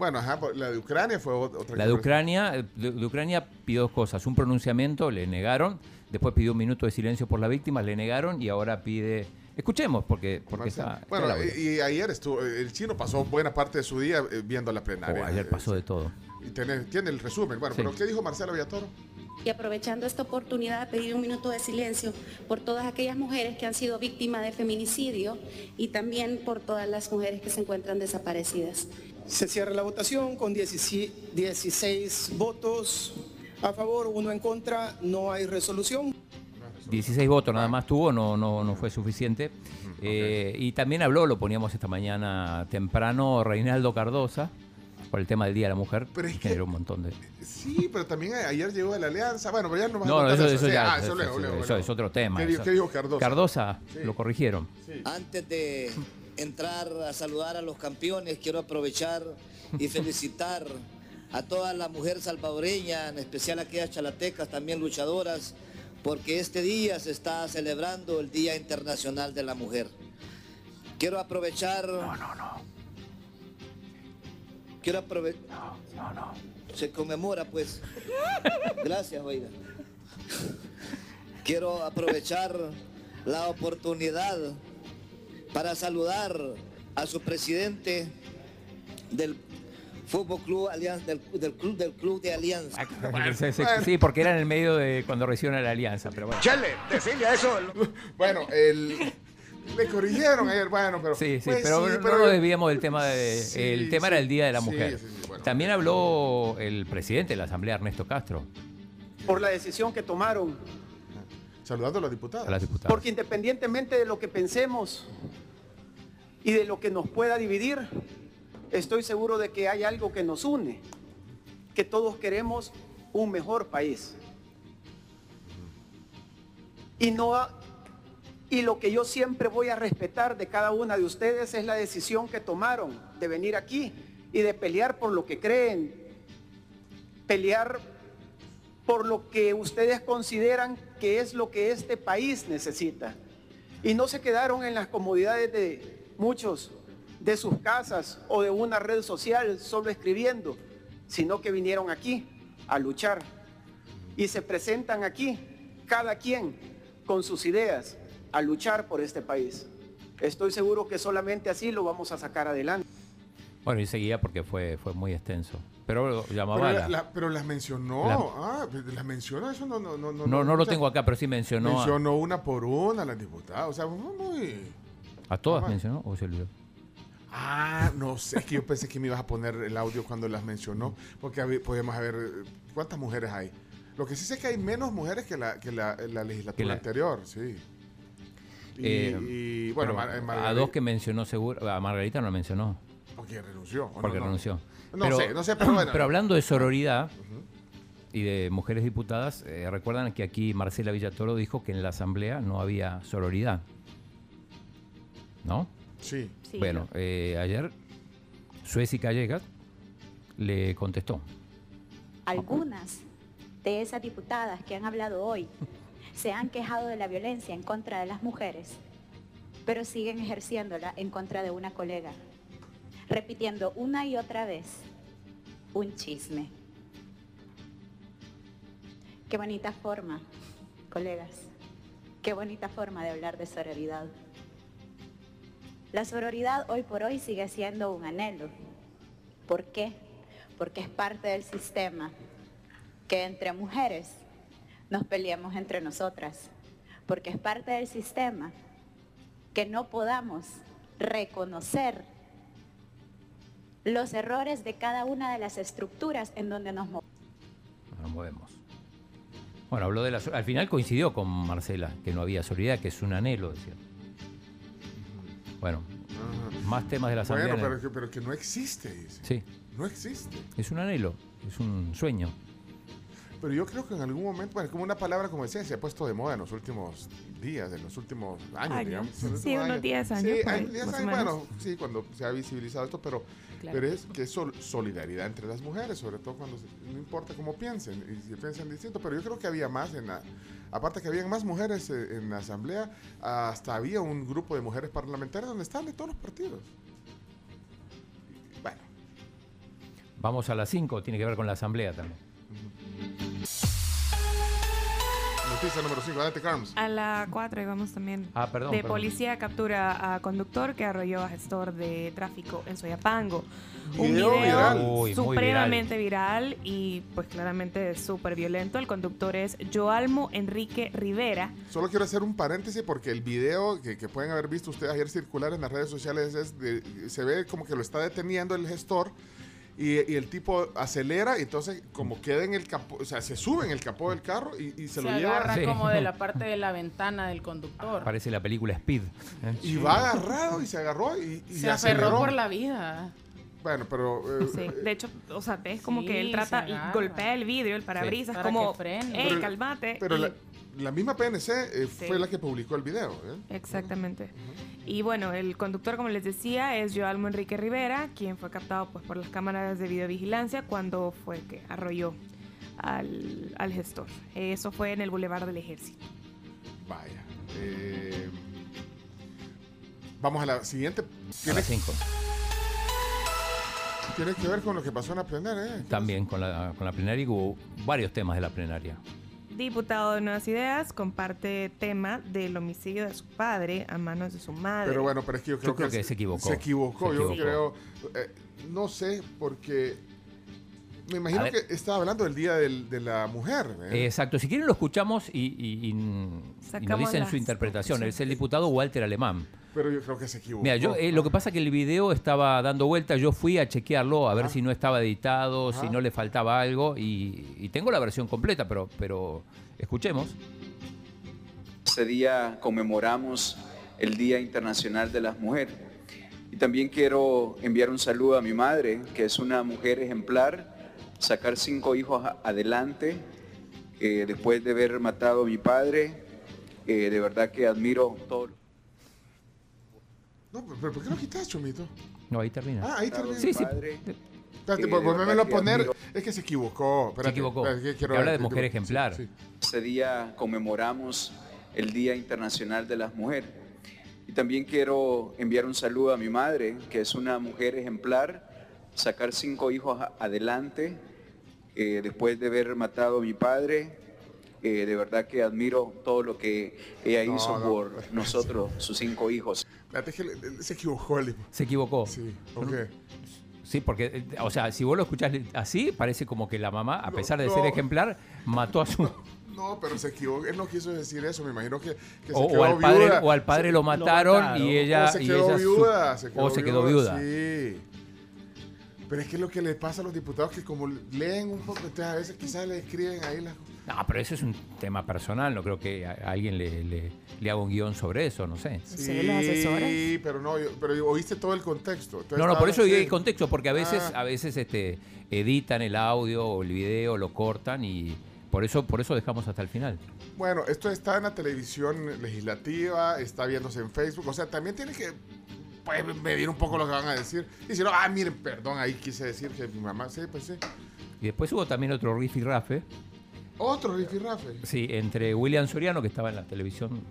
Bueno, ajá, pues, la de Ucrania fue ot- otra La de Ucrania, de, de Ucrania pidió dos cosas. Un pronunciamiento, le negaron. Después pidió un minuto de silencio por la víctima, le negaron. Y ahora pide... Escuchemos, porque, porque está... Bueno, y, y ayer estuvo, el chino pasó buena parte de su día eh, viendo la plenaria. Oh, ayer pasó de todo. Y tiene, tiene el resumen. Bueno, Sí. pero ¿qué dijo Marcela Villatoro? Y aprovechando esta oportunidad, pedir un minuto de silencio por todas aquellas mujeres que han sido víctimas de feminicidio y también por todas las mujeres que se encuentran desaparecidas. Se cierra la votación con 16, 16 votos a favor, uno en contra, no hay resolución. 16 votos nada más tuvo, no, no, no fue suficiente. Eh, y también habló, lo poníamos esta mañana temprano, Reinaldo Cardosa, por el tema del Día de la Mujer. Pero es que que- generó un montón de... Sí, pero también ayer llegó de la alianza. Bueno, pero ya no a No, eso, eso. ya ah, eso es otro tema. ¿Qué, dijo- eso. qué dijo Cardosa? Cardosa, Sí. lo corrigieron. Antes de entrar a saludar a los campeones, quiero aprovechar y felicitar a toda la mujer salvadoreña, en especial a aquellas chalatecas, también luchadoras, porque este día se está celebrando el Día Internacional de la Mujer. Quiero aprovechar... No, no, no. Quiero aprovechar... No, no, no. Se conmemora, pues. Gracias, oiga. Quiero aprovechar la oportunidad para saludar a su presidente del Fútbol Club Alianza, del, del club del club de Alianza. Sí, sí, porque era en el medio de cuando recién la alianza, pero bueno. Chele, decirle a eso. Bueno, el, le corrigieron ayer, bueno, pero. Sí, sí, pues pero, sí, no nos desviemos del tema de, Sí, el tema sí. era el Día de la Mujer. sí, sí, bueno. También habló el presidente de la Asamblea, Ernesto Castro, Por la decisión que tomaron, Saludando a los diputados. a las diputadas. porque independientemente de lo que pensemos y de lo que nos pueda dividir, estoy seguro de que hay algo que nos une, que todos queremos un mejor país. Y no y lo que yo siempre voy a respetar de cada una de ustedes es la decisión que tomaron de venir aquí y de pelear por lo que creen, pelear por lo que ustedes consideran que es lo que este país necesita. Y no se quedaron en las comodidades de muchos de sus casas o de una red social solo escribiendo, sino que vinieron aquí a luchar. Y se presentan aquí, cada quien con sus ideas, a luchar por este país. Estoy seguro que solamente así lo vamos a sacar adelante. Bueno, y seguía porque fue, fue muy extenso. Pero llamaba la- la- la- pero las mencionó. La- ah, las mencionó. Eso no, no, no, no. No, no lo tengo acá, pero sí mencionó a- Mencionó una por una las diputadas. O sea, fue muy. ¿A todas mencionó o se olvidó? Ah, no sé, es que yo pensé que me ibas a poner el audio cuando las mencionó, porque podemos ver cuántas mujeres hay. Lo que sí sé es que hay menos mujeres que la, que la, la legislatura Que la- anterior, sí. Y, Eh, y, bueno, Mar- eh, a dos que mencionó seguro, a Margarita no la mencionó. Porque renunció. ¿o? Porque no? renunció. No sé, no sé, pero bueno. pero hablando de sororidad y de mujeres diputadas, eh, recuerdan que aquí Marcela Villatoro dijo que en la Asamblea no había sororidad. ¿No? Sí. Sí. Bueno, eh, ayer Suez y Callegas le contestó. Algunas de esas diputadas que han hablado hoy se han quejado de la violencia en contra de las mujeres, pero siguen ejerciéndola en contra de una colega, repitiendo una y otra vez un chisme. Qué bonita forma, colegas, qué bonita forma de hablar de sororidad. La sororidad hoy por hoy sigue siendo un anhelo. ¿Por qué? Porque es parte del sistema que entre mujeres nos peleemos entre nosotras. Porque es parte del sistema que no podamos reconocer los errores de cada una de las estructuras en donde nos movemos. Nos movemos. Bueno, habló de la al final coincidió con Marcela, que no había sororidad, que es un anhelo, decía. Bueno, más temas de la Asamblea. Bueno, pero, que- pero que no existe, dice. Sí, No existe. es un anhelo, es un sueño. Pero yo creo que en algún momento, bueno, como una palabra, como decía, se ha puesto de moda en los últimos días, en los últimos años, Años. digamos. Sí, unos 10 años, Sí, por ahí, hay 10 más o años, menos. bueno, sí, cuando se ha visibilizado esto, pero, Claro. pero es que es sol- solidaridad entre las mujeres, sobre todo cuando, se- no importa cómo piensen, y si piensan distinto, pero yo creo que había más en la, aparte que habían más mujeres eh, en la asamblea, hasta había un grupo de mujeres parlamentarias donde estaban de todos los partidos. Bueno, Vamos a las 5, tiene que ver con la Asamblea también. Noticia número 5, adelante, Carms. A la 4 vamos también. Ah, perdón, De perdón. policía captura a conductor que arrolló a gestor de tráfico en Soyapango. Un Video video viral. Uy, supremamente viral. y pues claramente súper violento. El conductor es Joalmo Enrique Rivera. Solo quiero hacer un paréntesis porque el video que, que pueden haber visto ustedes ayer circular en las redes sociales es de- se ve como que lo está deteniendo el gestor y, y el tipo acelera y entonces como queda en el capó, o sea, se sube en el capó del carro y, y se, Se, lo lleva agarra Sí. como de la parte de la ventana del conductor. Parece la película Speed. ¿eh? y va agarrado y se agarró y, y Se aferró aceleró. por la vida. Bueno, pero eh, Sí, de hecho, o sea, ves como Sí, que él trata se y agarra. golpea el vidrio, el parabrisas, Para como, Pero- calmate. pero y- la, la misma PNC eh, Sí. fue la que publicó el video. ¿eh? Exactamente. Y bueno, el conductor, como les decía, es Joalmo Enrique Rivera, quien fue captado pues, por las cámaras de videovigilancia cuando fue que arrolló al, al gestor. Eso fue en el Boulevard del Ejército. Vaya. eh, vamos a la siguiente. A Tiene, las 5. tiene que ver con lo que pasó en la plenaria. ¿eh? También con la, con la plenaria hubo varios temas de la plenaria. Diputado de Nuevas Ideas comparte tema del homicidio de su padre a manos de su madre. Pero bueno, pero es que yo creo, Yo creo que se equivocó. Se equivocó, Se yo equivocó. creo. eh, no sé, porque me imagino que estaba hablando del Día del- de la Mujer. ¿eh? Exacto, si quieren lo escuchamos y, y- y- y nos dicen las su interpretación. Es el diputado Walter Alemán. Pero yo creo que se equivocó. Mira, yo, eh, lo que pasa es que el video estaba dando vuelta, yo fui a chequearlo a ver si no estaba editado, Ajá. si no le faltaba algo y, y tengo la versión completa, pero, pero escuchemos. Ese día conmemoramos el Día Internacional de las Mujeres. Y también quiero enviar un saludo a mi madre, que es una mujer ejemplar, sacar cinco hijos adelante, eh, después de haber matado a mi padre. eh, de verdad que admiro todo. No, pero ¿por qué lo quitas, Chomito? No, ahí termina. Ah, ahí termina. Sí, sí. Padre, Espérate, volvémelo a poner. Es que se equivocó. Espérate, Se equivocó. espérate, que quiero habla de mujer sí, ejemplar. sí. Ese día conmemoramos el Día Internacional de las Mujeres. Y también quiero enviar un saludo a mi madre, que es una mujer ejemplar, sacar cinco hijos adelante, eh, después de haber matado a mi padre. Eh, de verdad que admiro todo lo que ella No, hizo no. por nosotros, sus cinco hijos. Se equivocó el Se equivocó. Sí, ¿por qué? Sí, porque, o sea, si vos lo escuchás así, parece como que la mamá, a pesar de ser no. ejemplar, mató a su... No, pero se equivocó. Él no quiso decir eso. Me imagino que, que se O, quedó o al padre, o al padre Se- lo mataron, mataron. y ella... O se y quedó su- viuda. se quedó o se quedó viuda. Sí. Pero es que lo que le pasa a los diputados que como leen un poco, entonces a veces quizás le escriben ahí las... No, pero eso es un tema personal, no creo que a alguien le, le- le haga un guion sobre eso, no sé. Sí, pero no, pero oíste todo el contexto. Entonces No, no, por eso digo así. el contexto, porque a veces, Ah. a veces este, editan el audio o el video, lo cortan y por eso, por eso dejamos hasta el final. Bueno, esto está en la televisión legislativa, está viéndose en Facebook, o sea, también tiene que pues, medir un poco lo que van a decir. Y si no, ah, miren, perdón, ahí quise decir que mi mamá, sí, pues sí. Y después hubo también otro riff y rafe, Otro rifirrafe. sí, entre William Soriano, que estaba en la televisión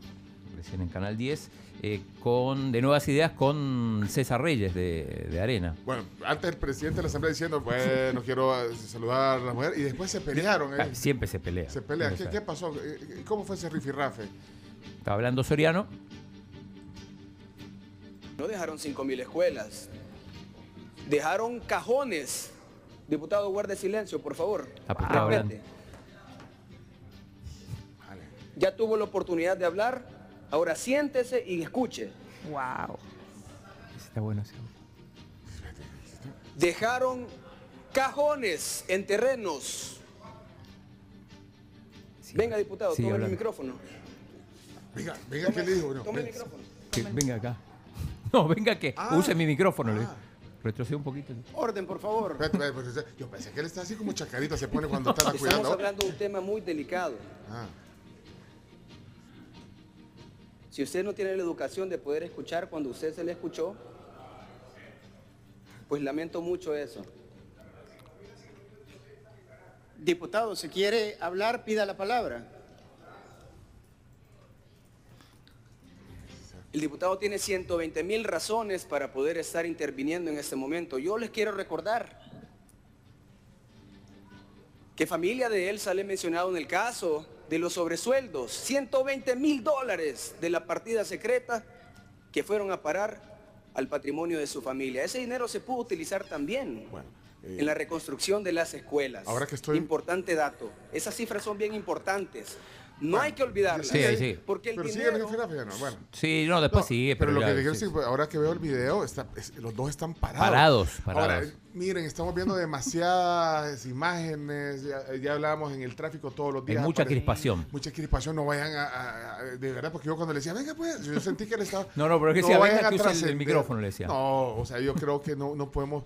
recién en Canal 10, eh, con de nuevas ideas con César Reyes de, de Arena. Bueno, antes el presidente de la Asamblea diciendo, bueno, quiero eh, saludar a la mujer, y después se pelearon. Ah, eh. Siempre se pelea. Se pelean. ¿Qué, pasó? ¿Cómo fue ese rifirrafe? Estaba hablando Soriano. No dejaron 5.000 escuelas. Dejaron cajones. Diputado, guarde silencio, por favor. Ah, Ya tuvo la oportunidad de hablar. Ahora siéntese y escuche. Wow. Está bueno ese. Dejaron cajones en terrenos. Venga, diputado, sigue tome el micrófono. Venga, venga, ¿qué le dijo? No, Tome el micrófono. Que venga acá. No, venga que Ah. use mi micrófono. le digo. Retrocede un poquito. Orden, por favor. Espérate, Yo pensé que él está así como chacarita, se pone cuando está Estamos cuidando. hablando de un tema muy delicado. Ah. Si usted no tiene la educación de poder escuchar cuando usted se le escuchó, pues lamento mucho eso. Diputado, si quiere hablar, pida la palabra. El diputado tiene 120 mil razones para poder estar interviniendo en este momento. Yo les quiero recordar que familia de él sale mencionado en el caso de los sobresueldos, 120 mil dólares de la partida secreta que fueron a parar al patrimonio de su familia. Ese dinero se pudo utilizar también en la reconstrucción de las escuelas. Ahora que estoy- Importante dato. Esas cifras son bien importantes. No hay que olvidarlas. Sí, sí. Porque el Pero dinero... no, bueno. Sí, no, después No, sigue. Pero, lo ya, que quiero sí. decir, ahora que veo el video, está- es- los dos están parados. Parados, parados. Ahora, miren, estamos viendo demasiadas imágenes, ya, ya hablábamos en el tráfico todos los Hay días. mucha aparece- crispación. Mucha crispación, no vayan a, a- a- De verdad, porque yo cuando le decía, venga pues, yo sentí que él estaba... No, no, pero es que decía, vayan venga, a que el- el trascender. micrófono, le decía. No, o sea, yo creo que no, no podemos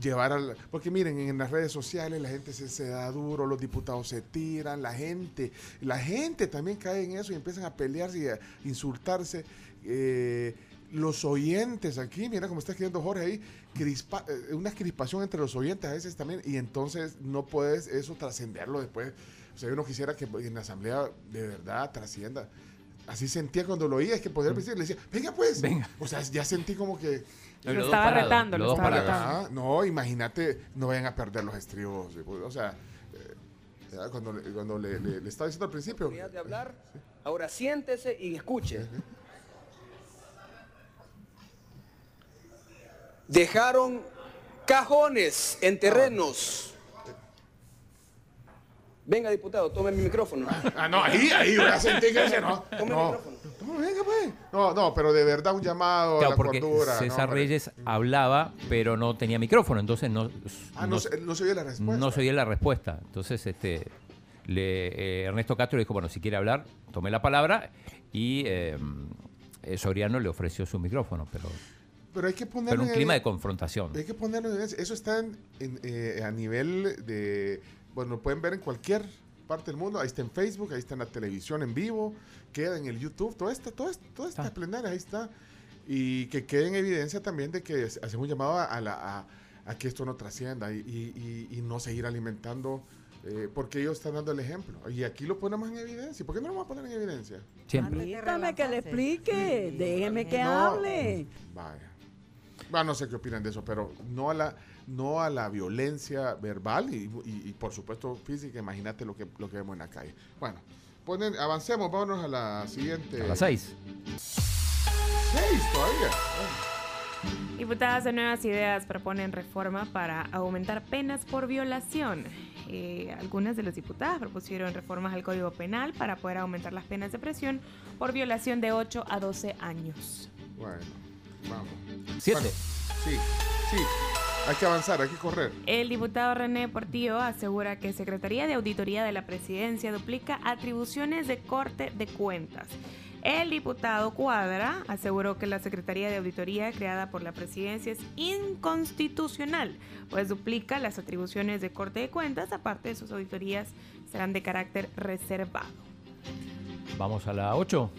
llevar al... Porque miren, en las redes sociales la gente se, se da duro, los diputados se tiran, la gente, la gente también cae en eso y empiezan a pelearse y a insultarse. Eh, los oyentes aquí, mira cómo está escribiendo Jorge ahí, crispa- eh, una crispación entre los oyentes a veces también, y entonces no puedes eso trascenderlo después. O sea, uno quisiera que en la asamblea de verdad trascienda. Así sentía cuando lo oía, es que poder decir, le decía, venga pues. Venga. O sea, ya sentí como que... Lo estaba parados, retando, los lo dos estaba retando. Ah, no, imagínate, no vayan a perder los estribos. O sea, eh, cuando, le- cuando le, le- le estaba diciendo al principio. oportunidad de hablar. Ahora siéntese y escuche. Dejaron cajones en terrenos. Venga, diputado, tome mi micrófono. Ah, no, ahí, ahí, que ese no. Tome el No, micrófono. No, venga, pues. No, no, pero de verdad un llamado a la porque cordura. ¿no, César? Reyes hablaba, pero no tenía micrófono, entonces no, Ah, no, se, no se oye la respuesta. no se oía la respuesta. Entonces, este, le, eh, Ernesto Castro le dijo, bueno, si quiere hablar, tome la palabra y eh, eh, Soriano le ofreció su micrófono, pero, Pero hay que ponerlo pero un en clima de confrontación. Hay que ponerlo en. Eso está en, en, eh, a nivel de. Bueno, lo pueden ver en cualquier parte del mundo. Ahí está en Facebook, ahí está en la televisión en vivo, queda en el YouTube, toda esta, toda toda esta plenaria, ahí está. Y que quede en evidencia también de que hacemos un llamado a, la, a, a que esto no trascienda y, y- y- y no seguir alimentando, eh, porque ellos están dando el ejemplo. Y aquí lo ponemos en evidencia. ¿Por qué no lo vamos a poner en evidencia? Siempre. Permítame que le explique, déjeme que No. hable. Vaya. Bueno, no sé qué opinan de eso, pero no a la, no a la violencia verbal y, y- y, por supuesto física. Imagínate lo que, lo que vemos en la calle. Bueno, ponen, avancemos, vámonos a la siguiente. A las 6. Seis todavía. Diputadas de Nuevas Ideas proponen reforma para aumentar penas por violación. Eh, algunas de las diputadas propusieron reformas al Código Penal para poder aumentar las penas de presión por violación de 8 a 12 años. Bueno, vamos. Siete. Bueno, sí, sí. Hay que avanzar, hay que correr. El diputado René Portillo asegura que Secretaría de Auditoría de la Presidencia duplica atribuciones de corte de cuentas. El diputado Cuadra aseguró que la Secretaría de Auditoría creada por la Presidencia es inconstitucional, pues duplica las atribuciones de corte de cuentas, aparte de sus auditorías serán de carácter reservado. Vamos a la 8.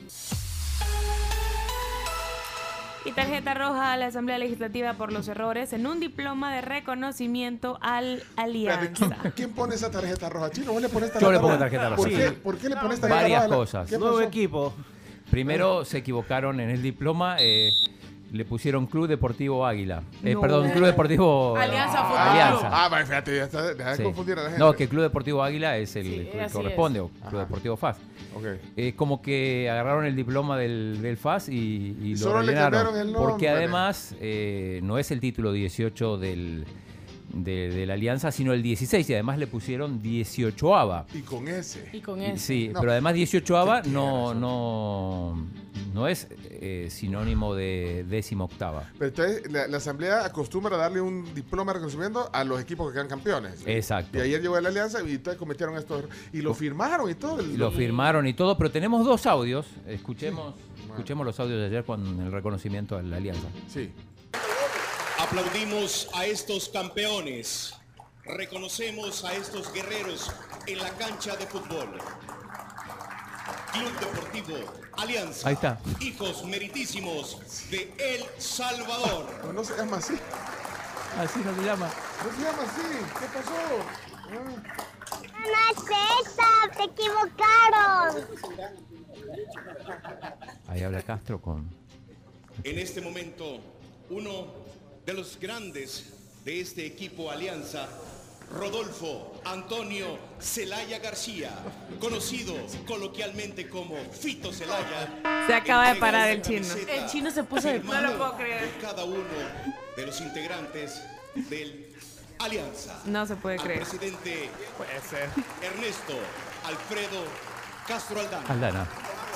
Y tarjeta roja a la Asamblea Legislativa por los errores en un diploma de reconocimiento al Alianza. ¿quién, quién pone esa tarjeta roja? Chino, ¿vos le pones Yo tarjeta le pongo roja? tarjeta roja. ¿Por, Sí. qué, ¿Por qué le pones tarjeta Varias roja? cosas. ¿Qué Nuevo equipo. Primero se equivocaron en el diploma. eh, le pusieron Club Deportivo Águila. Eh, No. Perdón, Club Deportivo Alianza Fútbol Alianza. Ah, fíjate, ya está, deja de Sí. confundir a la gente. No, que Club Deportivo Águila es el Sí, que corresponde, es. o Club Deportivo FAS. Ok. Es como que agarraron el diploma del, del FAS y, y lo Solo le rellenaron. cambiaron el porque además eh, no es el título 18 del, de, de la Alianza, sino el 16 y además le pusieron 18ava. Y con ese. Y con eso. Sí, No. pero además 18ava Qué no, no, no es eh, sinónimo de décima octava. Pero entonces la, la Asamblea acostumbra a darle un diploma de reconocimiento a los equipos que quedan campeones. Exacto. Y ayer llegó la Alianza y entonces cometieron estos. Y lo firmaron y todo. el- Lo firmaron y todo, pero tenemos dos audios. Escuchemos, Bueno. escuchemos los audios de ayer con el reconocimiento a la Alianza. Sí. Aplaudimos a estos campeones. Reconocemos a estos guerreros en la cancha de fútbol. Club Deportivo Alianza. Ahí está. Hijos meritísimos de El Salvador. No, no se llama así. Así no se llama. No se llama así. ¿Qué pasó? No es esa, te equivocaron. Ahí habla Castro con... En este momento, uno de los grandes de este equipo Alianza, Rodolfo Antonio Celaya García, conocido coloquialmente como Fito Celaya. Se acaba de parar el chino. El chino se puso de No lo puedo creer. cada uno de los integrantes del Alianza. No se puede Al creer. presidente Puede ser. Ernesto Alfredo Castro Aldana. Aldana.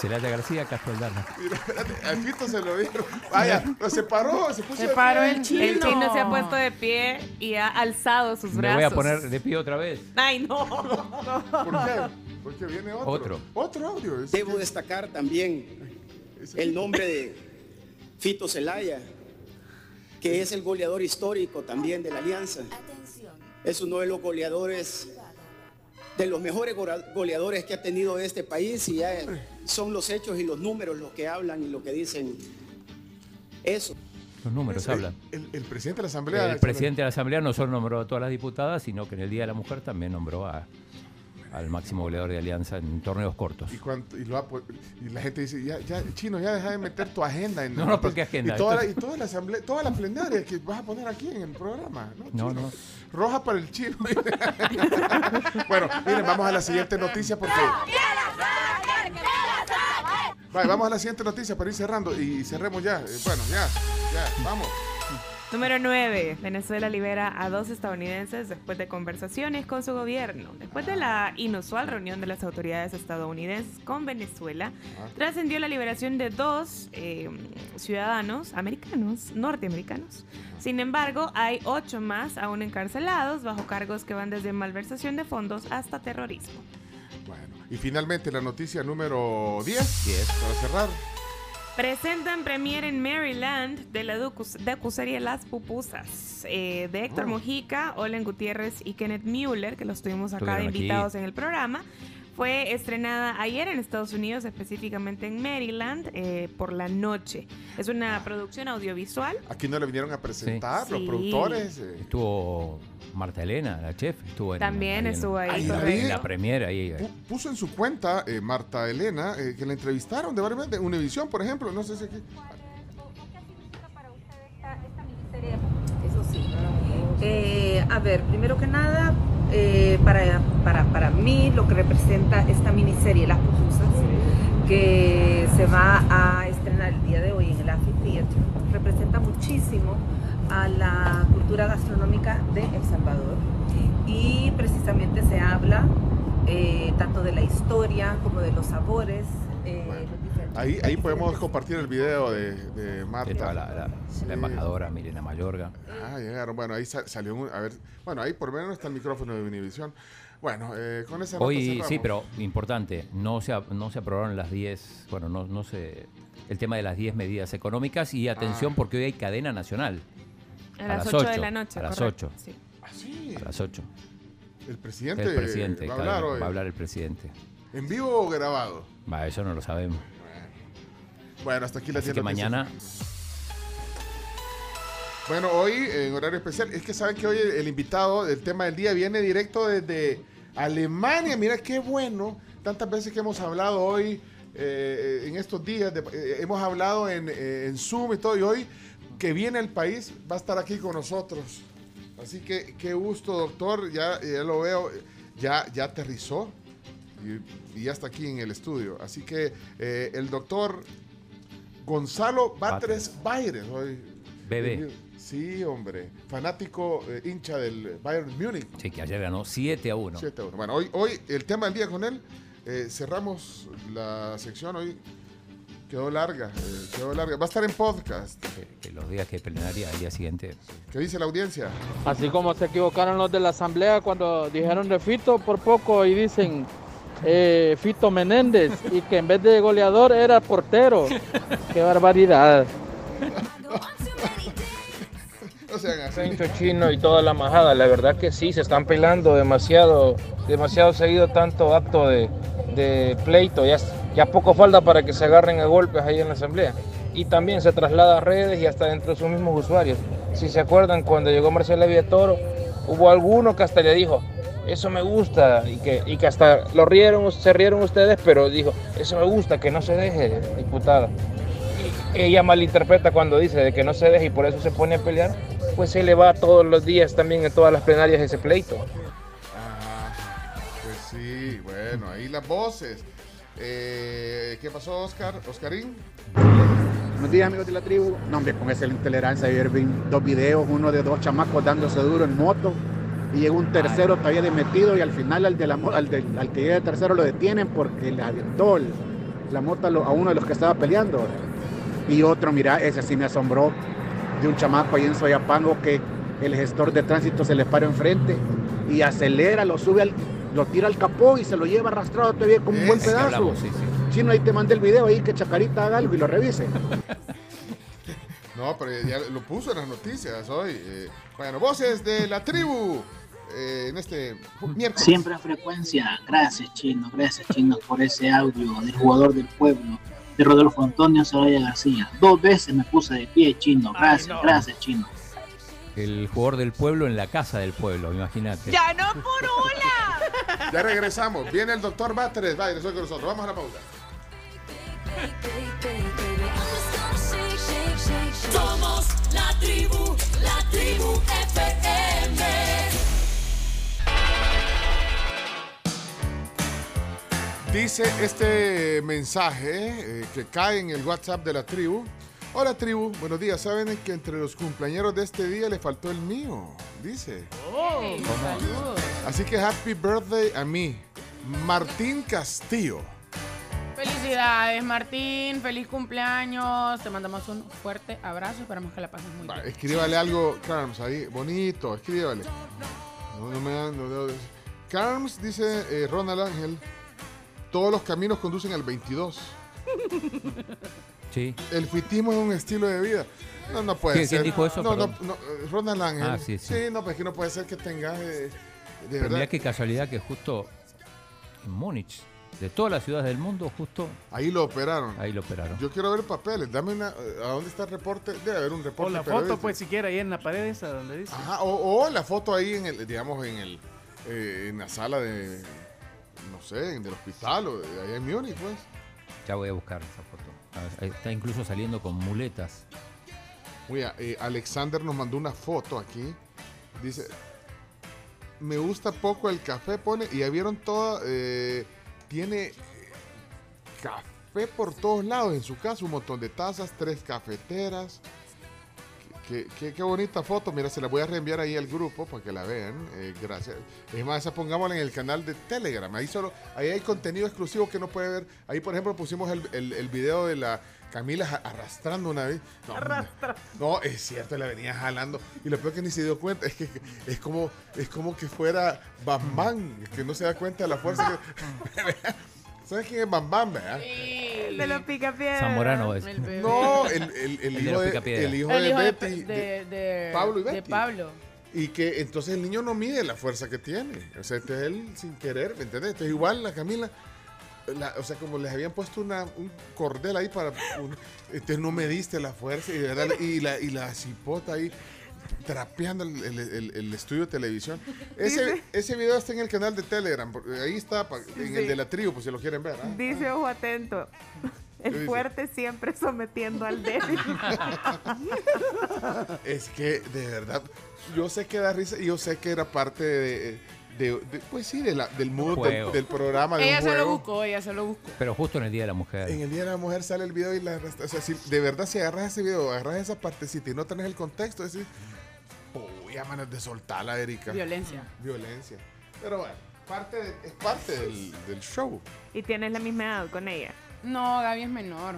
Celaya García, Castro Aldana. Mira, espérate, al Fito se lo dieron. Vaya, lo separó, se puso Se de paró pie. el chino. El chino se ha puesto de pie y ha alzado sus Me brazos. voy a poner de pie otra vez. Ay, no. ¿Por qué? Porque viene otro. Otro. Otro audio. Es Debo que- destacar también el nombre de Fito Celaya, que es el goleador histórico también de la Alianza. Es uno de los goleadores, de los mejores gora- goleadores que ha tenido este país y ya son los hechos y los números los que hablan y lo que dicen eso. Los números el, hablan. el- el presidente de la Asamblea. El presidente de la Asamblea no solo nombró a todas las diputadas, sino que en el Día de la Mujer también nombró a- al máximo goleador de Alianza en torneos cortos. Y, y lo la gente dice, ya, ya, chino, ya deja de meter tu agenda en No, no, ¿por qué agenda? Y toda, la, y toda la asamblea, toda la plenaria que vas a poner aquí en el programa, ¿no? No, chino? no. Roja para el chino. bueno, miren, vamos a la siguiente noticia porque. Vale, vamos a la siguiente noticia para ir cerrando y cerremos ya. Eh, Bueno, ya, ya, vamos. Número 9. Venezuela libera a dos estadounidenses después de conversaciones con su gobierno. Después de la inusual reunión de las autoridades estadounidenses con Venezuela, trascendió la liberación de dos eh, ciudadanos americanos, norteamericanos. Sin embargo, hay ocho más aún encarcelados bajo cargos que van desde malversación de fondos hasta terrorismo. Bueno, y finalmente la noticia número 10, para cerrar. Presentan premier en Maryland de la docu- docuserie Las Pupusas eh, de Héctor Oh. Mujica, Olen Gutiérrez y Kenneth Mueller, que los tuvimos acá de invitados en el programa. Fue estrenada ayer en Estados Unidos, específicamente en Maryland, eh, por la noche. Es una producción audiovisual. Aquí no le vinieron a presentar los Sí. productores. eh. Estuvo Marta Elena, la chef, estuvo en, También en- estuvo ahí, Ahí, ahí. en la premiere ahí. Pu- Puso en su cuenta eh, Marta Elena eh, que la entrevistaron de varias veces, de Univisión, por ejemplo, no sé si aquí. Eso sí. Eh, a ver, primero que nada, eh, para, para, para mí lo que representa esta miniserie, Las Pupusas, que se va a estrenar el día de hoy en el Amphitheater. Representa muchísimo a la cultura gastronómica de El Salvador y precisamente se habla eh, tanto de la historia como de los sabores. eh, los diferentes Ahí, ahí podemos compartir el video de, de Marta. La, la- Sí. la embajadora Milena Mayorga. Ah, llegaron. Bueno, ahí sa- salió un, A ver, bueno, ahí por menos está el micrófono de Univisión. Bueno, eh, con esa Hoy sí, pero importante, no se, no se aprobaron las 10, bueno, no, no se, el tema de las 10 medidas económicas y atención Ah. porque hoy hay cadena nacional. A las 8 de la noche, A las correcto, 8. sí. ¿Ah, sí? A las 8. El presidente, El presidente, va a hablar hoy. va a hablar el presidente. ¿En vivo o grabado? Va, eso no lo sabemos. Bueno, hasta aquí la Así que tienda mañana Bueno, hoy en horario especial, es que saben que hoy el, el invitado del tema del día viene directo desde Alemania. Mira qué bueno. Tantas veces que hemos hablado hoy, eh, en estos días, de- eh, hemos hablado en, eh, en Zoom y todo, y hoy que viene el país va a estar aquí con nosotros. Así que qué gusto, doctor. Ya, ya lo veo, ya, ya aterrizó y, y ya está aquí en el estudio. Así que eh, el doctor Gonzalo Batres Baires. hoy- Bebé. Sí, hombre. Fanático eh, hincha del Bayern Múnich. Sí, que ayer ganó 7 a 1. 7 a 1. Bueno, hoy, hoy el tema del día con él. eh, cerramos la sección hoy. Quedó larga, eh, quedó larga. Va a estar en podcast. Que, que los días que plenaria al día siguiente. ¿Qué dice la audiencia? Así como se equivocaron los de la asamblea cuando dijeron de Fito por poco y dicen eh, Fito Menéndez y que en vez de goleador era portero. Qué barbaridad. No sean así. Pencho Chino y toda la majada, la verdad que sí, se están pelando demasiado, demasiado seguido tanto acto de, de pleito, ya, ya poco falta para que se agarren a golpes ahí en la asamblea. Y también se traslada a redes y hasta dentro de sus mismos usuarios. Si se acuerdan, cuando llegó Marcela Villatoro, hubo alguno que hasta le dijo, eso me gusta, y que, y que hasta lo rieron, se rieron ustedes, pero dijo, eso me gusta, que no se deje, diputada ella malinterpreta cuando dice de que no se deja y por eso se pone a pelear, pues se le va todos los días también en todas las plenarias ese pleito. Ajá. Pues sí, bueno, ahí las voces. Eh, ¿Qué pasó, Oscar? ¿Oscarín? Buenos días amigos de la tribu. No, hombre, con esa intolerancia ayer vi dos videos, uno de dos chamacos dándose duro en moto y llegó un tercero todavía de metido y al final al, de la, al, del- al que llega de tercero lo detienen porque le aventó el- la moto a, lo- a uno de los que estaba peleando. Y otro, mira, ese sí me asombró, de un chamaco ahí en Soyapango que el gestor de tránsito se le para enfrente y acelera, lo sube, al, lo tira al capó y se lo lleva arrastrado todavía como un buen pedazo. hablamos, sí, sí. Chino, ahí te mandé el video ahí que Chacarita haga algo y lo revise. No, pero ya lo puso en las noticias hoy. eh. bueno, voces de la tribu eh, en este miércoles. Siempre a frecuencia. Gracias, Chino. Gracias, Chino, por ese audio del jugador del pueblo, de Rodolfo Antonio Soraya García. Dos veces me puse de pie, Chino. Gracias, gracias, Chino. El jugador del pueblo en la casa del pueblo, imagínate. ¡Ya no por una! Ya regresamos. Viene el doctor Batres. Va, regresó con nosotros. Vamos a la pausa. Somos la tribu, la tribu FM. Dice este mensaje eh, que cae en el WhatsApp de la tribu. Hola tribu, buenos días. Saben que entre los cumpleaños de este día le faltó el mío. Dice. Así que happy birthday a mí, Martín Castillo. Felicidades, Martín. Feliz cumpleaños. Te mandamos un fuerte abrazo. Esperamos que la pases muy bien. Escríbale algo, Carms, ahí, bonito, escríbale. No, no me dan- no, no. Carms, dice eh, Ronald Ángel, todos los caminos conducen al 22. Sí. El fitismo es un estilo de vida. No, no puede ¿Quién- ser. quién dijo eso? No, no, Perdón. no, Ronald Ángel. Ah, sí, sí. no, pues que no puede ser que tengas. eh, de Pero verdad. mirá qué casualidad que justo en Múnich, de todas las ciudades del mundo, justo Ahí lo operaron. ahí lo operaron. Yo quiero ver papeles. Dame una. eh, ¿A dónde está el reporte? Debe haber un O reporte. la foto, pues, siquiera ahí en la pared esa donde dice. Ajá, o, o la foto ahí en el, digamos, en el, eh, en la sala de, no sé, del hospital o de allá en Múnich, pues. Ya voy a buscar esa foto. A ver, Está incluso saliendo con muletas. Mira, eh, Alexander nos mandó una foto aquí. Dice, me gusta poco el café, pone, y ya vieron todo, eh, tiene, café por todos lados. En su casa, un montón de tazas, tres cafeteras. Qué, qué- qué bonita foto. Mira, se la voy a reenviar ahí al grupo para que la vean. Eh, gracias. Es más, esa pongámosla en el canal de Telegram. Ahí solo, ahí hay contenido exclusivo que no puede ver. Ahí, por ejemplo, pusimos el, el- el video de la Camila arrastrando una vez. No, no, es cierto, la venía jalando. Y lo peor que ni se dio cuenta es que es como, es como que fuera Bam, que no se da cuenta de la fuerza que. ¿Sabes quién es Bam Bam, verdad? El de los picapiedras. Zamorano es. No, el, el- el El de hijo los de, el hijo El de hijo de, Betty. de- de- de- Pablo y de Betty. Pablo. y que entonces el niño no mide la fuerza que tiene. O sea, este es él sin querer, ¿me entiendes? Entonces igual la Camila, la- o sea, como les habían puesto una, un cordel ahí para... un- entonces no mediste la fuerza y, de verdad, y, la, y la cipota ahí trapeando el, el- el- el estudio de televisión. Ese, Dice- ese video está en el canal de Telegram, ahí está, en el de la tribu, pues si lo quieren ver. ¿ah? Dice ojo atento. ¿Qué El dice? fuerte siempre sometiendo al débil. Es que, de verdad, yo sé que da risa y yo sé que era parte de, de- de- pues sí, de la- del mood del, Juego. del programa. De Ella un se lo juego. buscó, ella se lo buscó. Pero justo en el Día de la Mujer. En el Día de la Mujer sale el video y la arrastra- O sea, si de verdad, si agarras ese video, agarras esa partecita y no tenés el contexto, decís, uy, ya manes de soltarla, Erika. Violencia. Violencia. Pero bueno, parte de- es parte del, del show. Y tienes la misma edad con ella. No, Gaby es menor.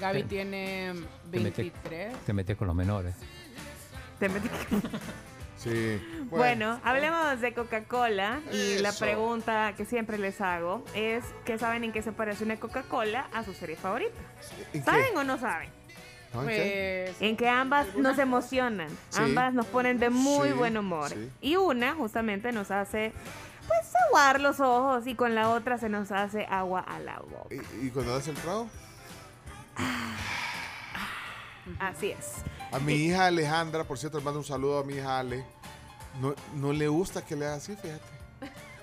Gaby Te- tiene te metes- 23. Te metes con los menores. Te metí- Sí. Bueno, hablemos de Coca-Cola y la pregunta que siempre les hago es ¿qué saben en qué se parece una Coca-Cola a su serie favorita? ¿Saben o no saben? ¿Ah, en qué? Pues, En que ambas nos emocionan, Sí. ambas nos ponen de muy Sí, buen humor. sí. Y una justamente nos hace pues aguar los ojos y con la otra se nos hace agua a la boca. ¿Y, y cuando das el trago? Así es. A mi hija Alejandra, por cierto, le mando un saludo a mi hija Ale. No, no le gusta que le haga así, fíjate.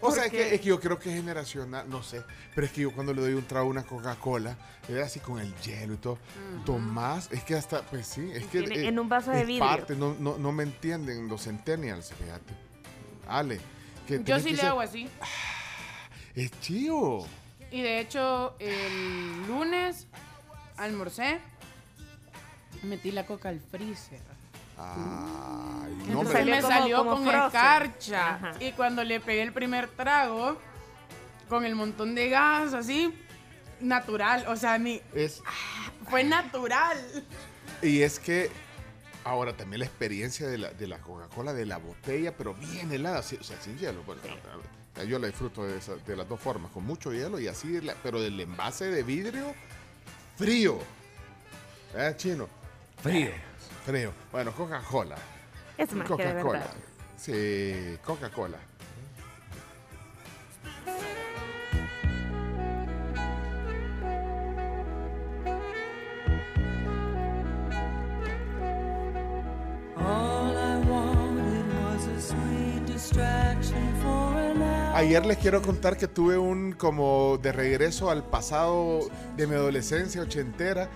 O ¿Por sea, es que, es que yo creo que es generacional, no sé. Pero es que yo cuando le doy un trago a una Coca-Cola, le doy así con el hielo y todo. Tomás, es que hasta, pues sí, es que. Eh, en un vaso de vidrio. parte, no, no, no me entienden los centennials, fíjate. Ale, que yo sí que le ser- hago así. Es chío. Y de hecho, el lunes almorcé, metí la coca al freezer. Ay, no, Entonces hombre. me como- salió como con frozen. escarcha. Ajá. Y cuando le pegué el primer trago, con el montón de gas, así, natural. O sea, ni. Es, Fue natural. Y es que ahora también la experiencia de la, de la Coca-Cola, de la botella, pero bien helada, sí, o sea, sin hielo. Bueno, a- yo la disfruto de, esa- de las dos formas, con mucho hielo y así, pero del envase de vidrio, frío. ¿Eh, chino? Frío. Frío. Bueno, Coca-Cola. Es más que de Coca-Cola. verdad. Sí, Coca-Cola. All I wanted was a sweet distraction for an hour. Ayer les quiero contar que tuve un como de regreso al pasado de mi adolescencia ochentera,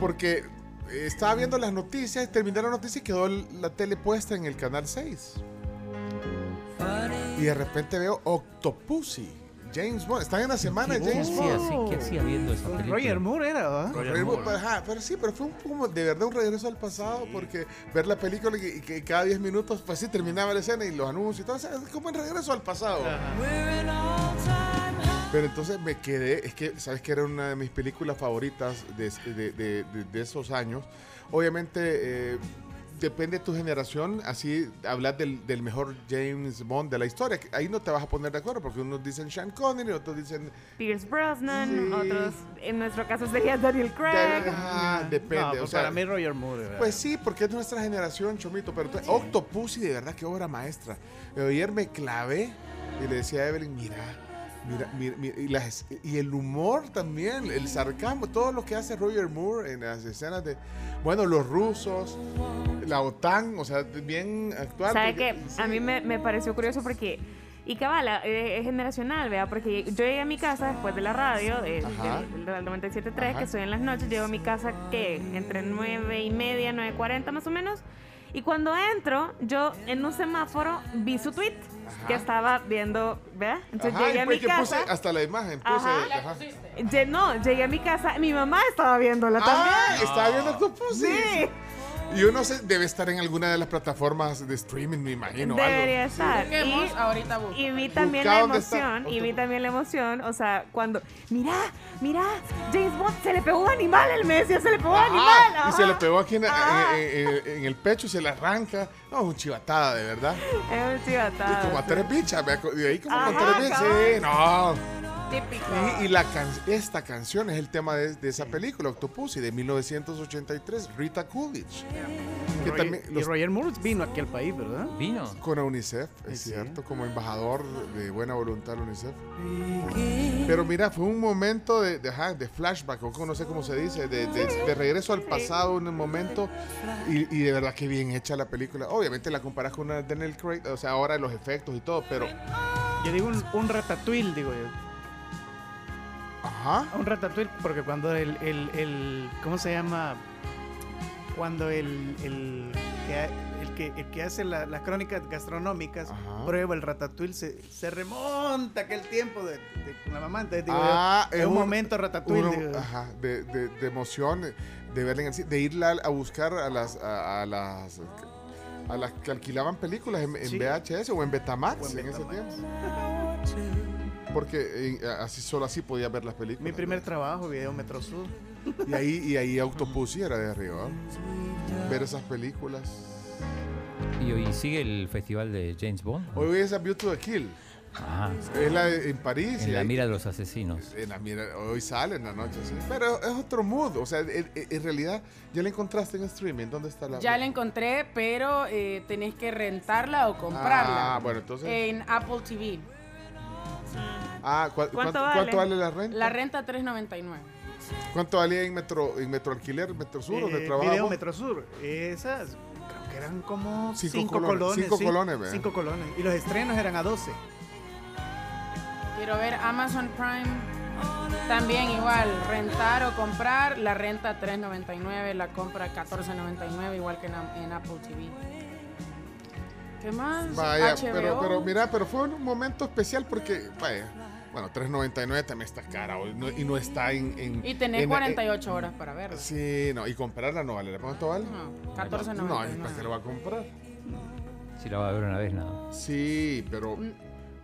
porque estaba viendo las noticias, terminé la noticia y quedó la tele puesta en el canal 6. Y de repente veo Octopussy, James Bond. Están en la semana de ¿Qué James hacía, Bond. qué hacía viendo esa película? Roger Moore era, ¿verdad? Roger Moore, pero, ajá, pero sí, pero fue un poco de verdad un regreso al pasado, porque ver la película y, que cada 10 minutos, pues sí, terminaba la escena y los anuncios y todo, o sea, es como un regreso al pasado. High. Pero entonces me quedé, es que, ¿sabes que Era una de mis películas favoritas de, de- de- de- de esos años. Obviamente, eh, depende de tu generación, así hablar del, del mejor James Bond de la historia. Ahí no te vas a poner de acuerdo, porque unos dicen Sean Connery, otros dicen... Pierce Brosnan, Sí. otros, en nuestro caso sería Daniel Craig. Ah, depende. No, o pues sea, para mí Roger Moore. ¿verdad? Pues sí, porque es nuestra generación, Chomito. Pero entonces, Octopussy, de verdad, qué obra maestra. Ayer me clavé y le decía a Evelyn, mira, mira, mira, mira", y, las- y el humor también, el sarcasmo, todo lo que hace Roger Moore en las escenas de, bueno, los rusos, la OTAN, o sea, bien actual. ¿Sabe qué? A mí me, me pareció curioso porque... Y cabala, eh, es generacional, ¿vea? Porque yo llegué a mi casa después de la radio, de- Ajá. del, del 97.3, Ajá. que estoy en las noches, llego a mi casa, que Entre 9 y media, 9.40 más o menos. Y cuando entro, yo en un semáforo vi su tweet. que estaba viendo, ¿vea? Entonces Ajá, llegué a pues mi que puse casa. hasta la imagen. Puse, Ajá. ajá. Lle- No, llegué a mi casa, mi mamá estaba viéndola Ah, también. estaba viendo Octopussy. Sí. Y yo no sé, debe estar en alguna de las plataformas de streaming, me imagino. Debería algo. estar. Y- ahorita busco. Y vi también Busca la emoción, y vi también la emoción, o sea, cuando, mira, mira, James Bond se le pegó un animal el Messi, se le pegó un Ajá, animal. y se le pegó aquí en, en- en- en el pecho y se le arranca. No, un chivatada, de verdad. Es un chivatado. Y como a tres bichas, me de ahí como con Ajá, tres bichas. Sí, no. Típico. Y, y la can- esta canción es el tema de, de esa película, Octopussy, de 1983, Rita Coolidge. Que Roger- también y los- Roger Moore vino aquí al país, ¿verdad? Vino. con UNICEF, es Sí. cierto, como embajador de buena voluntad de UNICEF. Pero mira, fue un momento de, de, ajá, de flashback, o no sé cómo se dice, de, de- de regreso al pasado en un momento. Y, y de verdad que bien hecha la película. Obviamente la comparas con una de Daniel Craig, o sea, ahora los efectos y todo, pero. Yo digo un, un ratatouille, digo yo. Ajá. Un ratatouille, porque cuando el, el, el- ¿cómo se llama? Cuando el, el, el que, el que hace la- las crónicas gastronómicas prueba el ratatouille, se, se remonta aquel tiempo de, de- la mamá. Entonces, digo yo, Ah, es un, momento ratatouille. uno- digo. ajá, de, de- de emoción, de verla en de irla a buscar a las a, a las a las que alquilaban películas en, en Sí. VHS o en Betamax O en en, ese Betamax. tiempo. Porque eh, así solo así podía ver las películas. Mi primer trabajo, Video Metro Sur. Y ahí y ahí Octopussy era de arriba. Ver esas películas. Y hoy sigue el festival de James Bond. Hoy es a Beautiful Kill. Ah, Es la de- en París. en la ahí- mira de los asesinos. En la mira, hoy sale en la noche, sí. Pero es otro mood. O sea, en, en- en realidad, ya la encontraste en streaming. ¿Dónde está la.? Ya la encontré, pero eh, tenés que rentarla o comprarla. Ah, bueno, entonces. En Apple TV. Ah, ¿cu- ¿cuánto, cuánto vale? la renta? La renta 3.99. ¿Cuánto valía en Metro, en Metro Alquiler, Metro Sur, donde Eh, trabajaba? Video Metro Sur. Esas, creo que eran como Cinco 5 colones, colones. cinco sí, colones, ¿ve? Cinco colones. Y los estrenos eran a 12. Quiero ver Amazon Prime. También igual, rentar o comprar. La renta 3.99, la compra 14.99, igual que en, en Apple TV. ¿Qué más? Vaya, HBO. pero, pero mira, pero fue un momento especial porque, vaya, bueno, 3.99 también está cara hoy, no- y no está en... en- Y tenés en- 48 horas para verla. Sí, no, y comprarla no vale. ¿Cuánto vale? No, 14.99. No, ¿para qué lo va a comprar? Si la va a ver una vez, nada. Sí, pero,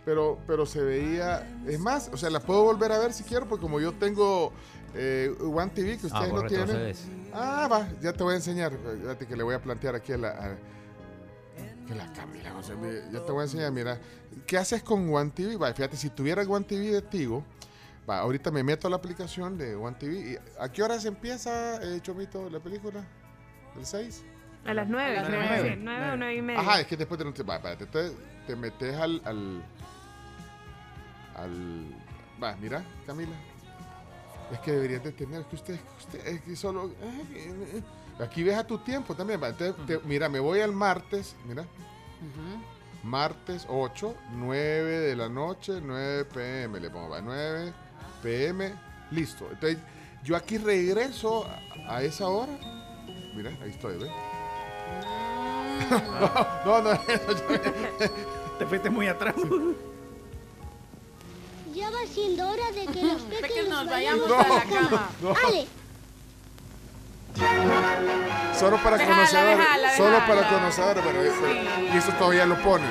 pero, pero se veía. Es más, o sea, la puedo volver a ver si quiero, porque como yo tengo eh, One TV que ustedes vos no tienen. Ah, va, ya te voy a enseñar. Fíjate que le voy a plantear aquí a la. a- que la Camila, o sea, me- ya te voy a enseñar, mira. ¿Qué haces con One TV? Va, fíjate, si tuviera One TV de Tigo, va, ahorita me meto a la aplicación de One TV. Y, ¿A qué horas empieza, eh, Chomito, la película? ¿El 6? A las 9, A las 9, nueve. 9 o 9 y media. Ajá, es que después de no va, espérate, entonces te metes al, al al va, mira, Camila. Es que deberías de tener que usted, usted es que solo eh, eh, aquí ves a tu tiempo también. Entonces, te- mira, me voy al martes, mira. Martes 8, 9 de la noche, 9 pm, le pongo, va, 9 pm, listo. Entonces, yo aquí regreso a, a esa hora. Mira, ahí estoy, ¿ves? no, no, Te fuiste muy atrás. Ya va siendo hora de que los peques nos nos vayamos vayamos a la cama. No. Ale, Solo para Déjala, conocedores. solo para conocedores, pero y eso todavía lo ponen.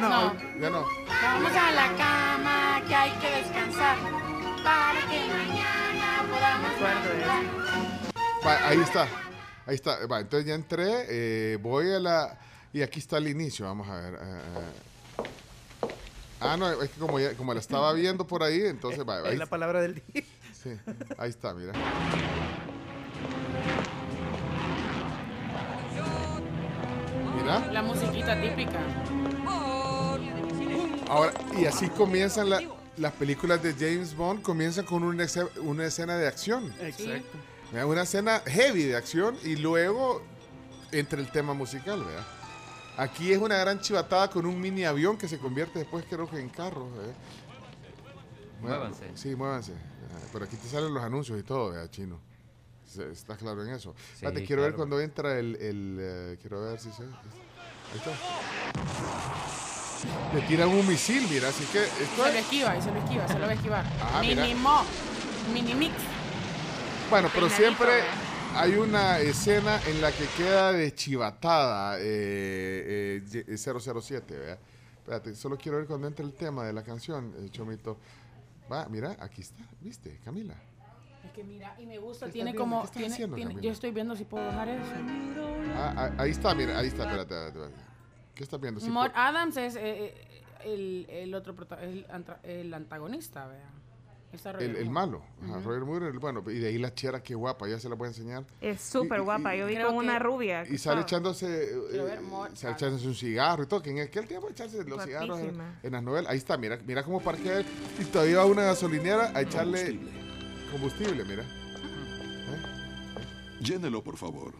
No. Ya no. Vamos a la cama, que hay que descansar. Para que mañana podamos. Va, ahí está. Ahí está. Va, entonces ya entré. eh, voy a la. Y aquí está el inicio. Vamos a ver. eh, eh. Ah, no, es que como, ya- como la estaba viendo por ahí, entonces va. Ahí, Es la palabra del día. sí, ahí está, mira. Mira. La musiquita típica. Ahora, y así comienzan la- las películas de James Bond, comienzan con una, una escena de acción. Exacto. Mira, Una escena heavy de acción y luego entre el tema musical, ¿verdad? Aquí es una gran chivatada con un mini avión que se convierte después creo que en carro. ¿verdad? Muévanse. Sí, muévanse. Pero aquí te salen los anuncios y todo, ¿verdad, chino? ¿Estás claro en eso? Sí, Espérate, quiero ver cuando entra el... el, eh, quiero ver si se... Ahí está. Le tiran un misil, mira, así que esto Se lo es... esquiva, y se lo esquiva, se lo va a esquivar. Ah, mira. Mínimo. Minimix. Bueno, pero siempre hay una escena en la que queda deschivatada eh, eh, ye- 007, ¿verdad? Espérate, solo quiero ver cuando entre el tema de la canción, eh, Chomito. Va, mira, aquí está, ¿viste, Camila? Es que mira, y me gusta, ¿Qué tiene viendo? como. ¿Qué estás tiene- haciendo, tiene- Camila? yo estoy viendo si puedo bajar eso. Ah, ah, ahí está, mira, ahí está, espérate, espérate, espérate. ¿Qué estás viendo? Por- Adams es eh, eh, el, el otro el, el antagonista, vea. Está el, malo, Ajá, Ujú. Roger Moore, el bueno, y de ahí la chera, qué guapa, ya se la voy a enseñar. Es súper guapa. Yo vi con una que- rubia. que Y sale echándose, eh, Maud sale echándose un cigarro y todo, que en aquel tiempo echarse los cigarros era- Guapísima. en las novelas. Ahí está, mira, mira cómo parquea él y todavía va a una gasolinera a echarle combustible, mira. Llénelo, por favor.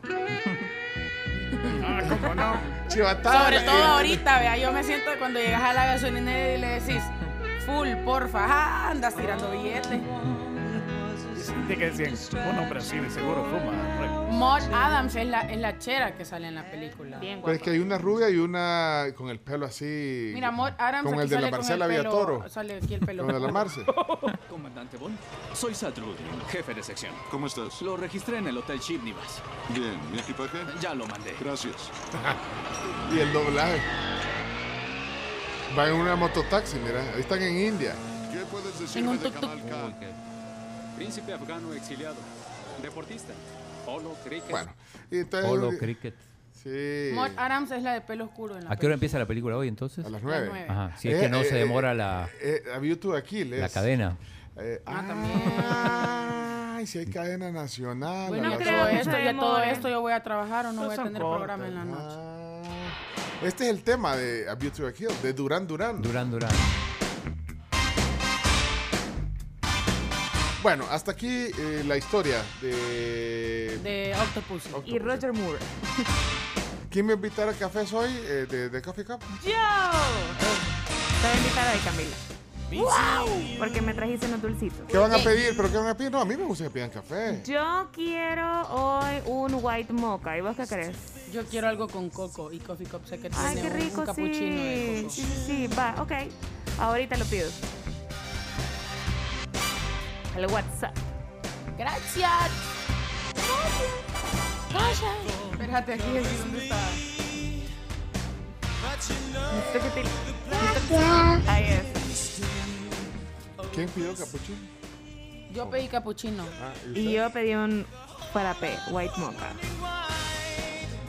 Ah, ¿cómo no? Chivatada. Sobre la- todo eh, ahorita, vea, yo me siento cuando llegas a la gasolinera y le decís, full, porfa, ah, andas tirando billetes. ¿De qué decían? Un hombre así de seguro fuma. Maud Adams es la, es la chera que sale en la película. Bien Pero es que hay una rubia y una con el pelo así. Mira, Maud Adams Como aquí el de la sale con Marcela el pelo- Villatoro. Sale aquí el pelo. Como el de la Marce. Comandante Bond, soy Rudin, jefe de sección. ¿Cómo estás? Lo registré en el Hotel Chimnivas. Bien, ¿mi equipaje? Ya lo mandé. Gracias. y el doblaje. Va en una mototaxi, mira. Ahí están en India. ¿Qué puedes decirme un de tuk-tuk. Kamal Khan? Príncipe afgano exiliado. Deportista. Polo, cricket. Bueno, y entonces. Polo, cricket. Sí. Maud Adams es la de pelo oscuro en la ¿A qué hora empieza la película hoy entonces? A las nueve. nueve. Ajá, si es que no se demora la, Eh, a YouTube aquí, la cadena. Eh, Ah, ah, Ay, si hay cadena nacional. Bueno, ocho. esto, ya todo esto yo voy a trabajar o no voy a tener cortas. programa en la noche. Este es el tema de A Beauty Kill, de Durán Durán. Durán Durán. Bueno, hasta aquí eh, la historia de... De Octopus. Y Roger Moore. ¿Quién me invitará a café hoy eh, de, de Coffee Cup? ¡Yo! Te voy a invitar hoy, Camila. ¡Wow! Porque me trajiste unos dulcitos. ¿Qué van a pedir? ¿Pero qué van a pedir? No, a mí me gusta que pidan café. Yo quiero hoy un white mocha. ¿Y vos qué crees? Yo quiero algo con coco y coffee cup sé que Ay, tiene qué un- rico, un cappuccino de sí. coco. Sí, sí, sí. Va, ok. Ahorita lo pido. Al WhatsApp. Gracias. Espérate aquí, aquí ¿dónde está? Necesito que te- Ahí es. ¿Quién pidió capuchino? Yo pedí cappuccino. Ah, ¿y yo pedí un frappé, white mocha.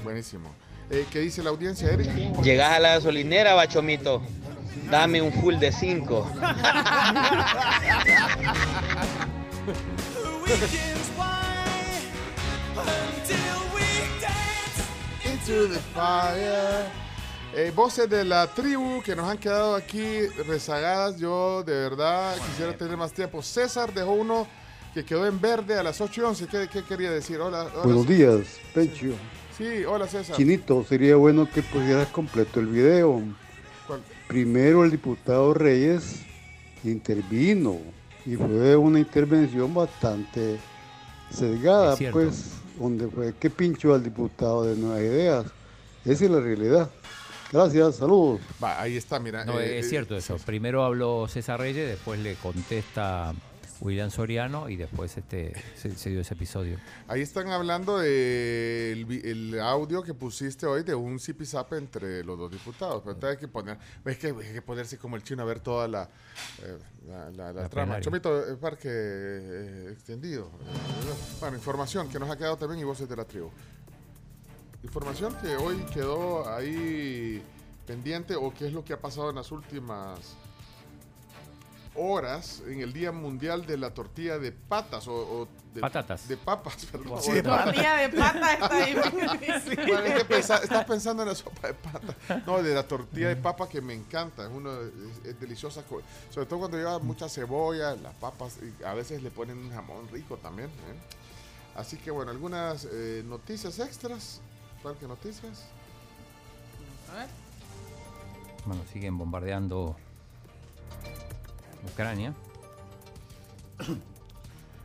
Buenísimo. Eh, ¿Qué dice la audiencia, Eric? Llegas a la gasolinera, bachomito. Dame un full de 5. Into the fire. Eh, voces de la tribu que nos han quedado aquí rezagadas. Yo de verdad quisiera tener más tiempo. César dejó uno que quedó en verde a las 8 y 11. ¿Qué, qué quería decir? Hola. hola, Buenos César. días, Pencho. Sí, hola César. Chinito, sería bueno que pusieras completo el video. Primero el diputado Reyes intervino y fue una intervención bastante sesgada, pues, donde fue que pinchó al diputado de Nuevas Ideas. Esa es la realidad. Gracias, saludos. Va, ahí está, mira. No, eh, es eh, cierto eso. Primero habló César Reyes, después le contesta William Soriano y después este se, se dio ese episodio. Ahí están hablando del el audio que pusiste hoy de un zipizape entre los dos diputados. Pero hay que poner, es que hay que ponerse como el chino a ver toda la, eh, la, la- la La trama. plenaria. Chomito, parque eh, extendido. Bueno, información que nos ha quedado también y voces de la tribu. Información que hoy quedó ahí pendiente o qué es lo que ha pasado en las últimas horas en el Día Mundial de la Tortilla de Patas o, o de, Patatas. de papas, perdón. Sí, de de patas. Tortilla de pata está difícil. Bueno, es que pensa- estás pensando en la sopa de pata. No, de la tortilla de papa que me encanta. Es, uno, es, es deliciosa. Sobre todo cuando lleva mucha cebolla, las papas. Y a veces le ponen un jamón rico también. ¿eh? Así que bueno, algunas eh, noticias extras. Parque Noticias. A ver. Bueno, siguen bombardeando Ucrania.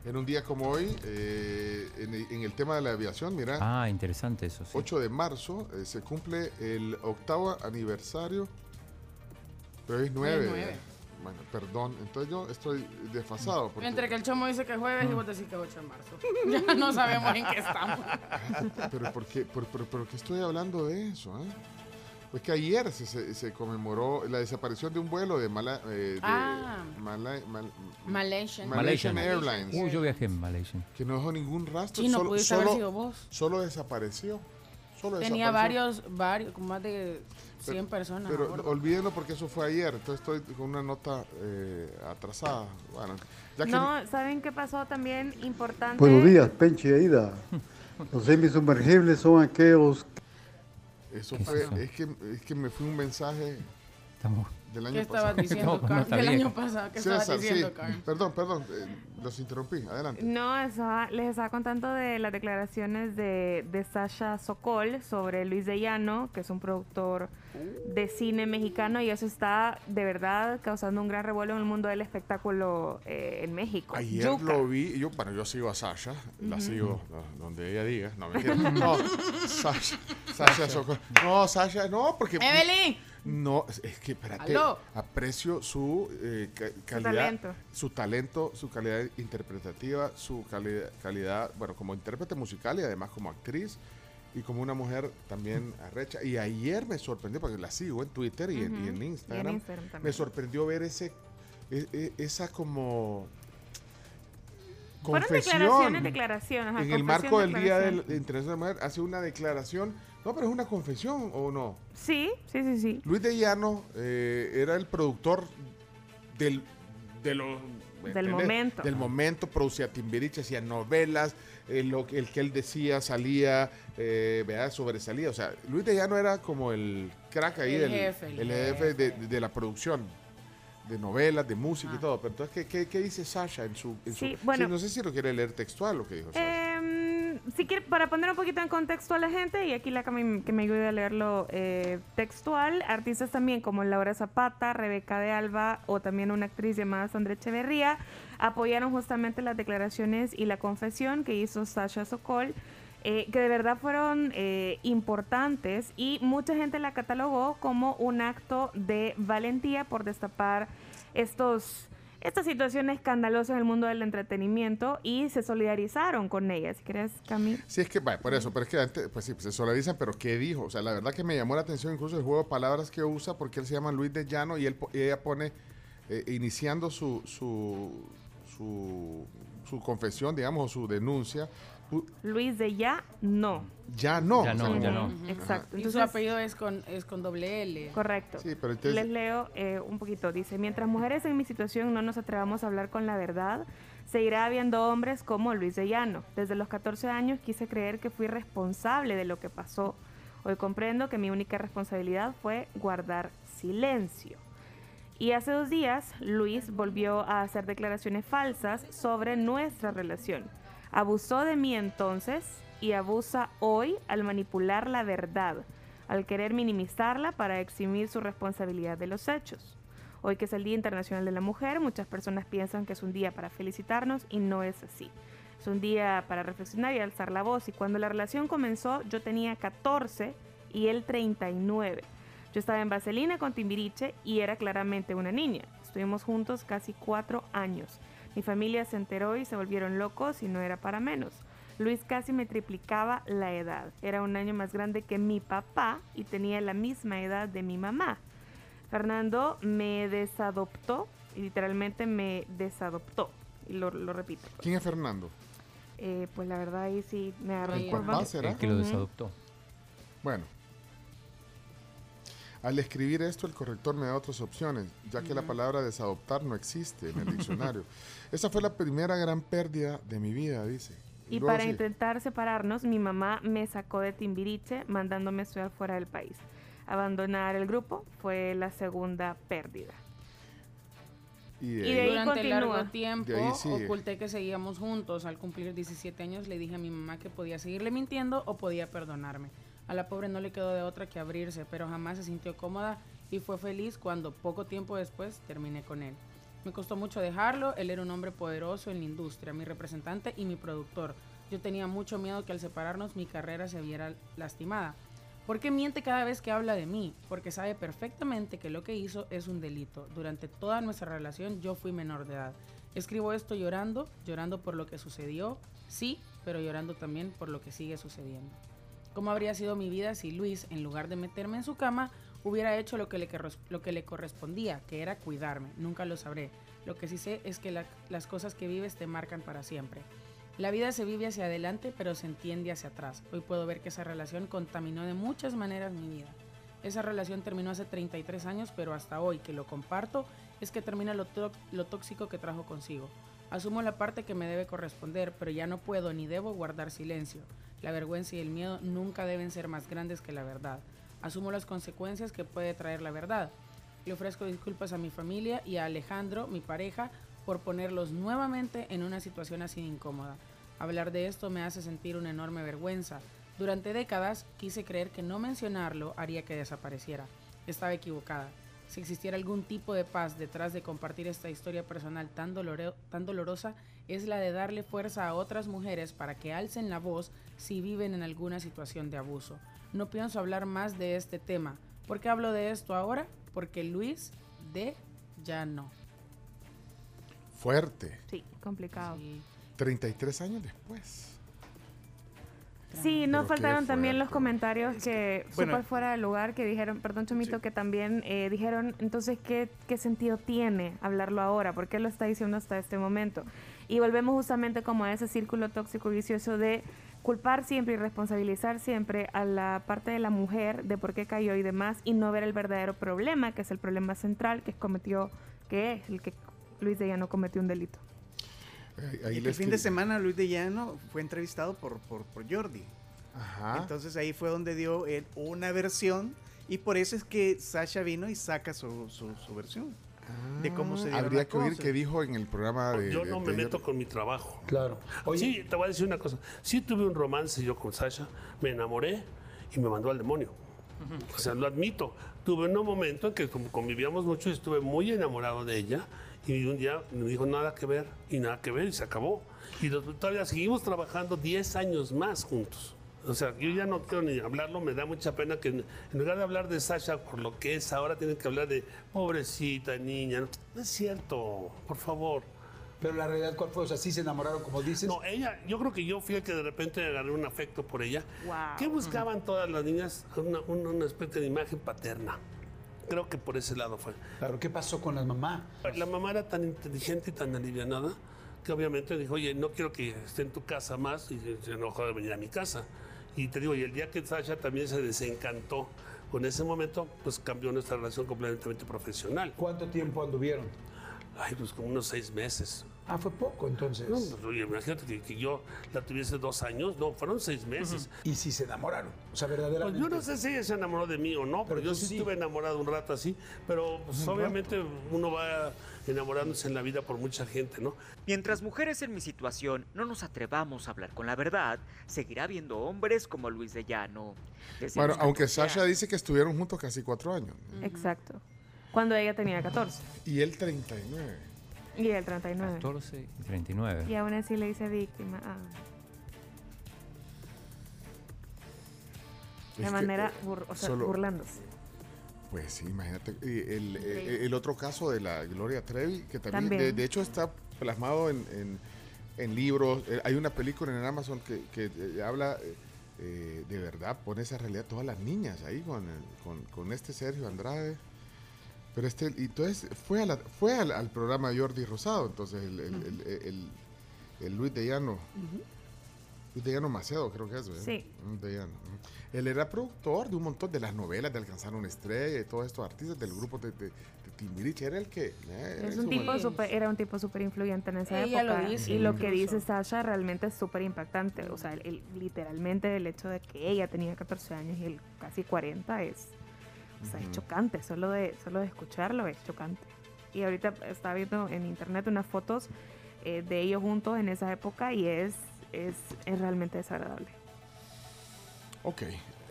En un día como hoy, eh, en, el- en el tema de la aviación, mira, Ah, interesante eso. Sí. 8 de marzo eh, se cumple el octavo aniversario Pero hoy es Hoy 9. es nueve. Bueno, perdón. Entonces yo estoy desfasado. Porque, Entre que el chomo dice que es jueves y vos decís que es 8 de marzo. Ya no sabemos en qué estamos. pero, ¿por qué, por, pero, pero ¿qué estoy hablando de eso? eh? Pues que ayer se, se, se conmemoró la desaparición de un vuelo de, Mala, eh, de Ah. Mala- Mal- Malaysian. Malaysian Airlines. Uy, yo viajé en Malaysia. Que no dejó ningún rastro. Chino, solo, pudiste haber solo- sido vos. solo desapareció. Solo Tenía desapareció. varios, varios, con más de 100 personas. Pero olvídenlo porque eso fue ayer. Entonces estoy con una nota eh, atrasada. Bueno, ya que No, ¿saben qué pasó también importante? Buenos días, Penchi y Aida. Los semisumergibles son aquellos Eso ¿Qué es fue, eso? es que, es que me fue un mensaje Estamos- del año ¿Qué estabas pasado. diciendo, No, Carl? no está Del bien. año pasado, ¿qué estabas César, diciendo, sí. Carl? Perdón, perdón, eh, los interrumpí. Adelante. No, estaba- les estaba contando de las declaraciones de, de Sasha Sokol sobre Luis de Llano, que es un productor de cine mexicano, y eso está de verdad causando un gran revuelo en el mundo del espectáculo eh, en México. Ayer Yuca. lo vi, yo, bueno, yo sigo a Sasha, la sigo no, donde ella diga, no, mentira. no, Sasha. No, Sasha, no, porque... ¡Evelyn! No, es- que, espérate, Aló. aprecio su eh, ca- calidad, talento. su talento, su calidad interpretativa, su calidad, calidad, bueno, como intérprete musical y además como actriz y como una mujer también arrecha. Y ayer me sorprendió, porque la sigo en Twitter y, en, y en Ujú. Instagram, Y en Instagram también. me sorprendió ver ese, e- e- esa como Fueron confesión declaraciones, declaraciones. ajá, en el marco del Día del Internacional de la Mujer, hace una declaración, no, pero es una confesión o no. Sí, sí, sí, sí. Luis de Llano eh, era el productor del, de lo- ¿me Del momento. Del momento, producía Timbiriche, hacía novelas, eh, lo, que- el que él decía salía, eh, ¿verdad? sobresalía. O sea, Luis de Llano era como el crack ahí, El del, jefe, el el jefe de, de la producción. De novelas, de música y todo. Pero entonces, ¿qué, qué, qué dice Sasha en su.? en Sí, su- bueno. no sé si lo quiere leer textual lo que dijo Sasha. Em, si quiere, para poner un poquito en contexto a la gente, y aquí la que me, que me ayude a leerlo eh, textual, artistas también como Laura Zapata, Rebeca de Alba o también una actriz llamada Sandra Echeverría apoyaron justamente las declaraciones y la confesión que hizo Sasha Sokol. eh, que de verdad fueron eh, importantes y mucha gente la catalogó como un acto de valentía por destapar estos esta situación escandalosa en el mundo del entretenimiento y se solidarizaron con ella. Si quieres, Cami. Sí, es que, vaya, por eso, pero es que antes, pues sí, se solarizan, pero ¿qué dijo? O sea, la verdad que me llamó la atención incluso el juego de palabras que usa, porque él se llama Luis de Llano y, él, ella pone, eh, iniciando su, su, su, su confesión, digamos, o su denuncia, Luis de Ya, no. ya no. Ya no, ya. Exacto. Y su apellido es con, es con doble L. Correcto. Sí, pero entonces- Les leo eh, un poquito. Dice, mientras mujeres en mi situación no nos atrevamos a hablar con la verdad, seguirá habiendo hombres como Luis de Llano. Desde los 14 años quise creer que fui responsable de lo que pasó. Hoy comprendo que mi única responsabilidad fue guardar silencio. Y hace dos días, Luis volvió a hacer declaraciones falsas sobre nuestra relación. Abusó de mí entonces y abusa hoy al manipular la verdad, al querer minimizarla para eximir su responsabilidad de los hechos. Hoy que es el Día Internacional de la Mujer, muchas personas piensan que es un día para felicitarnos y no es así. Es un día para reflexionar y alzar la voz. Y cuando la relación comenzó, yo tenía 14 y él 39. Yo estaba en Vaselina con Timbiriche y era claramente una niña. Estuvimos juntos casi cuatro años. Mi familia se enteró y se volvieron locos y no era para menos. Luis casi me triplicaba la edad. Era un año más grande que mi papá y tenía la misma edad de mi mamá. Fernando me desadoptó y literalmente me desadoptó. Y lo, lo repito. pues. ¿Quién es Fernando? Eh, pues la verdad ahí sí me agarró ¿El? El que lo desadoptó. Bueno. Al escribir esto, el corrector me da otras opciones, ya que la palabra desadoptar no existe en el diccionario. Esa fue la primera gran pérdida de mi vida, dice. Y luego para sigue. intentar separarnos, mi mamá me sacó de Timbiriche, mandándome a estudiar fuera del país. Abandonar el grupo fue la segunda pérdida. Y de y de ahí Durante continúa. largo tiempo oculté que seguíamos juntos. Al cumplir 17 años le dije a mi mamá que podía seguirle mintiendo o podía perdonarme. A la pobre no le quedó de otra que abrirse, pero jamás se sintió cómoda y fue feliz cuando poco tiempo después terminé con él. Me costó mucho dejarlo, él era un hombre poderoso en la industria, mi representante y mi productor. Yo tenía mucho miedo que al separarnos mi carrera se viera lastimada. ¿Por qué miente cada vez que habla de mí? Porque sabe perfectamente que lo que hizo es un delito. Durante toda nuestra relación yo fui menor de edad. Escribo esto llorando, llorando por lo que sucedió, sí, pero llorando también por lo que sigue sucediendo. ¿Cómo habría sido mi vida si Luis, en lugar de meterme en su cama, hubiera hecho lo que le, correspondía, que era cuidarme? Nunca lo sabré. Lo que sí sé es que la- las cosas que vives te marcan para siempre. La vida se vive hacia adelante, pero se entiende hacia atrás. Hoy puedo ver que esa relación contaminó de muchas maneras mi vida. Esa relación terminó hace 33 años, pero hasta hoy que lo comparto es que termina lo, lo tóxico que trajo consigo. Asumo la parte que me debe corresponder, pero ya no puedo ni debo guardar silencio. La vergüenza y el miedo nunca deben ser más grandes que la verdad. Asumo las consecuencias que puede traer la verdad. Le ofrezco disculpas a mi familia y a Alejandro, mi pareja, por ponerlos nuevamente en una situación así de incómoda. Hablar de esto me hace sentir una enorme vergüenza. Durante décadas quise creer que no mencionarlo haría que desapareciera. Estaba equivocada. Si existiera algún tipo de paz detrás de compartir esta historia personal tan, tan dolorosa, es la de darle fuerza a otras mujeres para que alcen la voz si viven en alguna situación de abuso. No pienso hablar más de este tema. ¿Por qué hablo de esto ahora? Porque Luis de ya no. Fuerte. Sí, complicado. 33 años después. Sí, no Pero qué faltaron también los comentarios que, Bueno. súper fuera de lugar que dijeron, perdón Chomito, que también eh, dijeron, entonces, ¿qué, ¿qué sentido tiene hablarlo ahora? ¿Por qué lo está diciendo hasta este momento? Y volvemos justamente como a ese círculo tóxico y vicioso de culpar siempre y responsabilizar siempre a la parte de la mujer de por qué cayó y demás y no ver el verdadero problema, que es el problema central que cometió, que es el que Luis de Llano cometió un delito. Ahí- el fin de semana Luis de Llano fue entrevistado por, por, por Jordi. Ajá. Entonces ahí fue donde dio él una versión y por eso es que Sasha vino y saca su, su, su versión de cómo se dieron Habría que oír qué dijo en el programa de. Yo no de me meto con mi trabajo. Claro. sí, te voy a decir una cosa. Sí tuve un romance yo con Sasha, me enamoré y me mandó al demonio. O sea, lo admito. Tuve un momento en que como convivíamos mucho y estuve muy enamorado de ella y un día me dijo nada que ver y nada que ver y se acabó. Y todavía seguimos trabajando 10 años más juntos. O sea, yo ya no quiero ni hablarlo, me da mucha pena que en lugar de hablar de Sasha por lo que es, ahora tienen que hablar de pobrecita niña. No, no es cierto, por favor. Pero la realidad, ¿cuál fue? O sea, sí se enamoraron, como dices. No, ella, yo creo que yo fui el que de repente agarré un afecto por ella. Wow. ¿Qué buscaban todas las niñas? Una, una, una especie de imagen paterna. Creo que por ese lado fue. Claro, ¿qué pasó con la mamá? La mamá era tan inteligente y tan alivianada que obviamente dijo, oye, no quiero que esté en tu casa más y se enojó de venir a mi casa. Y te digo, y el día que Sasha también se desencantó con ese momento, pues cambió nuestra relación completamente profesional. ¿Cuánto tiempo anduvieron? Ay, pues como unos seis meses. Ah, fue poco entonces. No, pues, oye, imagínate que, que yo la tuviese dos años, no, fueron seis meses. Y si se enamoraron. O sea, Pues verdaderamente. yo no sé si ella se enamoró de mí o no, pero, Pero yo sí, estuve enamorado un rato así. Pero pues, rato. obviamente uno va enamorándose en la vida por mucha gente, ¿no? Mientras mujeres en mi situación no nos atrevamos a hablar con la verdad, seguirá habiendo hombres como Luis de Llano. Decimos Bueno, que aunque Sasha dice que estuvieron juntos casi cuatro años. Exacto. Cuando ella tenía 14 Y él 39. y él 39. 14 y 39. Y aún así le dice víctima. Ah. De que, manera, eh, bur- o sea, solo- burlándose. Pues sí, imagínate. El, Increíble. el otro caso de la Gloria Trevi, que también, También. De, de hecho, está plasmado en, en- en libros. Eh, hay una película en Amazon que, que, eh, habla eh, eh, de verdad, pone esa realidad todas las niñas ahí con, con, con este Sergio Andrade. Pero este, y entonces fue, a la- fue al, al programa de Jordi Rosado, entonces el, el, Luis de Llano. Llano Macedo, creo que es, ¿verdad? Sí. Mm, de Llano, ujú. Él era productor de un montón de las novelas de Alcanzar una estrella y todos estos artistas del grupo de, de, de Timbiriche. Era el que. eh, era Es un tipo super, era un tipo súper influyente en esa Ella lo época. dice, y lo que dice Sasha realmente es súper impactante. O sea, el- literalmente el hecho de que ella tenía 14 años y él casi 40 es, o sea, es chocante. Solo de, solo de escucharlo es chocante. Y ahorita estaba viendo en internet unas fotos eh, de ellos juntos en esa época y es, es, es realmente desagradable. Ok.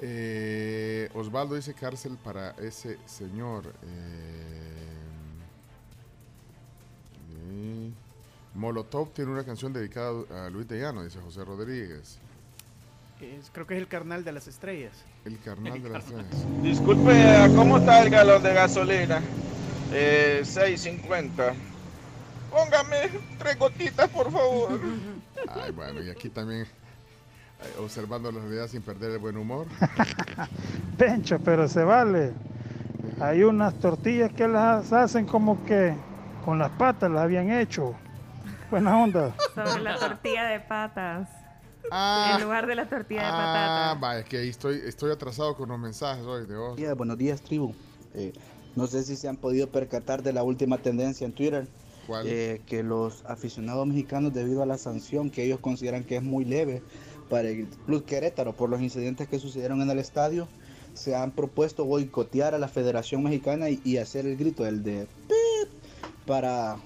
Eh, Osvaldo dice cárcel para ese señor. Eh, Molotov tiene una canción dedicada a Luis de Llano, dice José Rodríguez. Es- creo que es el carnal de las estrellas. El carnal de las estrellas. Disculpe, ¿cómo está el galón de gasolina? Eh, 6.50. Póngame tres gotitas, por favor. Ay, bueno, y aquí también observando la realidad sin perder el buen humor. Pencho, pero se vale. Hay unas tortillas que las hacen como que con las patas las habían hecho. Buena onda. Sobre la tortilla de patas. Ah. en lugar de la tortilla de Ah, patata. va, es que ahí estoy, estoy atrasado con los mensajes hoy de vos. Buenos días, buenos días, tribu. Eh, no sé si se han podido percatar de la última tendencia en Twitter. ¿Cuál? eh, que los aficionados mexicanos, debido a la sanción que ellos consideran que es muy leve para el Club Querétaro por los incidentes que sucedieron en el estadio, se han propuesto boicotear a la Federación Mexicana y, y hacer el grito, el de "Pip", para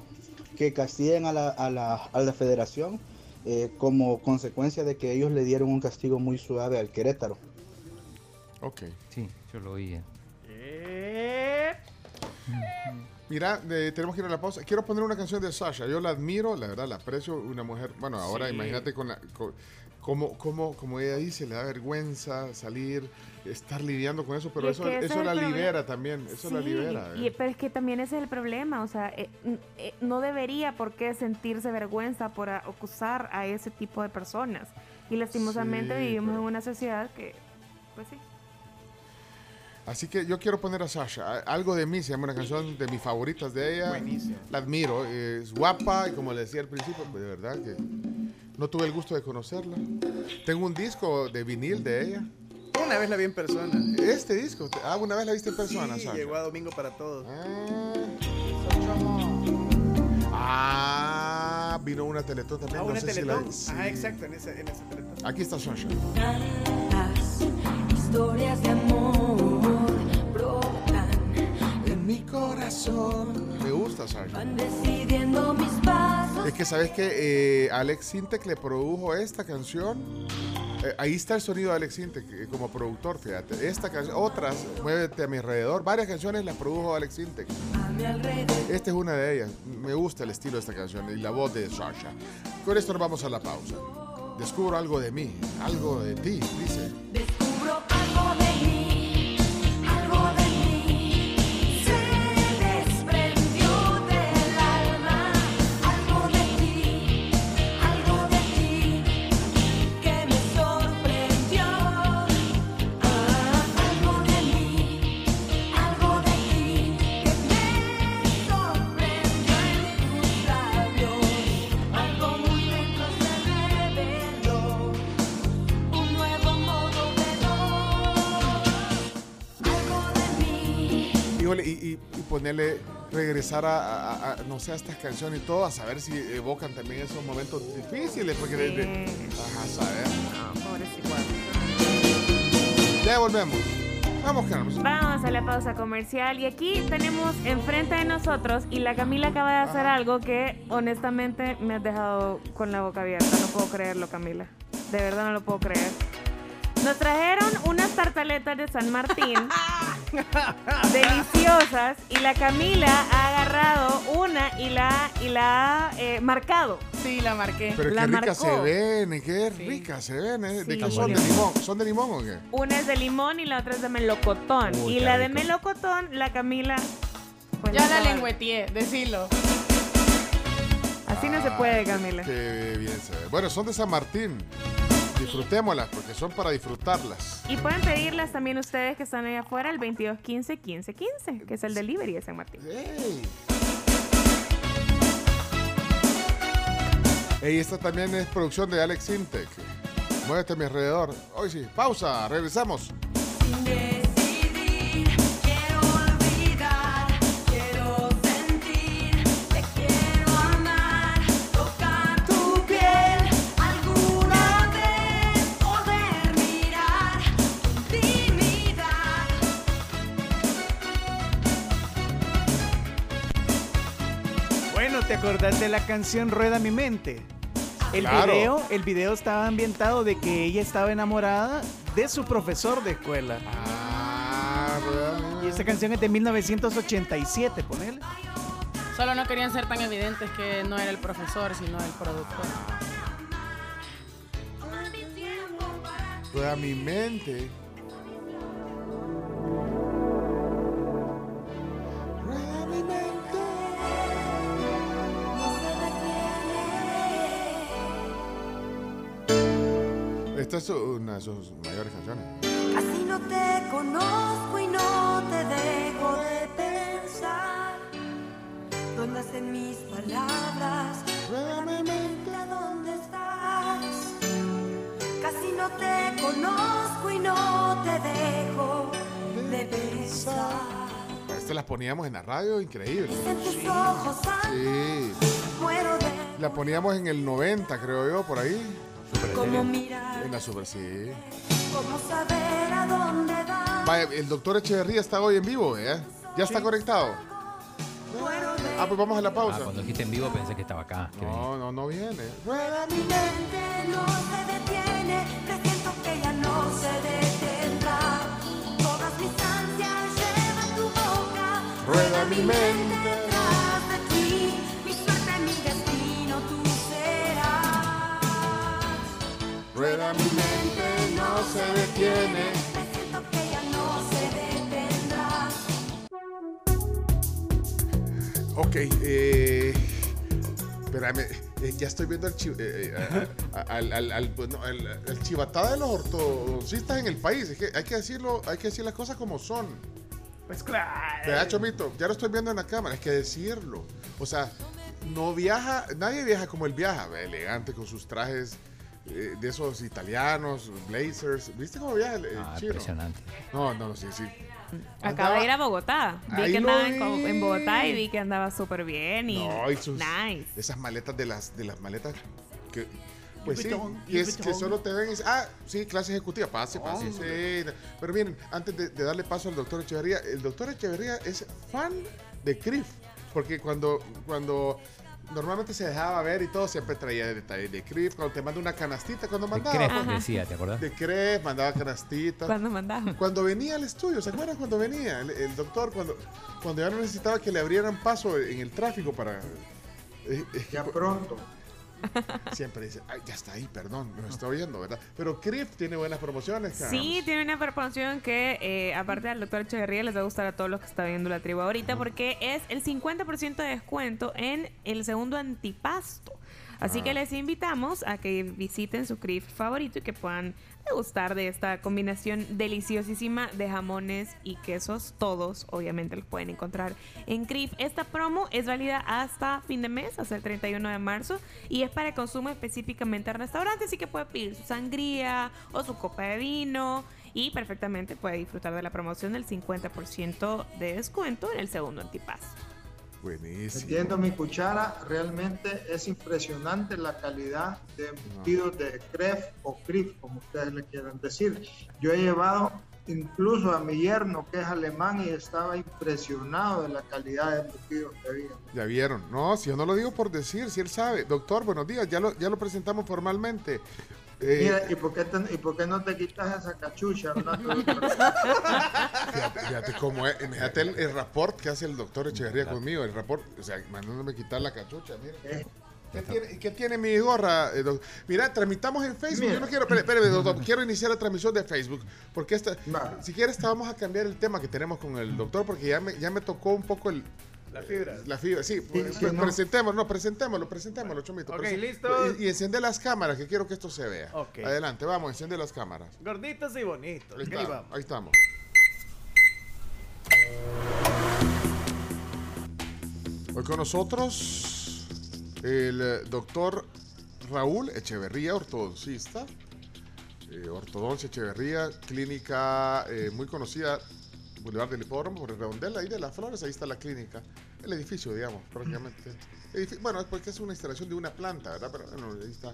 que castiguen a la, a la, a la Federación eh, como consecuencia de que ellos le dieron un castigo muy suave al Querétaro. Ok. Sí, yo lo oí. Mira, eh, tenemos que ir a la pausa. Quiero poner una canción de Sasha. Yo la admiro, la verdad, la aprecio. Una mujer, bueno, ahora Sí. imagínate con la, con- como, como, como ella dice, le da vergüenza salir, estar lidiando con eso, pero es eso, eso es la problema. libera también. Eso la libera. y- eh. pero es que también ese es el problema, o sea, eh, eh, no debería por qué sentirse vergüenza por a- acusar a ese tipo de personas. Y lastimosamente Sí, vivimos pero- en una sociedad que, pues sí. Así que yo quiero poner a Sasha. Algo de mí, se llama una canción de mis favoritas de ella. Buenísimo. La admiro. Es guapa y como le decía al principio, pues, de verdad que no tuve el gusto de conocerla. Tengo un disco de vinil de ella. Una vez la vi en persona. Este disco. Ah, una vez la viste en persona, Sí, Sasha. llegó a Domingo para Todos. Ah, vino una Teletón también. Ah, no una sé si teletón. la- sí. Ah, exacto, en ese, en ese teletón. Aquí está Sasha. Tantas historias de amor corazón. Me gusta Sasha. Van decidiendo mis pasos. Es que sabes que eh, Alex Sintek le produjo esta canción. Eh, ahí está el sonido de Alex Sintek eh, como productor, fíjate. Esta canción, otras, Muévete a mi alrededor, varias canciones las produjo Alex Sintek. Esta es una de ellas. Me gusta el estilo de esta canción y la voz de Sasha. Con esto nos vamos a la pausa. Descubro algo de mí, algo de ti, dice. Descubro algo de ponerle, regresar a, a- a- no sé, a estas canciones y todo, a saber si evocan también esos momentos difíciles. Porque de- de- ajá, saber. Ya volvemos. Vamos, Carlos. Vamos a la pausa comercial y aquí tenemos enfrente de nosotros y la Camila acaba de hacer algo que honestamente me has dejado con la boca abierta. No puedo creerlo, Camila. De verdad no lo puedo creer. Nos trajeron unas tartaletas de San Martín deliciosas y la Camila ha agarrado una y la y la ha eh, marcado. Sí, la marqué. Pero la qué ricas se ven, y qué ricas se ven. ¿eh? ¿De Sí. qué son? ¿De limón? ¿Son de limón o qué? Una es de limón y la otra es de melocotón. Uy, y la de melocotón, la Camila. pues, Ya la sabe. lengüeteé, decilo. Así no se puede, Camila. Qué bien se ve. Bueno, son de San Martín. Disfrutémoslas porque son para disfrutarlas. Y pueden pedirlas también ustedes que están allá afuera, el 2215 15 15, que es el delivery de San Martín. Y esta también es producción de Alex Intec. Muévete a mi alrededor. Hoy sí, pausa, regresamos. Sin acordás de la canción Rueda mi mente? El Claro. video, el video estaba ambientado de que ella estaba enamorada de su profesor de escuela. y esta canción es de 1987, ponele. Solo no querían ser tan evidentes que no era el profesor, sino el productor. Rueda mi mente. Esta es una de sus mayores canciones. Casi no te conozco y no te dejo de pensar. No andas en mis palabras. Realmente dónde estás. Casi no te conozco y no te dejo de pensar. Esta las poníamos en la radio, increíble. En tus ojos Sí. muero de La poníamos en el 90, creo yo, por ahí. Cómo mirar, En la Super, sí. cómo saber a dónde vas. Vaya, el doctor Echeverría está hoy en vivo, ¿eh? ¿Ya está conectado? Ah, pues vamos a la pausa. Ah, cuando dijiste en vivo pensé que estaba acá. que No, no, no viene. Rueda mi mente, no se detiene, presiento que ya no se detendrá. Todas mis ansias llevan tu boca. Rueda mi mente. Rueda mi mente, no se detiene. Presiento que ya no se detendrá. Ok, eh. Espérame, eh, ya estoy viendo al, chi- eh, eh, a- al, al- al- no, al- al chivatada de los ortodoncistas en el país. Es que hay que decirlo, hay que decir las cosas como son. Pues claro. ¿Verdad, Chomito? Ya lo estoy viendo en la cámara, hay que decirlo. O sea, no viaja, nadie viaja como él viaja, elegante con sus trajes eh, de esos italianos, blazers. ¿Viste cómo viaja el, el Ah, chino? impresionante. No, no, sí, sí. Acaba de ir a Bogotá. Vi Ahí que andaba en, Bogotá y vi que andaba súper bien. Y No, y sus- nice. esas maletas de las, de las maletas que. Pues sí, Vuitton, que, es, que solo te ven y dicen, ah, sí, clase ejecutiva, pase, pase, sí. Pero miren, antes de, de darle paso al doctor Echeverría, el doctor Echeverría es fan de CRIF, porque cuando, cuando normalmente se dejaba ver y todo, siempre traía detalles de CRIF, cuando te manda una canastita, cuando De mandaba. Cref, pues, decía, ¿te acordás? De CREF, mandaba canastitas. Cuando mandaba. Cuando venía al estudio, ¿se acuerdan cuando venía el, el doctor? Cuando, cuando ya no necesitaba que le abrieran paso en el tráfico para... ya pronto. Siempre dice, ay, ya está ahí, perdón, no estoy oyendo, ¿verdad? Pero CRIF tiene buenas promociones, Carlos. Sí, tiene una promoción que, eh, aparte del doctor Echeverría, les va a gustar a todos los que están viendo la tribu ahorita, porque es el 50% de descuento en el segundo antipasto. Así Ah. que les invitamos a que visiten su CRIF favorito y que puedan degustar de esta combinación deliciosísima de jamones y quesos. Todos, obviamente, los pueden encontrar en CRIF. Esta promo es válida hasta fin de mes, hasta el 31 de marzo, y es para consumo específicamente en restaurantes, así que puede pedir su sangría o su copa de vino y perfectamente puede disfrutar de la promoción del 50% de descuento en el segundo antipasto. Buenísimo. Metiendo mi cuchara, realmente es impresionante la calidad de embutidos de Cref o Crif, como ustedes le quieran decir. Yo he llevado incluso a mi yerno, que es alemán, y estaba impresionado de la calidad de embutidos que había. Ya vieron. No, si yo no lo digo por decir, si él sabe. Doctor, buenos días, ya lo, ya lo presentamos formalmente. Eh, Mira, ¿y por, qué te- ¿y por qué no te quitas esa cachucha? Fíjate, fíjate cómo es. Fíjate el, el rapport que hace el doctor Echeverría conmigo. El rapport, o sea, mandándome quitar la cachucha, mira. ¿Qué tiene, qué tiene mi gorra? eh, Mira, tramitamos en Facebook. Mira. Yo no quiero, espere, espere, doctor, quiero iniciar la transmisión de Facebook. Porque esta, si quieres, vamos a cambiar el tema que tenemos con el doctor, porque ya me, ya me tocó un poco el. La fibra. La fibra, sí. pues, que no. Presentémoslo, presentémoslo, presentémoslo, Chomito. Ok, Presen- listos. Y, y enciende las cámaras, que quiero que esto se vea. Ok. Adelante, vamos, enciende las cámaras. Gorditos y bonitos. Ahí, vamos. ahí estamos. Hoy con nosotros el eh, doctor Raúl Echeverría, ortodoncista. Eh, ortodoncia Echeverría, clínica eh, muy conocida, Boulevard del Hipódromo, por el redondel, ahí de las flores, ahí está la clínica. El edificio, digamos, prácticamente. Edifi- bueno, es porque es una instalación de una planta, ¿verdad? Pero bueno, ahí está.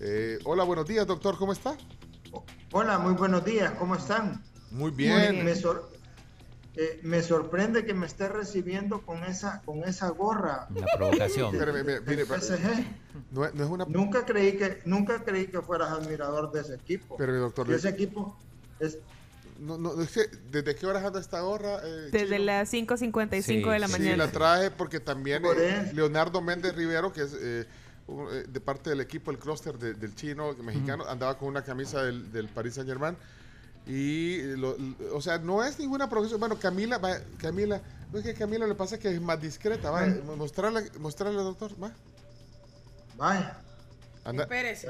Eh, hola, buenos días, doctor, ¿cómo está? Hola, muy buenos días, ¿cómo están? Muy bien. Me, sor- eh, me sorprende que me esté recibiendo con esa, con esa gorra. La provocación. Espérame, mire, mire, del PSG. No, es- no es una. Nunca creí que nunca creí que fueras admirador de ese equipo. Pero, doctor, ese equipo es No, no, es que, ¿desde qué hora anda esta gorra? eh, Desde Chino? las 5.55 de la Sí, mañana. la traje porque también Por eh. Leonardo Méndez Rivero, que es eh, eh, de parte del equipo, el clúster de- del chino mexicano, andaba con una camisa del, del Paris Saint Germain. Y, lo- lo- o sea, no es ninguna progresión. Bueno, Camila, va, Camila, no es que Camila le pasa que es más discreta. Va, mostrarle, mostrarle, doctor, va. Vaya. Anda, Espérese.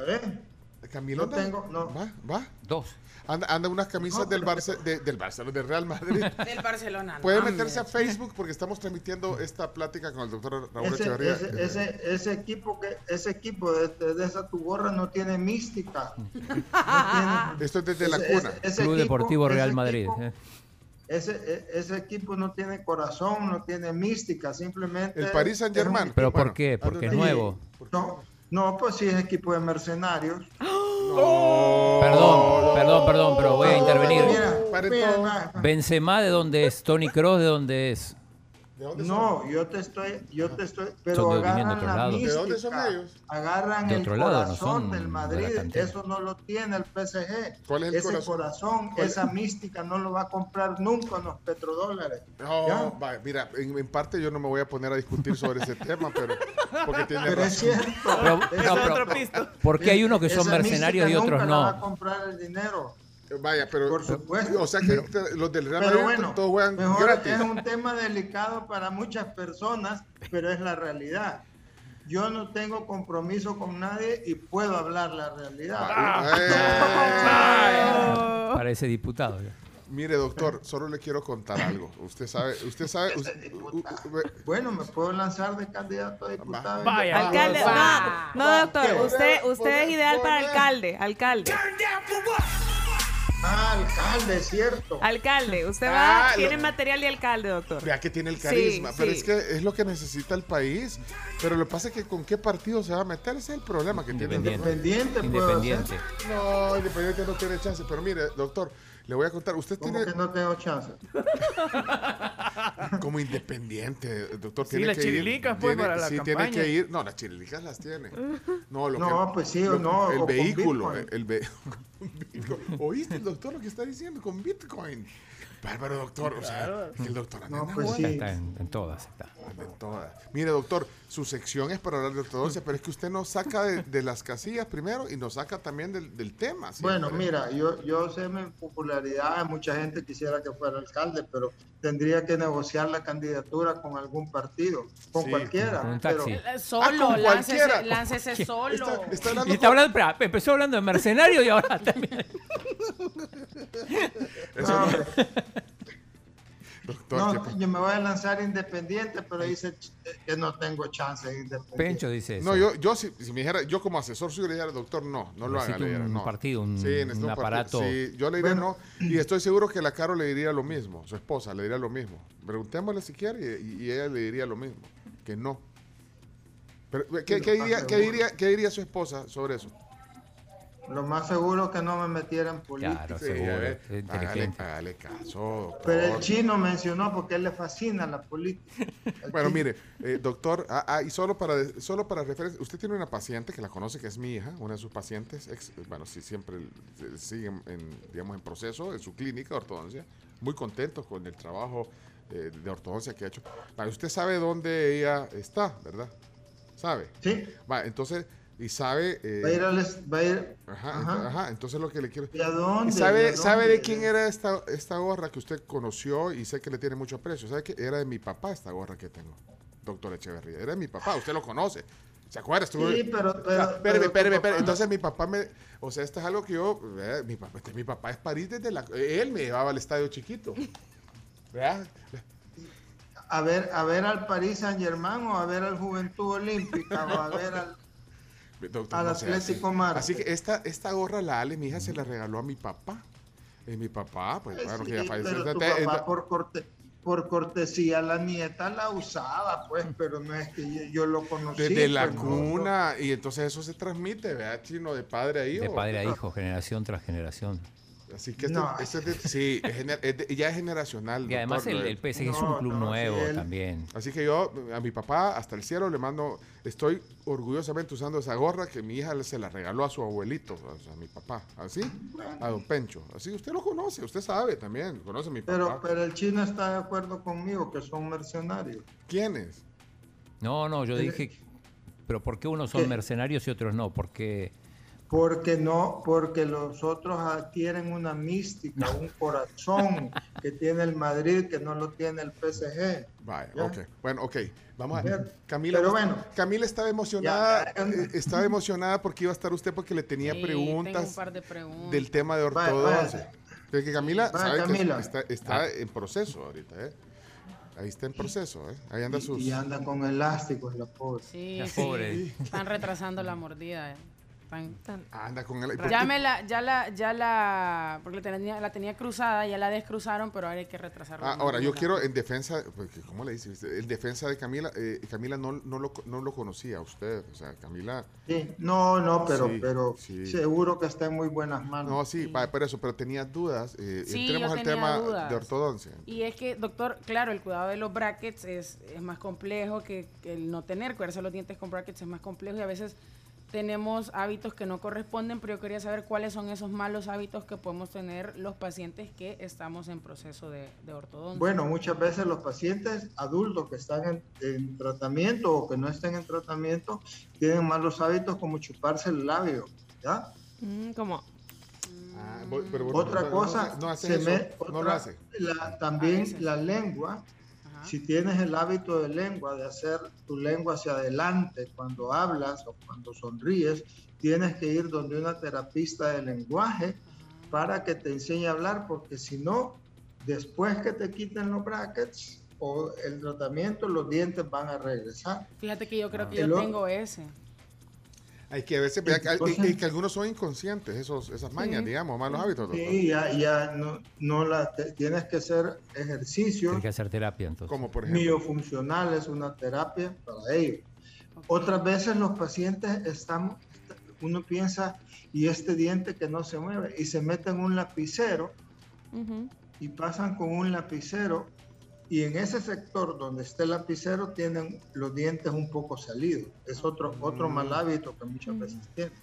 Camila, No tengo, no. va, va. Dos. Anda, anda unas camisas del, Barce- de- del Barcelona, del Real Madrid. Del Barcelona. no, Puede hombre. meterse a Facebook porque estamos transmitiendo esta plática con el doctor Raúl Ese, Echeverría. ese, ese, ese equipo que ese equipo de, de- de esa tu gorra no tiene mística. No tiene- Esto es desde la cuna. ese- ese Club equipo- Deportivo Real equipo- Madrid. eh. Ese, e- ese equipo no tiene corazón, no tiene mística, simplemente. El Paris Saint Germain. ¿Pero por qué? Porque es nuevo. No, no, pues sí es equipo de mercenarios. Perdón, perdón, perdón, pero voy a intervenir. Benzema, ¿de dónde es? Tony Cross, ¿de dónde es? No, yo te estoy, yo te estoy, pero agarran otro la lado. ¿De mística, dónde son ellos? agarran De el lado, no corazón del Madrid, eso no lo tiene el PSG. ¿Cuál es el Ese corazón? corazón, ¿Cuál es? esa mística no lo va a comprar nunca en los petrodólares. No, va, mira, en, en parte yo no me voy a poner a discutir sobre ese tema, pero porque tiene Pero es razón. cierto. Pero- es no, cierto. pero- ¿Por qué hay unos que son mercenarios y otros nunca la va a no? comprar el dinero. Vaya, pero Por supuesto. o sea que te- los del Real Pero Madrid bueno, todos juegan mejor gratis. es un tema delicado para muchas personas, pero es la realidad. Yo no tengo compromiso con nadie y puedo hablar la realidad. Eh, Parece diputado. ya. Mire, doctor, solo le quiero contar algo. Usted sabe, usted sabe. usted- u- u- Bueno, me puedo lanzar de candidato a diputado. Vaya. Alcalde, no, no, doctor, usted, usted es ideal para alcalde, alcalde. Ah, alcalde, es cierto. Alcalde, usted va, Ah, lo- tiene material de alcalde, doctor. Vea que tiene el Sí, carisma, pero sí. es que es lo que necesita el país. Pero lo que pasa es que con qué partido se va a meter, ese es el problema que tiene. el Independiente. Independiente, puedo Independiente. hacer. No, Independiente no tiene chance. Pero mire, doctor, le voy a contar. Usted ¿Cómo tiene que no tengo chance? como independiente, doctor. Sí, tiene las que ir- chirilicas, pues, tiene- para la sí, campaña. tiene que ir. No, las chirilicas las tiene. No, lo No, que- pues sí lo- o no, El o vehículo. El ve-. ¿Oíste el doctor lo que está diciendo con Bitcoin? Bárbaro, doctor. O sea, el doctor anda No, pues sí. Está en, en todas. Está. En todas. Mire, doctor, su sección es para hablar de ortodoxia, pero es que usted nos saca de, de las casillas primero y nos saca también del, del tema. siempre. Bueno, mira, yo, yo sé mi popularidad, mucha gente quisiera que fuera alcalde, pero tendría que negociar la candidatura con algún partido, con Sí, cualquiera. con un pero- taxi. Eh, Solo, Ah, con láncese, cualquiera. láncese solo. Está, está hablando Y está con- hablando, espera, empezó hablando de mercenario y ahora también. Eso No, No, ¿qué- yo me voy a lanzar independiente, pero dice que no tengo chance de independiente. Pencho dice eso. No, yo, yo si, si me dijera, yo como asesor suyo le dijera, doctor, no, no lo haga. Le dijera, un no. partido, un- necesito un partido. aparato. Sí, yo le diría no. Y estoy seguro que la Caro le diría lo mismo, su esposa le diría lo mismo. Preguntémosle si quiere y, y ella le diría lo mismo, que no. Pero, ¿qué, Sí, qué diría, qué, diría, ¿Qué diría su esposa sobre eso? Lo más seguro es que no me metiera en política. Claro, Sí, seguro. es hágale, inteligente. hágale caso, doctor. Pero el chino mencionó porque él le fascina la política. Bueno, chino. mire, eh, doctor, ah, ah, y solo para, solo para referencia, usted tiene una paciente que la conoce, que es mi hija, una de sus pacientes, ex- bueno, sí, siempre eh, sigue en, digamos, en proceso en su clínica de ortodoncia, muy contentos con el trabajo eh, de ortodoncia que ha hecho. Usted sabe dónde ella está, ¿verdad? ¿Sabe? Sí. Va, entonces, y sabe... eh, Va a ir al... Va a ir... Ajá, Ajá. ajá, entonces lo que le quiero... ¿Y a dónde? ¿Y sabe, ¿Y a sabe de quién era esta, esta gorra que usted conoció y sé que le tiene mucho aprecio? ¿Sabe que era de mi papá esta gorra que tengo, doctor Echeverría? Era de mi papá, usted lo conoce. ¿Se acuerda? Sí, pero- pero- Ah, espéreme, espéreme, espéreme. Entonces mi papá me... O sea, esto es algo que yo... eh, mi, papá, este, mi papá es París desde la... Él me llevaba al estadio chiquito. ¿Verdad? A ver, a ver al París Saint Germain o a ver al Juventud Olímpica o a ver al... Doctor, Al sea Atlético así. Marte. Así que esta, esta gorra, la Ale, mi hija, se la regaló a mi papá. Y mi papá, pues, claro, que ya falleció. pero tu papá por, corte, por cortesía la nieta la usaba, pues, pero no es que yo, yo lo conocí. Desde la pues, no, cuna, y entonces eso se transmite, ¿verdad, chino? De padre a hijo. De padre a hijo, generación tras generación. Así que esto, No. esto es de- sí, es gener- es de- ya es generacional. Y además doctor. el, el PSG es un club no, nuevo él- también. Así que yo a mi papá hasta el cielo le mando, estoy orgullosamente usando esa gorra que mi hija se la regaló a su abuelito, o sea, a mi papá, así, a don Pencho. Así usted lo conoce, usted sabe también, conoce a mi papá. Pero, pero el chino está de acuerdo conmigo que son mercenarios. ¿Quiénes? No, no, yo El- dije Pero ¿por qué unos son ¿Qué? mercenarios y otros no? Porque Porque no, porque los otros adquieren una mística, un corazón que tiene el Madrid que no lo tiene el PSG. Vaya, ¿Ya? ok. Bueno, ok. Vamos a. Camila, Pero bueno. Camila estaba emocionada, Ya, ya. eh, estaba emocionada porque iba a estar usted porque le tenía Sí, preguntas tengo un par de preguntas. del tema de ortodoncia. vaya. Pero que Camila, Vaya, sabe que está, está en proceso ahorita, ¿eh? Ahí está en proceso, ¿eh? Ahí anda Y, sus... y anda con elásticos la pobre. Sí, La sí. pobre. Están retrasando la mordida. eh. Están- Anda con el... Ya me la, ya la, ya la, porque la tenía, la tenía cruzada, ya la descruzaron, pero ahora hay que retrasarla. Ah, ahora, yo quiero en defensa, porque, ¿cómo le dice? usted? En defensa de Camila, eh, Camila no, no, lo, no lo conocía a usted, o sea, Camila... Sí, no, no, pero, Sí, pero sí. seguro que está en muy buenas manos. No, sí, va, por eso, pero tenía dudas. eh, Sí, entremos yo al tenía tema dudas. de ortodoncia. Y es que, doctor, claro, el cuidado de los brackets es, es más complejo que, que el no tener. Cuidarse los dientes con brackets es más complejo y a veces tenemos hábitos que no corresponden, pero yo quería saber cuáles son esos malos hábitos que podemos tener los pacientes que estamos en proceso de, de ortodoncia. Bueno, muchas veces los pacientes adultos que están en, en tratamiento o que no estén en tratamiento tienen malos hábitos como chuparse el labio, ¿ya? Mm, como Ah, pero Otra pero cosa, no, no hace se eso, me- no lo otra- hace. la- también la lengua, si tienes el hábito de lengua, de hacer tu lengua hacia adelante cuando hablas o cuando sonríes, tienes que ir donde una terapista de lenguaje para que te enseñe a hablar, porque si no, después que te quiten los brackets o el tratamiento, los dientes van a regresar. Fíjate que yo creo que El yo tengo ese. Hay que a veces que, y- y que algunos son inconscientes, esos, esas mañas, digamos, malos hábitos. doctor. Sí, ya, ya no, no la, te- tienes que hacer ejercicios Tiene que hacer terapia entonces. Como por ejemplo. miofuncional es una terapia para ello. Otras veces los pacientes están, uno piensa, y este diente que no se mueve, y se meten un lapicero y pasan con un lapicero, y en ese sector donde está el lapicero tienen los dientes un poco salidos. Es otro, otro mal hábito que muchas veces tienen.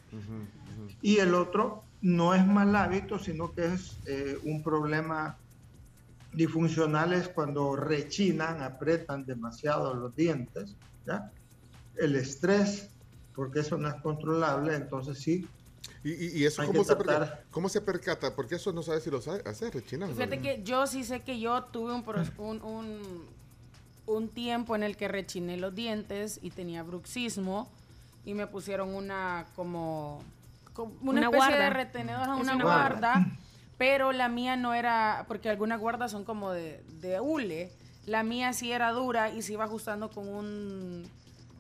Y el otro no es mal hábito, sino que es eh, un problema disfuncional es cuando rechinan, apretan demasiado los dientes, ¿ya? El estrés, porque eso no es controlable, entonces sí. ¿Y, y- y eso cómo se, percata, cómo se percata? Porque eso no sabe si lo sabe hacer, rechinar. Fíjate que yo sí sé que yo tuve un, un, un, un tiempo en el que rechiné los dientes y tenía bruxismo y me pusieron una como, como una, Una especie guarda. de retenedor, una una guarda, guarda. pero la mía no era, porque algunas guardas son como de, de hule, la mía sí era dura y se iba ajustando con un,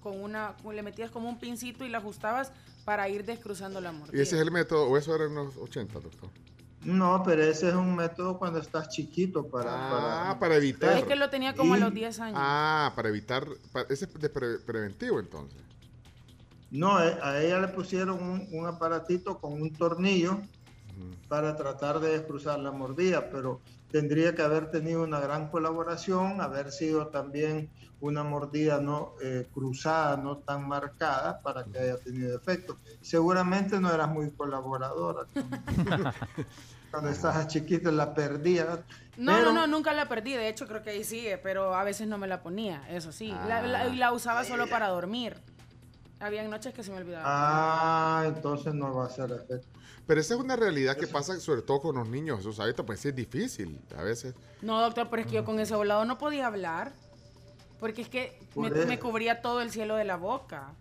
con una, le metías como un pincito y la ajustabas para ir descruzando la mordida. Y ese es el método, o eso era en los 80, doctor. No, pero ese es un método cuando estás chiquito para... Ah, para evitar. Es que lo tenía como a los 10 años. Ah, para evitar. para- ese es de pre- preventivo entonces. No, eh, a ella le pusieron un, un aparatito con un tornillo para tratar de descruzar la mordida, pero tendría que haber tenido una gran colaboración, haber sido también una mordida no eh, cruzada, no tan marcada para que haya tenido efecto. Seguramente no eras muy colaboradora. Cuando estabas chiquita la perdías. No, pero- no, no, nunca la perdí. De hecho, creo que ahí sigue, pero a veces no me la ponía, eso sí. La, la usaba solo para dormir. Habían noches que se me olvidaba. Ah, entonces no va a hacer efecto. Pero esa es una realidad que pasa sobre todo con los niños. Esos hábitos, pues sí es difícil a veces. No, doctor, pero es que yo con ese volado no podía hablar. Porque es que me, eso. cubría todo el cielo de la boca.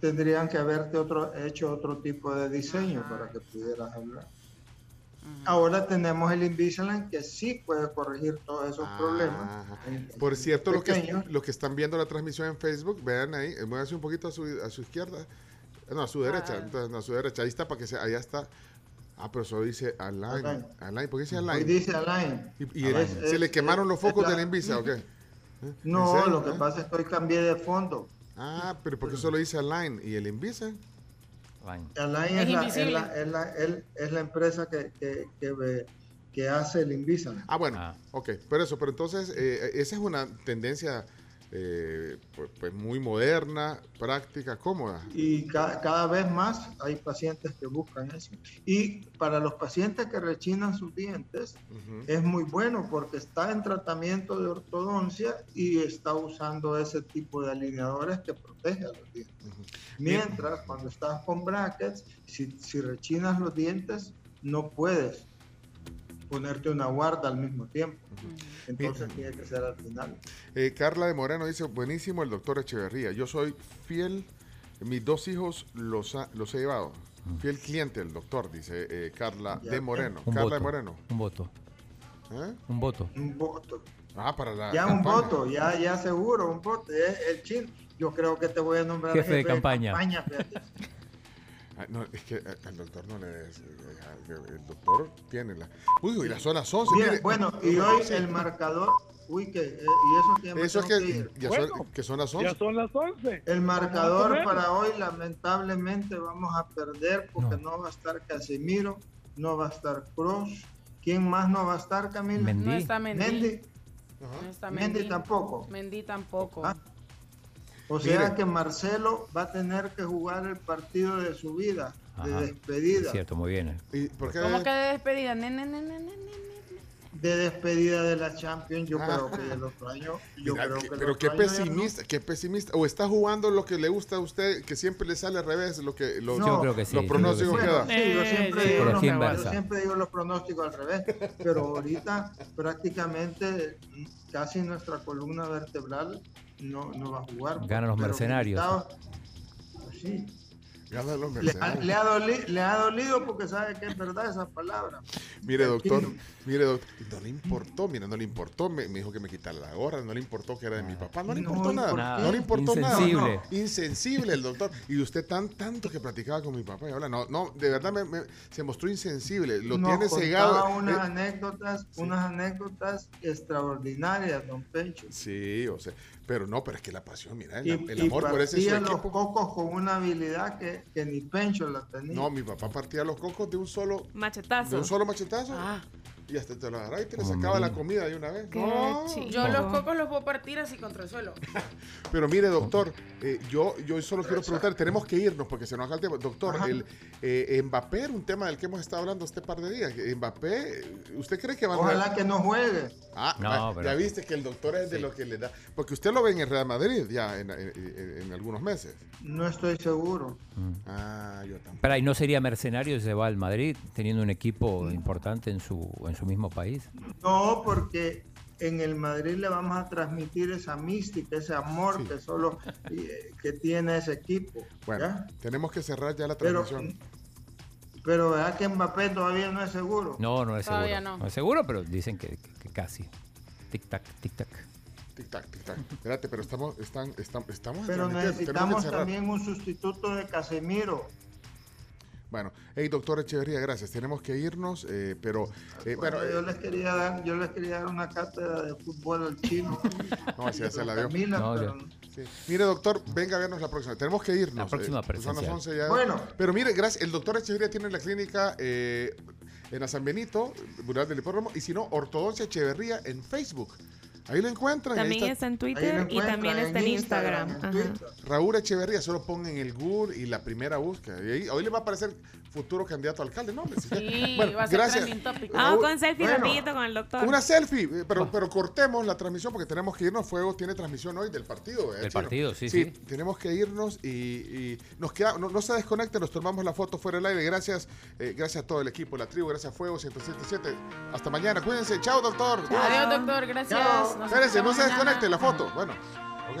tendrían que haberte otro, hecho otro tipo de diseño para que pudieras hablar. Ahora tenemos el Invisalign que sí puede corregir todos esos problemas. en- en Por cierto, los que, pequeños. los que están viendo la transmisión en Facebook, vean ahí, muévanse un poquito a su, a su izquierda, no, a su derecha, entonces, no, a su derecha, ahí está, para que se, allá está. Ah, pero eso dice Align, Align. Align, ¿por qué dice Hoy Align? dice Align. ¿Y, y Es- se es- le quemaron los focos la- de la Invisa o qué? ¿Eh? No, lo que ¿Eh? pasa es que hoy cambié de fondo. Ah, pero ¿por qué solo dice Align? ¿Y el Invisa? Align Es es, la, es, la, es, la, el- es la empresa que, que, que, ve- que hace el Invisalign. Ah, bueno, ok, pero eso, pero entonces, eh, esa es una tendencia eh, pues, pues muy moderna, práctica, cómoda. y ca- cada vez más hay pacientes que buscan eso. Y para los pacientes que rechinan sus dientes, es muy bueno porque está en tratamiento de ortodoncia y está usando ese tipo de alineadores que protege a los dientes. Mientras, cuando estás con brackets, si, si rechinas los dientes, no puedes ponerte una guarda al mismo tiempo. Entonces tiene que ser al final. Eh, Carla de Moreno dice, buenísimo el doctor Echeverría. Yo soy fiel, mis dos hijos los, ha- los he llevado. Fiel cliente del doctor, dice eh, Carla Ya de. Moreno. Un Carla voto. de Moreno. Un voto. ¿Eh? Un voto. Un voto. Ah, para la Ya un campaña. voto, ya, ya seguro, un voto. Eh, El chin, yo creo que te voy a nombrar Jefe de campaña. fíjate. Ah, no, es que eh, al doctor no le des, eh, eh, el doctor tiene la... Uy, y las zonas 11. Mira, mire. bueno, y hoy el marcador, uy, que, eh, y eso que Eso es que, ir. ya son, que son las 11. Ya son las 11. El marcador para hoy, lamentablemente, vamos a perder porque no, va a estar Casimiro, no va a estar Cruz. ¿Quién más no va a estar, Camila? Mendy. No está Mendy. Mendy. No está Mendy Mendy. tampoco. Mendy tampoco. Ah. O sea Mire. que Marcelo va a tener que jugar el partido de su vida, de despedida. Es cierto, muy bien. ¿Y por qué? ¿Cómo que de despedida? Ne, ne, ne, ne, ne, ne. De despedida de la Champions, yo Ah. creo que el otro año. Yo Mira, creo que- pero qué pesimista, qué pesimista. O está jugando lo que le gusta a usted, que siempre le sale al revés, lo que los, No. Yo creo que sí, los que pronósticos sí. yo siempre, digo los, yo siempre digo los pronósticos al revés, pero ahorita prácticamente casi nuestra columna vertebral no, no va a jugar. Ganan los mercenarios. Pues sí, Gana los le, ha, mercenarios. le ha doli- le ha dolido porque sabe que es verdad esa palabra. Mire, doctor, mire, doctor, no le importó, mira, no le importó, me, me dijo que me quitara la gorra, no le importó que era de mi papá, no le importó ¿y nada, no le importó Insensible. nada. no, insensible el doctor. Y usted tan tanto que platicaba con mi papá y ahora no, no, de verdad me, me- se mostró insensible, lo Nos tiene cegado. unas eh, anécdotas, unas anécdotas extraordinarias, don Pencho. sí, o sea, pero no, pero es que la pasión, mira, el, Y, el y amor por ese su partía los cocos con una habilidad que, que ni Pencho la tenía. No, mi papá partía los cocos de un solo, Machetazo. de un solo machetazo Ah, y hasta te lo agarraba y te le sacaba la comida de una vez. No. yo los cocos los puedo partir así contra el suelo. Pero mire, doctor, eh, yo, yo solo quiero preguntar, tenemos que irnos porque se nos acaba el tiempo. Doctor, Ajá. el, eh, Mbappé era un tema del que hemos estado hablando este par de días. Mbappé, ¿usted cree que va a Ojalá que no juegue. Ah, No, pero- ya viste que el doctor es de lo que le da. Porque usted lo ve en el Real Madrid ya en, en- algunos meses. No estoy seguro. Ah, yo tampoco. Pero ahí no sería mercenario si se va al Madrid teniendo un equipo importante en su, en su mismo país. No, porque en el Madrid le vamos a transmitir esa mística, ese amor Sí. que solo eh, que tiene ese equipo. Bueno, ¿ya? tenemos que cerrar ya la transmisión. pero ¿verdad que Mbappé todavía no es seguro? No, no es seguro. Todavía no. es seguro, pero dicen que, que- que casi. Tic tac, tic tac. Tic tac, tic tac. Espérate, pero estamos, están, estamos, estamos Pero necesitamos también un sustituto de Casemiro. Bueno, hey, doctor Echeverría, gracias. Tenemos que irnos, eh, pero eh, bueno, Bueno, yo les quería dar, yo les quería dar una cátedra de fútbol al chino. No, así ya se la dio. Camila, No, pero- Mire, doctor, venga a vernos la próxima. Tenemos que irnos. La próxima eh, son las presencial. 11 ya. Bueno. Pero mire, gracias. El doctor Echeverría tiene la clínica eh, en San Benito, Bural del Hipódromo, y si no, Ortodoncia Echeverría en Facebook. Ahí lo encuentran. ahí También está está en Ahí Twitter y también está en Instagram. en. Raúl Echeverría, solo pongan el Google y la primera búsqueda. Y ahí, hoy le va a aparecer futuro candidato a alcalde, ¿no? Sí, Bueno, va a ser gracias. topic. Ah, con selfie bueno. rapidito con el doctor. Una selfie, eh, pero, pero cortemos la transmisión porque tenemos que irnos. Fuego tiene transmisión hoy del partido. ¿eh, Del partido, sí, sí. Tenemos que irnos y, y nos queda, no, no se desconecten, nos tomamos la foto fuera del aire. Gracias, eh, gracias a todo el equipo, la tribu, gracias a Fuego 107.7. Hasta mañana, cuídense. Chao, doctor. Adiós, doctor. Gracias. Chao. Espérense, no se mañana. desconecte la foto. Bueno, ok.